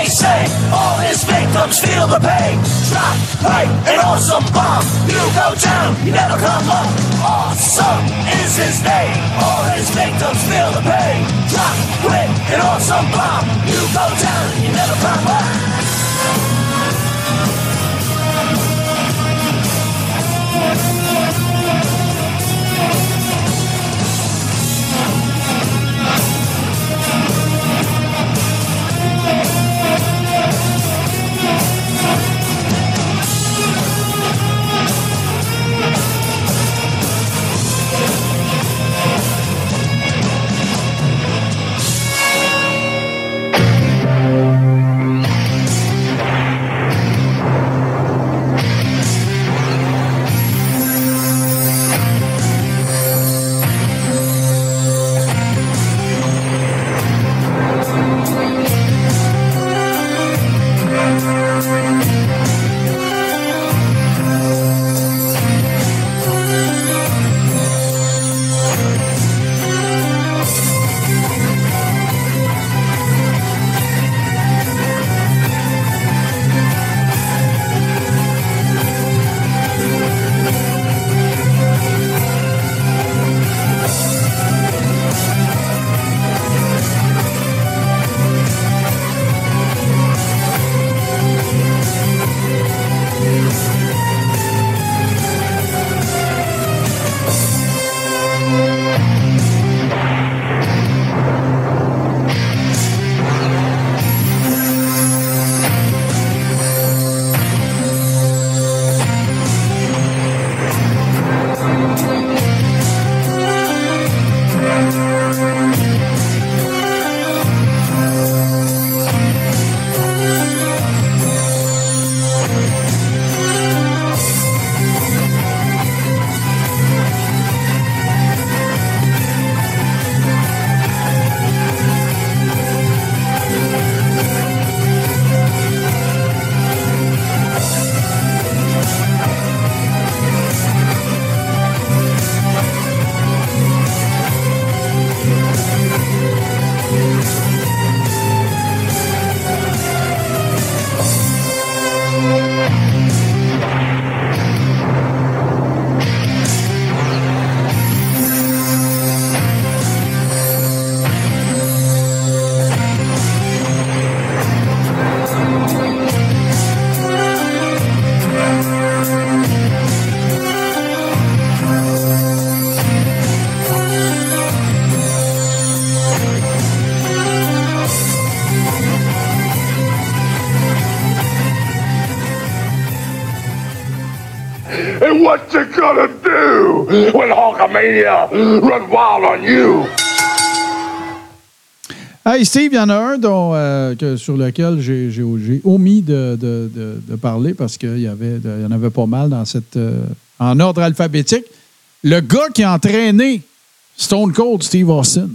They say. All his victims feel the pain. Drop, right, an awesome bomb. You go down, you never come up. Awesome is his name. All his victims feel the pain. Drop, quit, an awesome bomb. You go down, run wild on you? Hey Steve, il y en a un dont, euh, que- sur lequel j'ai omis de, parler parce qu'il y, avait- y en avait pas mal dans cette, euh, en ordre alphabétique. Le gars qui a entraîné Stone Cold Steve Austin.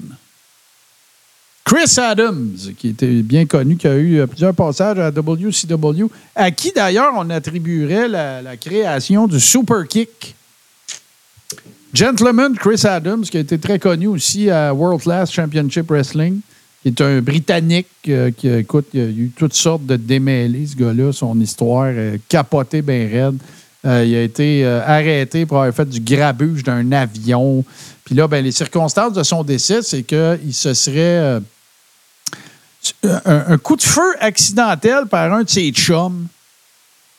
Chris Adams, qui était bien connu, qui a eu euh, plusieurs passages à WCW, à qui d'ailleurs on attribuerait la, la création du Super Kick. Gentleman Chris Adams, qui a été très connu aussi à World Class Championship Wrestling, qui est un Britannique euh, qui, écoute, il a eu toutes sortes de démêlés, ce gars-là. Son histoire est capotée bien raide. Euh, il a été euh, arrêté pour avoir fait du grabuge d'un avion. Puis là, ben, les circonstances de son décès, c'est qu'il se serait. euh, un, un coup de feu accidentel par un de ses chums.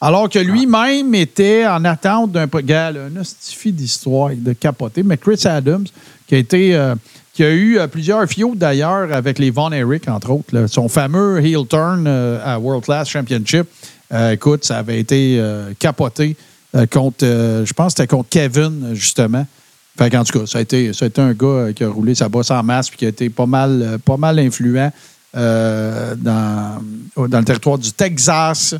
Alors que lui-même était en attente d'un gars, là, un hostifie d'histoire de capoter. Mais Chris Adams, qui a euh, eu euh, plusieurs fiots d'ailleurs avec les Von Erich, entre autres. Son fameux heel turn euh, à World Class Championship. écoute, ça avait été capoté contre, je pense que c'était contre Kevin, justement. Qu'en tout cas, ça a, été, un gars qui a roulé sa bosse en masse et qui a été pas mal, influent dans le territoire du Texas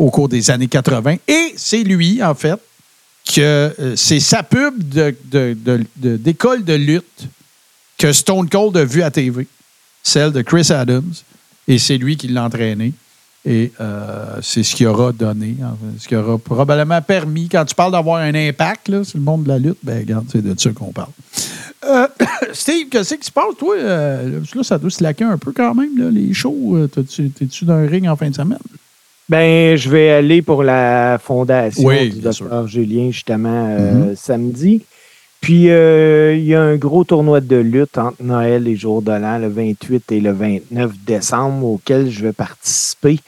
au cours des années 80. Et c'est lui, en fait, que euh, c'est sa pub d'école de, lutte que Stone Cold a vu à TV, celle de Chris Adams, et c'est lui qui l'a entraîné. Et euh, c'est ce qui aura donné, ce qui aura probablement permis, quand tu parles d'avoir un impact là, sur le monde de la lutte, ben regarde, c'est de ça qu'on parle. Euh, <coughs> Steve, qu'est-ce qui se passe, toi? Là, ça doit se laquer un peu quand même, là, les shows. T'es-tu dans un ring en fin de semaine? Ben, je vais aller pour la fondation Oui, du docteur Julien, justement, euh, samedi. Puis, euh, il y a un gros tournoi de lutte entre Noël et Jour de l'An, le 28 et le 29 décembre, auquel je vais participer,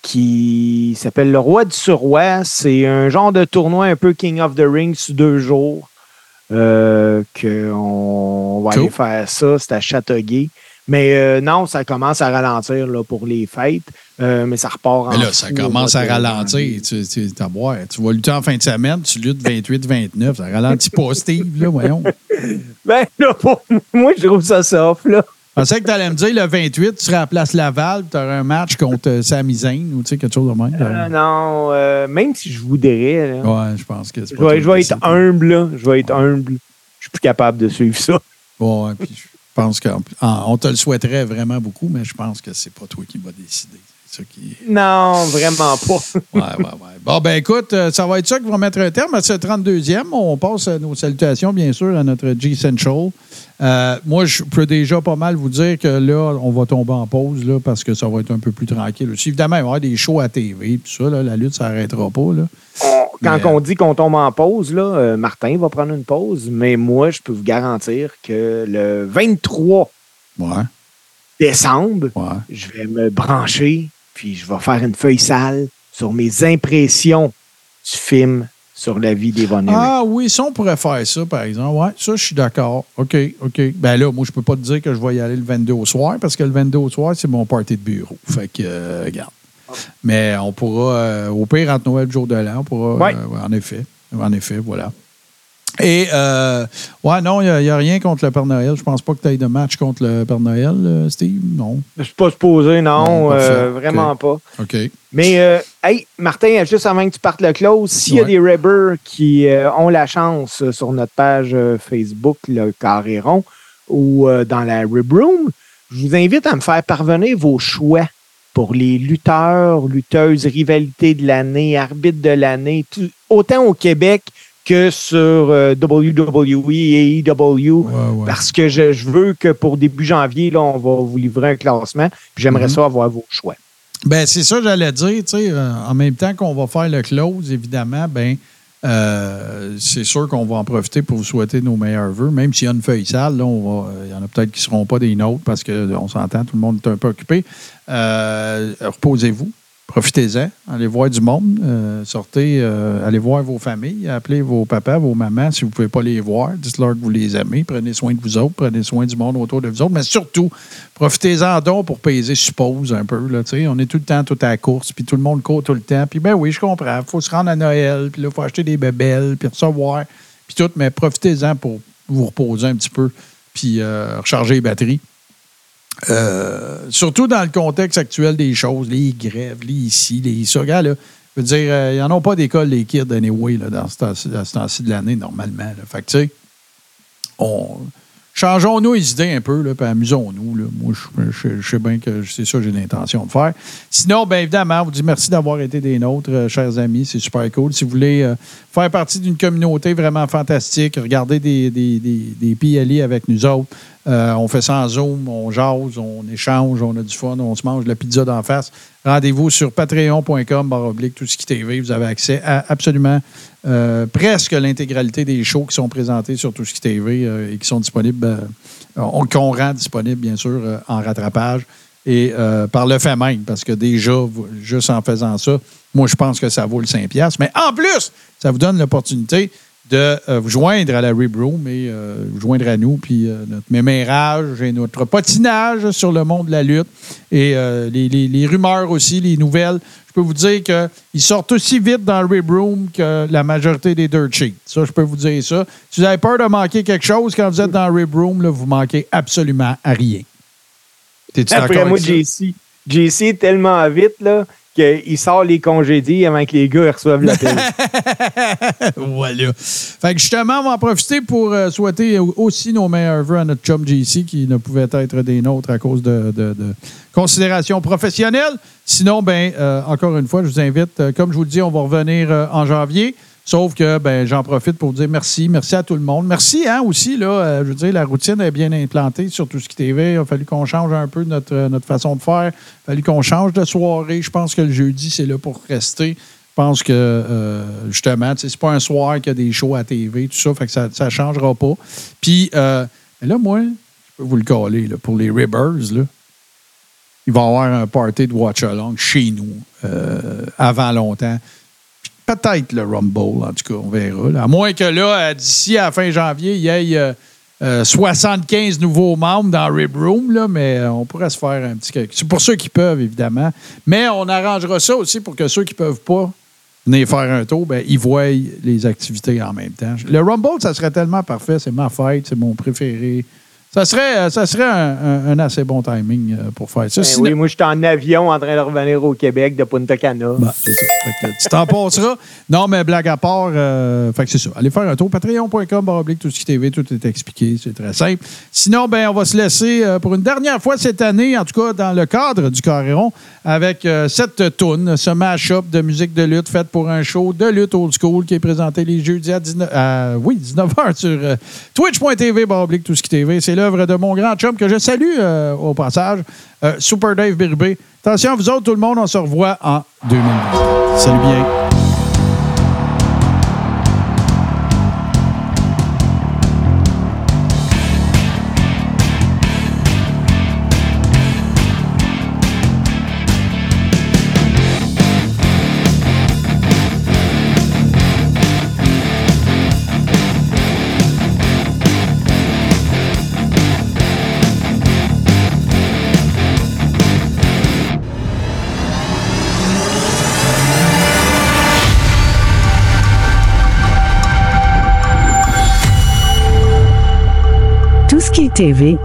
qui s'appelle le Roi du Surroi. C'est un genre de tournoi un peu King of the Ring sur deux jours. Euh, qu'on va Cool. aller faire ça, c'est à Châteauguay. Mais euh, non, ça commence à ralentir là, pour les fêtes, euh, mais ça repart en Mais là, ça commence à ralentir. Tu, tu, tu vas lutter en fin de semaine, tu luttes 28-29. Ça ralentit pas, Steve, là, voyons. <laughs> Ben là, pour moi, je trouve ça soft, là. Je pensais que tu allais me dire le 28, tu serais à Place Laval, tu aurais un match contre euh, Sami Zayn ou tu sais, quelque chose de même. Euh, non, euh, même si je voudrais, là, Ouais, je pense que c'est pas je vais être humble, là. Je vais être humble. Je suis plus capable de suivre ça. Ouais, puis je pense qu'on te le souhaiterait vraiment beaucoup, mais je pense que c'est pas toi qui vas décider. C'est ça qui. Non, vraiment pas. <laughs> Ouais, ouais, ouais. Bon, ben écoute, euh, ça va être ça qui va mettre un terme à ce 32e. On passe nos salutations, bien sûr, à notre G Central. Euh, moi, je peux déjà pas mal vous dire que là, on va tomber en pause là, parce que ça va être un peu plus tranquille. Évidemment, il va y avoir des shows à TV, puis ça, là, la lutte, ça n'arrêtera pas. Là. On- quand Mais, on dit qu'on tombe en pause, là, euh, Martin va prendre une pause, mais moi, je peux vous garantir que le 23 Ouais, décembre, ouais. je vais me brancher, puis je vais faire une feuille sale sur mes impressions du film sur la vie Eric. Ah oui, ça, on pourrait faire ça, par exemple. Ouais, ça, je suis d'accord. OK, OK. Ben là, moi, je peux pas te dire que je vais y aller le 22 au soir, parce que le 22 au soir, c'est mon party de bureau. Fait que, euh, regarde. Mais on pourra, euh, au pire, entre Noël et le jour de l'an, on pourra, Ouais. euh, en effet. En effet, voilà. Et, euh, ouais, non, il n'y a, rien contre le Père Noël. Je pense pas que tu aies de match contre le Père Noël, euh, Steve. Non. Je suis pas supposé, non, euh, vraiment pas. OK. Mais, hey, Martin, juste avant que tu partes le close, s'il y a des Rebbers qui ont la chance sur notre page Facebook, le Carré Rond, ou dans la Rib Room, je vous invite à me faire parvenir vos choix pour les lutteurs, lutteuses, rivalités de l'année, arbitres de l'année, autant au Québec que sur euh, WWE et EW, Ouais, ouais. parce que je, je veux que pour début janvier, là, on va vous livrer un classement, j'aimerais Mhm. ça avoir vos choix. Ben, c'est ça, j'allais dire, tu sais, euh, en même temps qu'on va faire le close, évidemment, ben, euh, c'est sûr qu'on va en profiter pour vous souhaiter nos meilleurs vœux, même s'il y a une feuille sale, là, on va, il y en a peut-être qui ne seront pas des nôtres parce qu'on s'entend, tout le monde est un peu occupé. Euh, Reposez-vous. Profitez-en, allez voir du monde, euh, sortez, euh, allez voir vos familles, appelez vos papas, vos mamans si vous ne pouvez pas les voir, dites-leur que vous les aimez, prenez soin de vous autres, prenez soin du monde autour de vous autres, mais surtout, profitez-en donc pour payer, suppose, un peu. Là, on est tout le temps tout à la course, puis tout le monde court tout le temps. Puis ben oui, je comprends, il faut se rendre à Noël, puis là, il faut acheter des bébelles, puis recevoir, puis tout, mais profitez-en pour vous reposer un petit peu, puis euh, recharger les batteries. Euh, surtout dans le contexte actuel des choses, les grèves, les ici, les ça. Regarde, là, je veux dire, euh, ils n'en ont pas d'école, les kids, anyway, là, dans ce temps-ci dans ce temps-ci de l'année, normalement. là. Fait que, tu sais, on... changeons-nous les idées un peu, là, puis amusons-nous. là. Moi, je, sais bien que c'est ça que j'ai l'intention de faire. Sinon, bien évidemment, on vous dit merci d'avoir été des nôtres, euh, chers amis. C'est super cool. Si vous voulez euh, faire partie d'une communauté vraiment fantastique, regarder des, des, des, des PLI avec nous autres, euh, on fait ça en Zoom, on jase, on échange, on a du fun, on se mange la pizza d'en face. Rendez-vous sur patreon.com, oblique, tout ce qui TV. Vous avez accès à absolument euh, presque l'intégralité des shows qui sont présentés sur tout ce qui TV euh, et qui sont disponibles, euh, on- qu'on rend disponibles, bien sûr, euh, en rattrapage. Et par le fait même, parce que déjà, juste en faisant ça, moi, je pense que ça vaut le 5$. piastres. Mais en plus, ça vous donne l'opportunité de euh, vous joindre à la Rib Room et euh, vous joindre à nous, puis euh, notre mémérage et notre patinage sur le monde de la lutte et euh, les, les- les rumeurs aussi, les nouvelles. Je peux vous dire qu'ils sortent aussi vite dans le Rib Room que la majorité des Dirt Sheets. Ça, je peux vous dire ça. Si vous avez peur de manquer quelque chose quand vous êtes dans le Rib Room, là, vous manquez absolument à rien. T'es-tu Après moi? JC. JC est tellement vite là, qu'il sort les congédies avant que les gars reçoivent la paie. <laughs> voilà. Fait que justement, on va en profiter pour euh, souhaiter aussi nos meilleurs vœux à notre chum JC qui ne pouvait être des nôtres à cause de, considérations professionnelles. Sinon, ben, euh, encore une fois, je vous invite, euh, comme je vous le dis, on va revenir en janvier. Sauf que ben, j'en profite pour dire merci. Merci à tout le monde. Merci hein, aussi. Là, euh, je veux dire, la routine est bien implantée sur tout ce qui TV. Il a fallu qu'on change un peu notre, euh, notre façon de faire. Il a fallu qu'on change de soirée. Je pense que le jeudi, c'est là pour rester. Je pense que, euh, justement, c'est pas un soir qu'il y a des shows à TV, tout ça, fait que ça ne changera pas. Puis, euh, là, moi, je peux vous le caler, là, pour les Ribbers, là, il va y avoir un party de Watch Along chez nous avant longtemps. Peut-être le Rumble, en tout cas, on verra. À moins que là, euh, d'ici à la fin janvier, il y ait euh, euh, 75 nouveaux membres dans Rib Room, là, mais euh, on pourrait se faire un petit. quelque- C'est pour ceux qui peuvent, évidemment. Mais on arrangera ça aussi pour que ceux qui ne peuvent pas venir faire un tour, ben, ils voient les activités en même temps. Le Rumble, ça serait tellement parfait. C'est ma fête, c'est mon préféré. Ça serait, euh, ça serait un, un- un assez bon timing euh, pour faire ça. Ben Sinon- oui, moi, j'étais en avion en train de revenir au Québec de Punta Cana. C'est ça. Fait que tu t'en passeras. Non, mais blague à part, euh, fait que c'est ça. Allez faire un tour. Patreon.com, baroblique, tout ce qui TV, tout est expliqué. C'est très simple. Sinon, ben, on va se laisser euh, pour une dernière fois cette année, en tout cas dans le cadre du Carréron, avec euh, cette toune, ce mash-up de musique de lutte faite pour un show de lutte old school qui est présenté les jeudis à 19, à- oui, 19h sur twitch.tv, baroblique, tout ce qui TV. C'est l'œuvre de mon grand chum que je salue euh, au passage, euh, Super Dave Birubé. Attention, vous autres, tout le monde, on se revoit en 2020. Salut bien. TV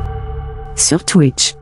sur Twitch.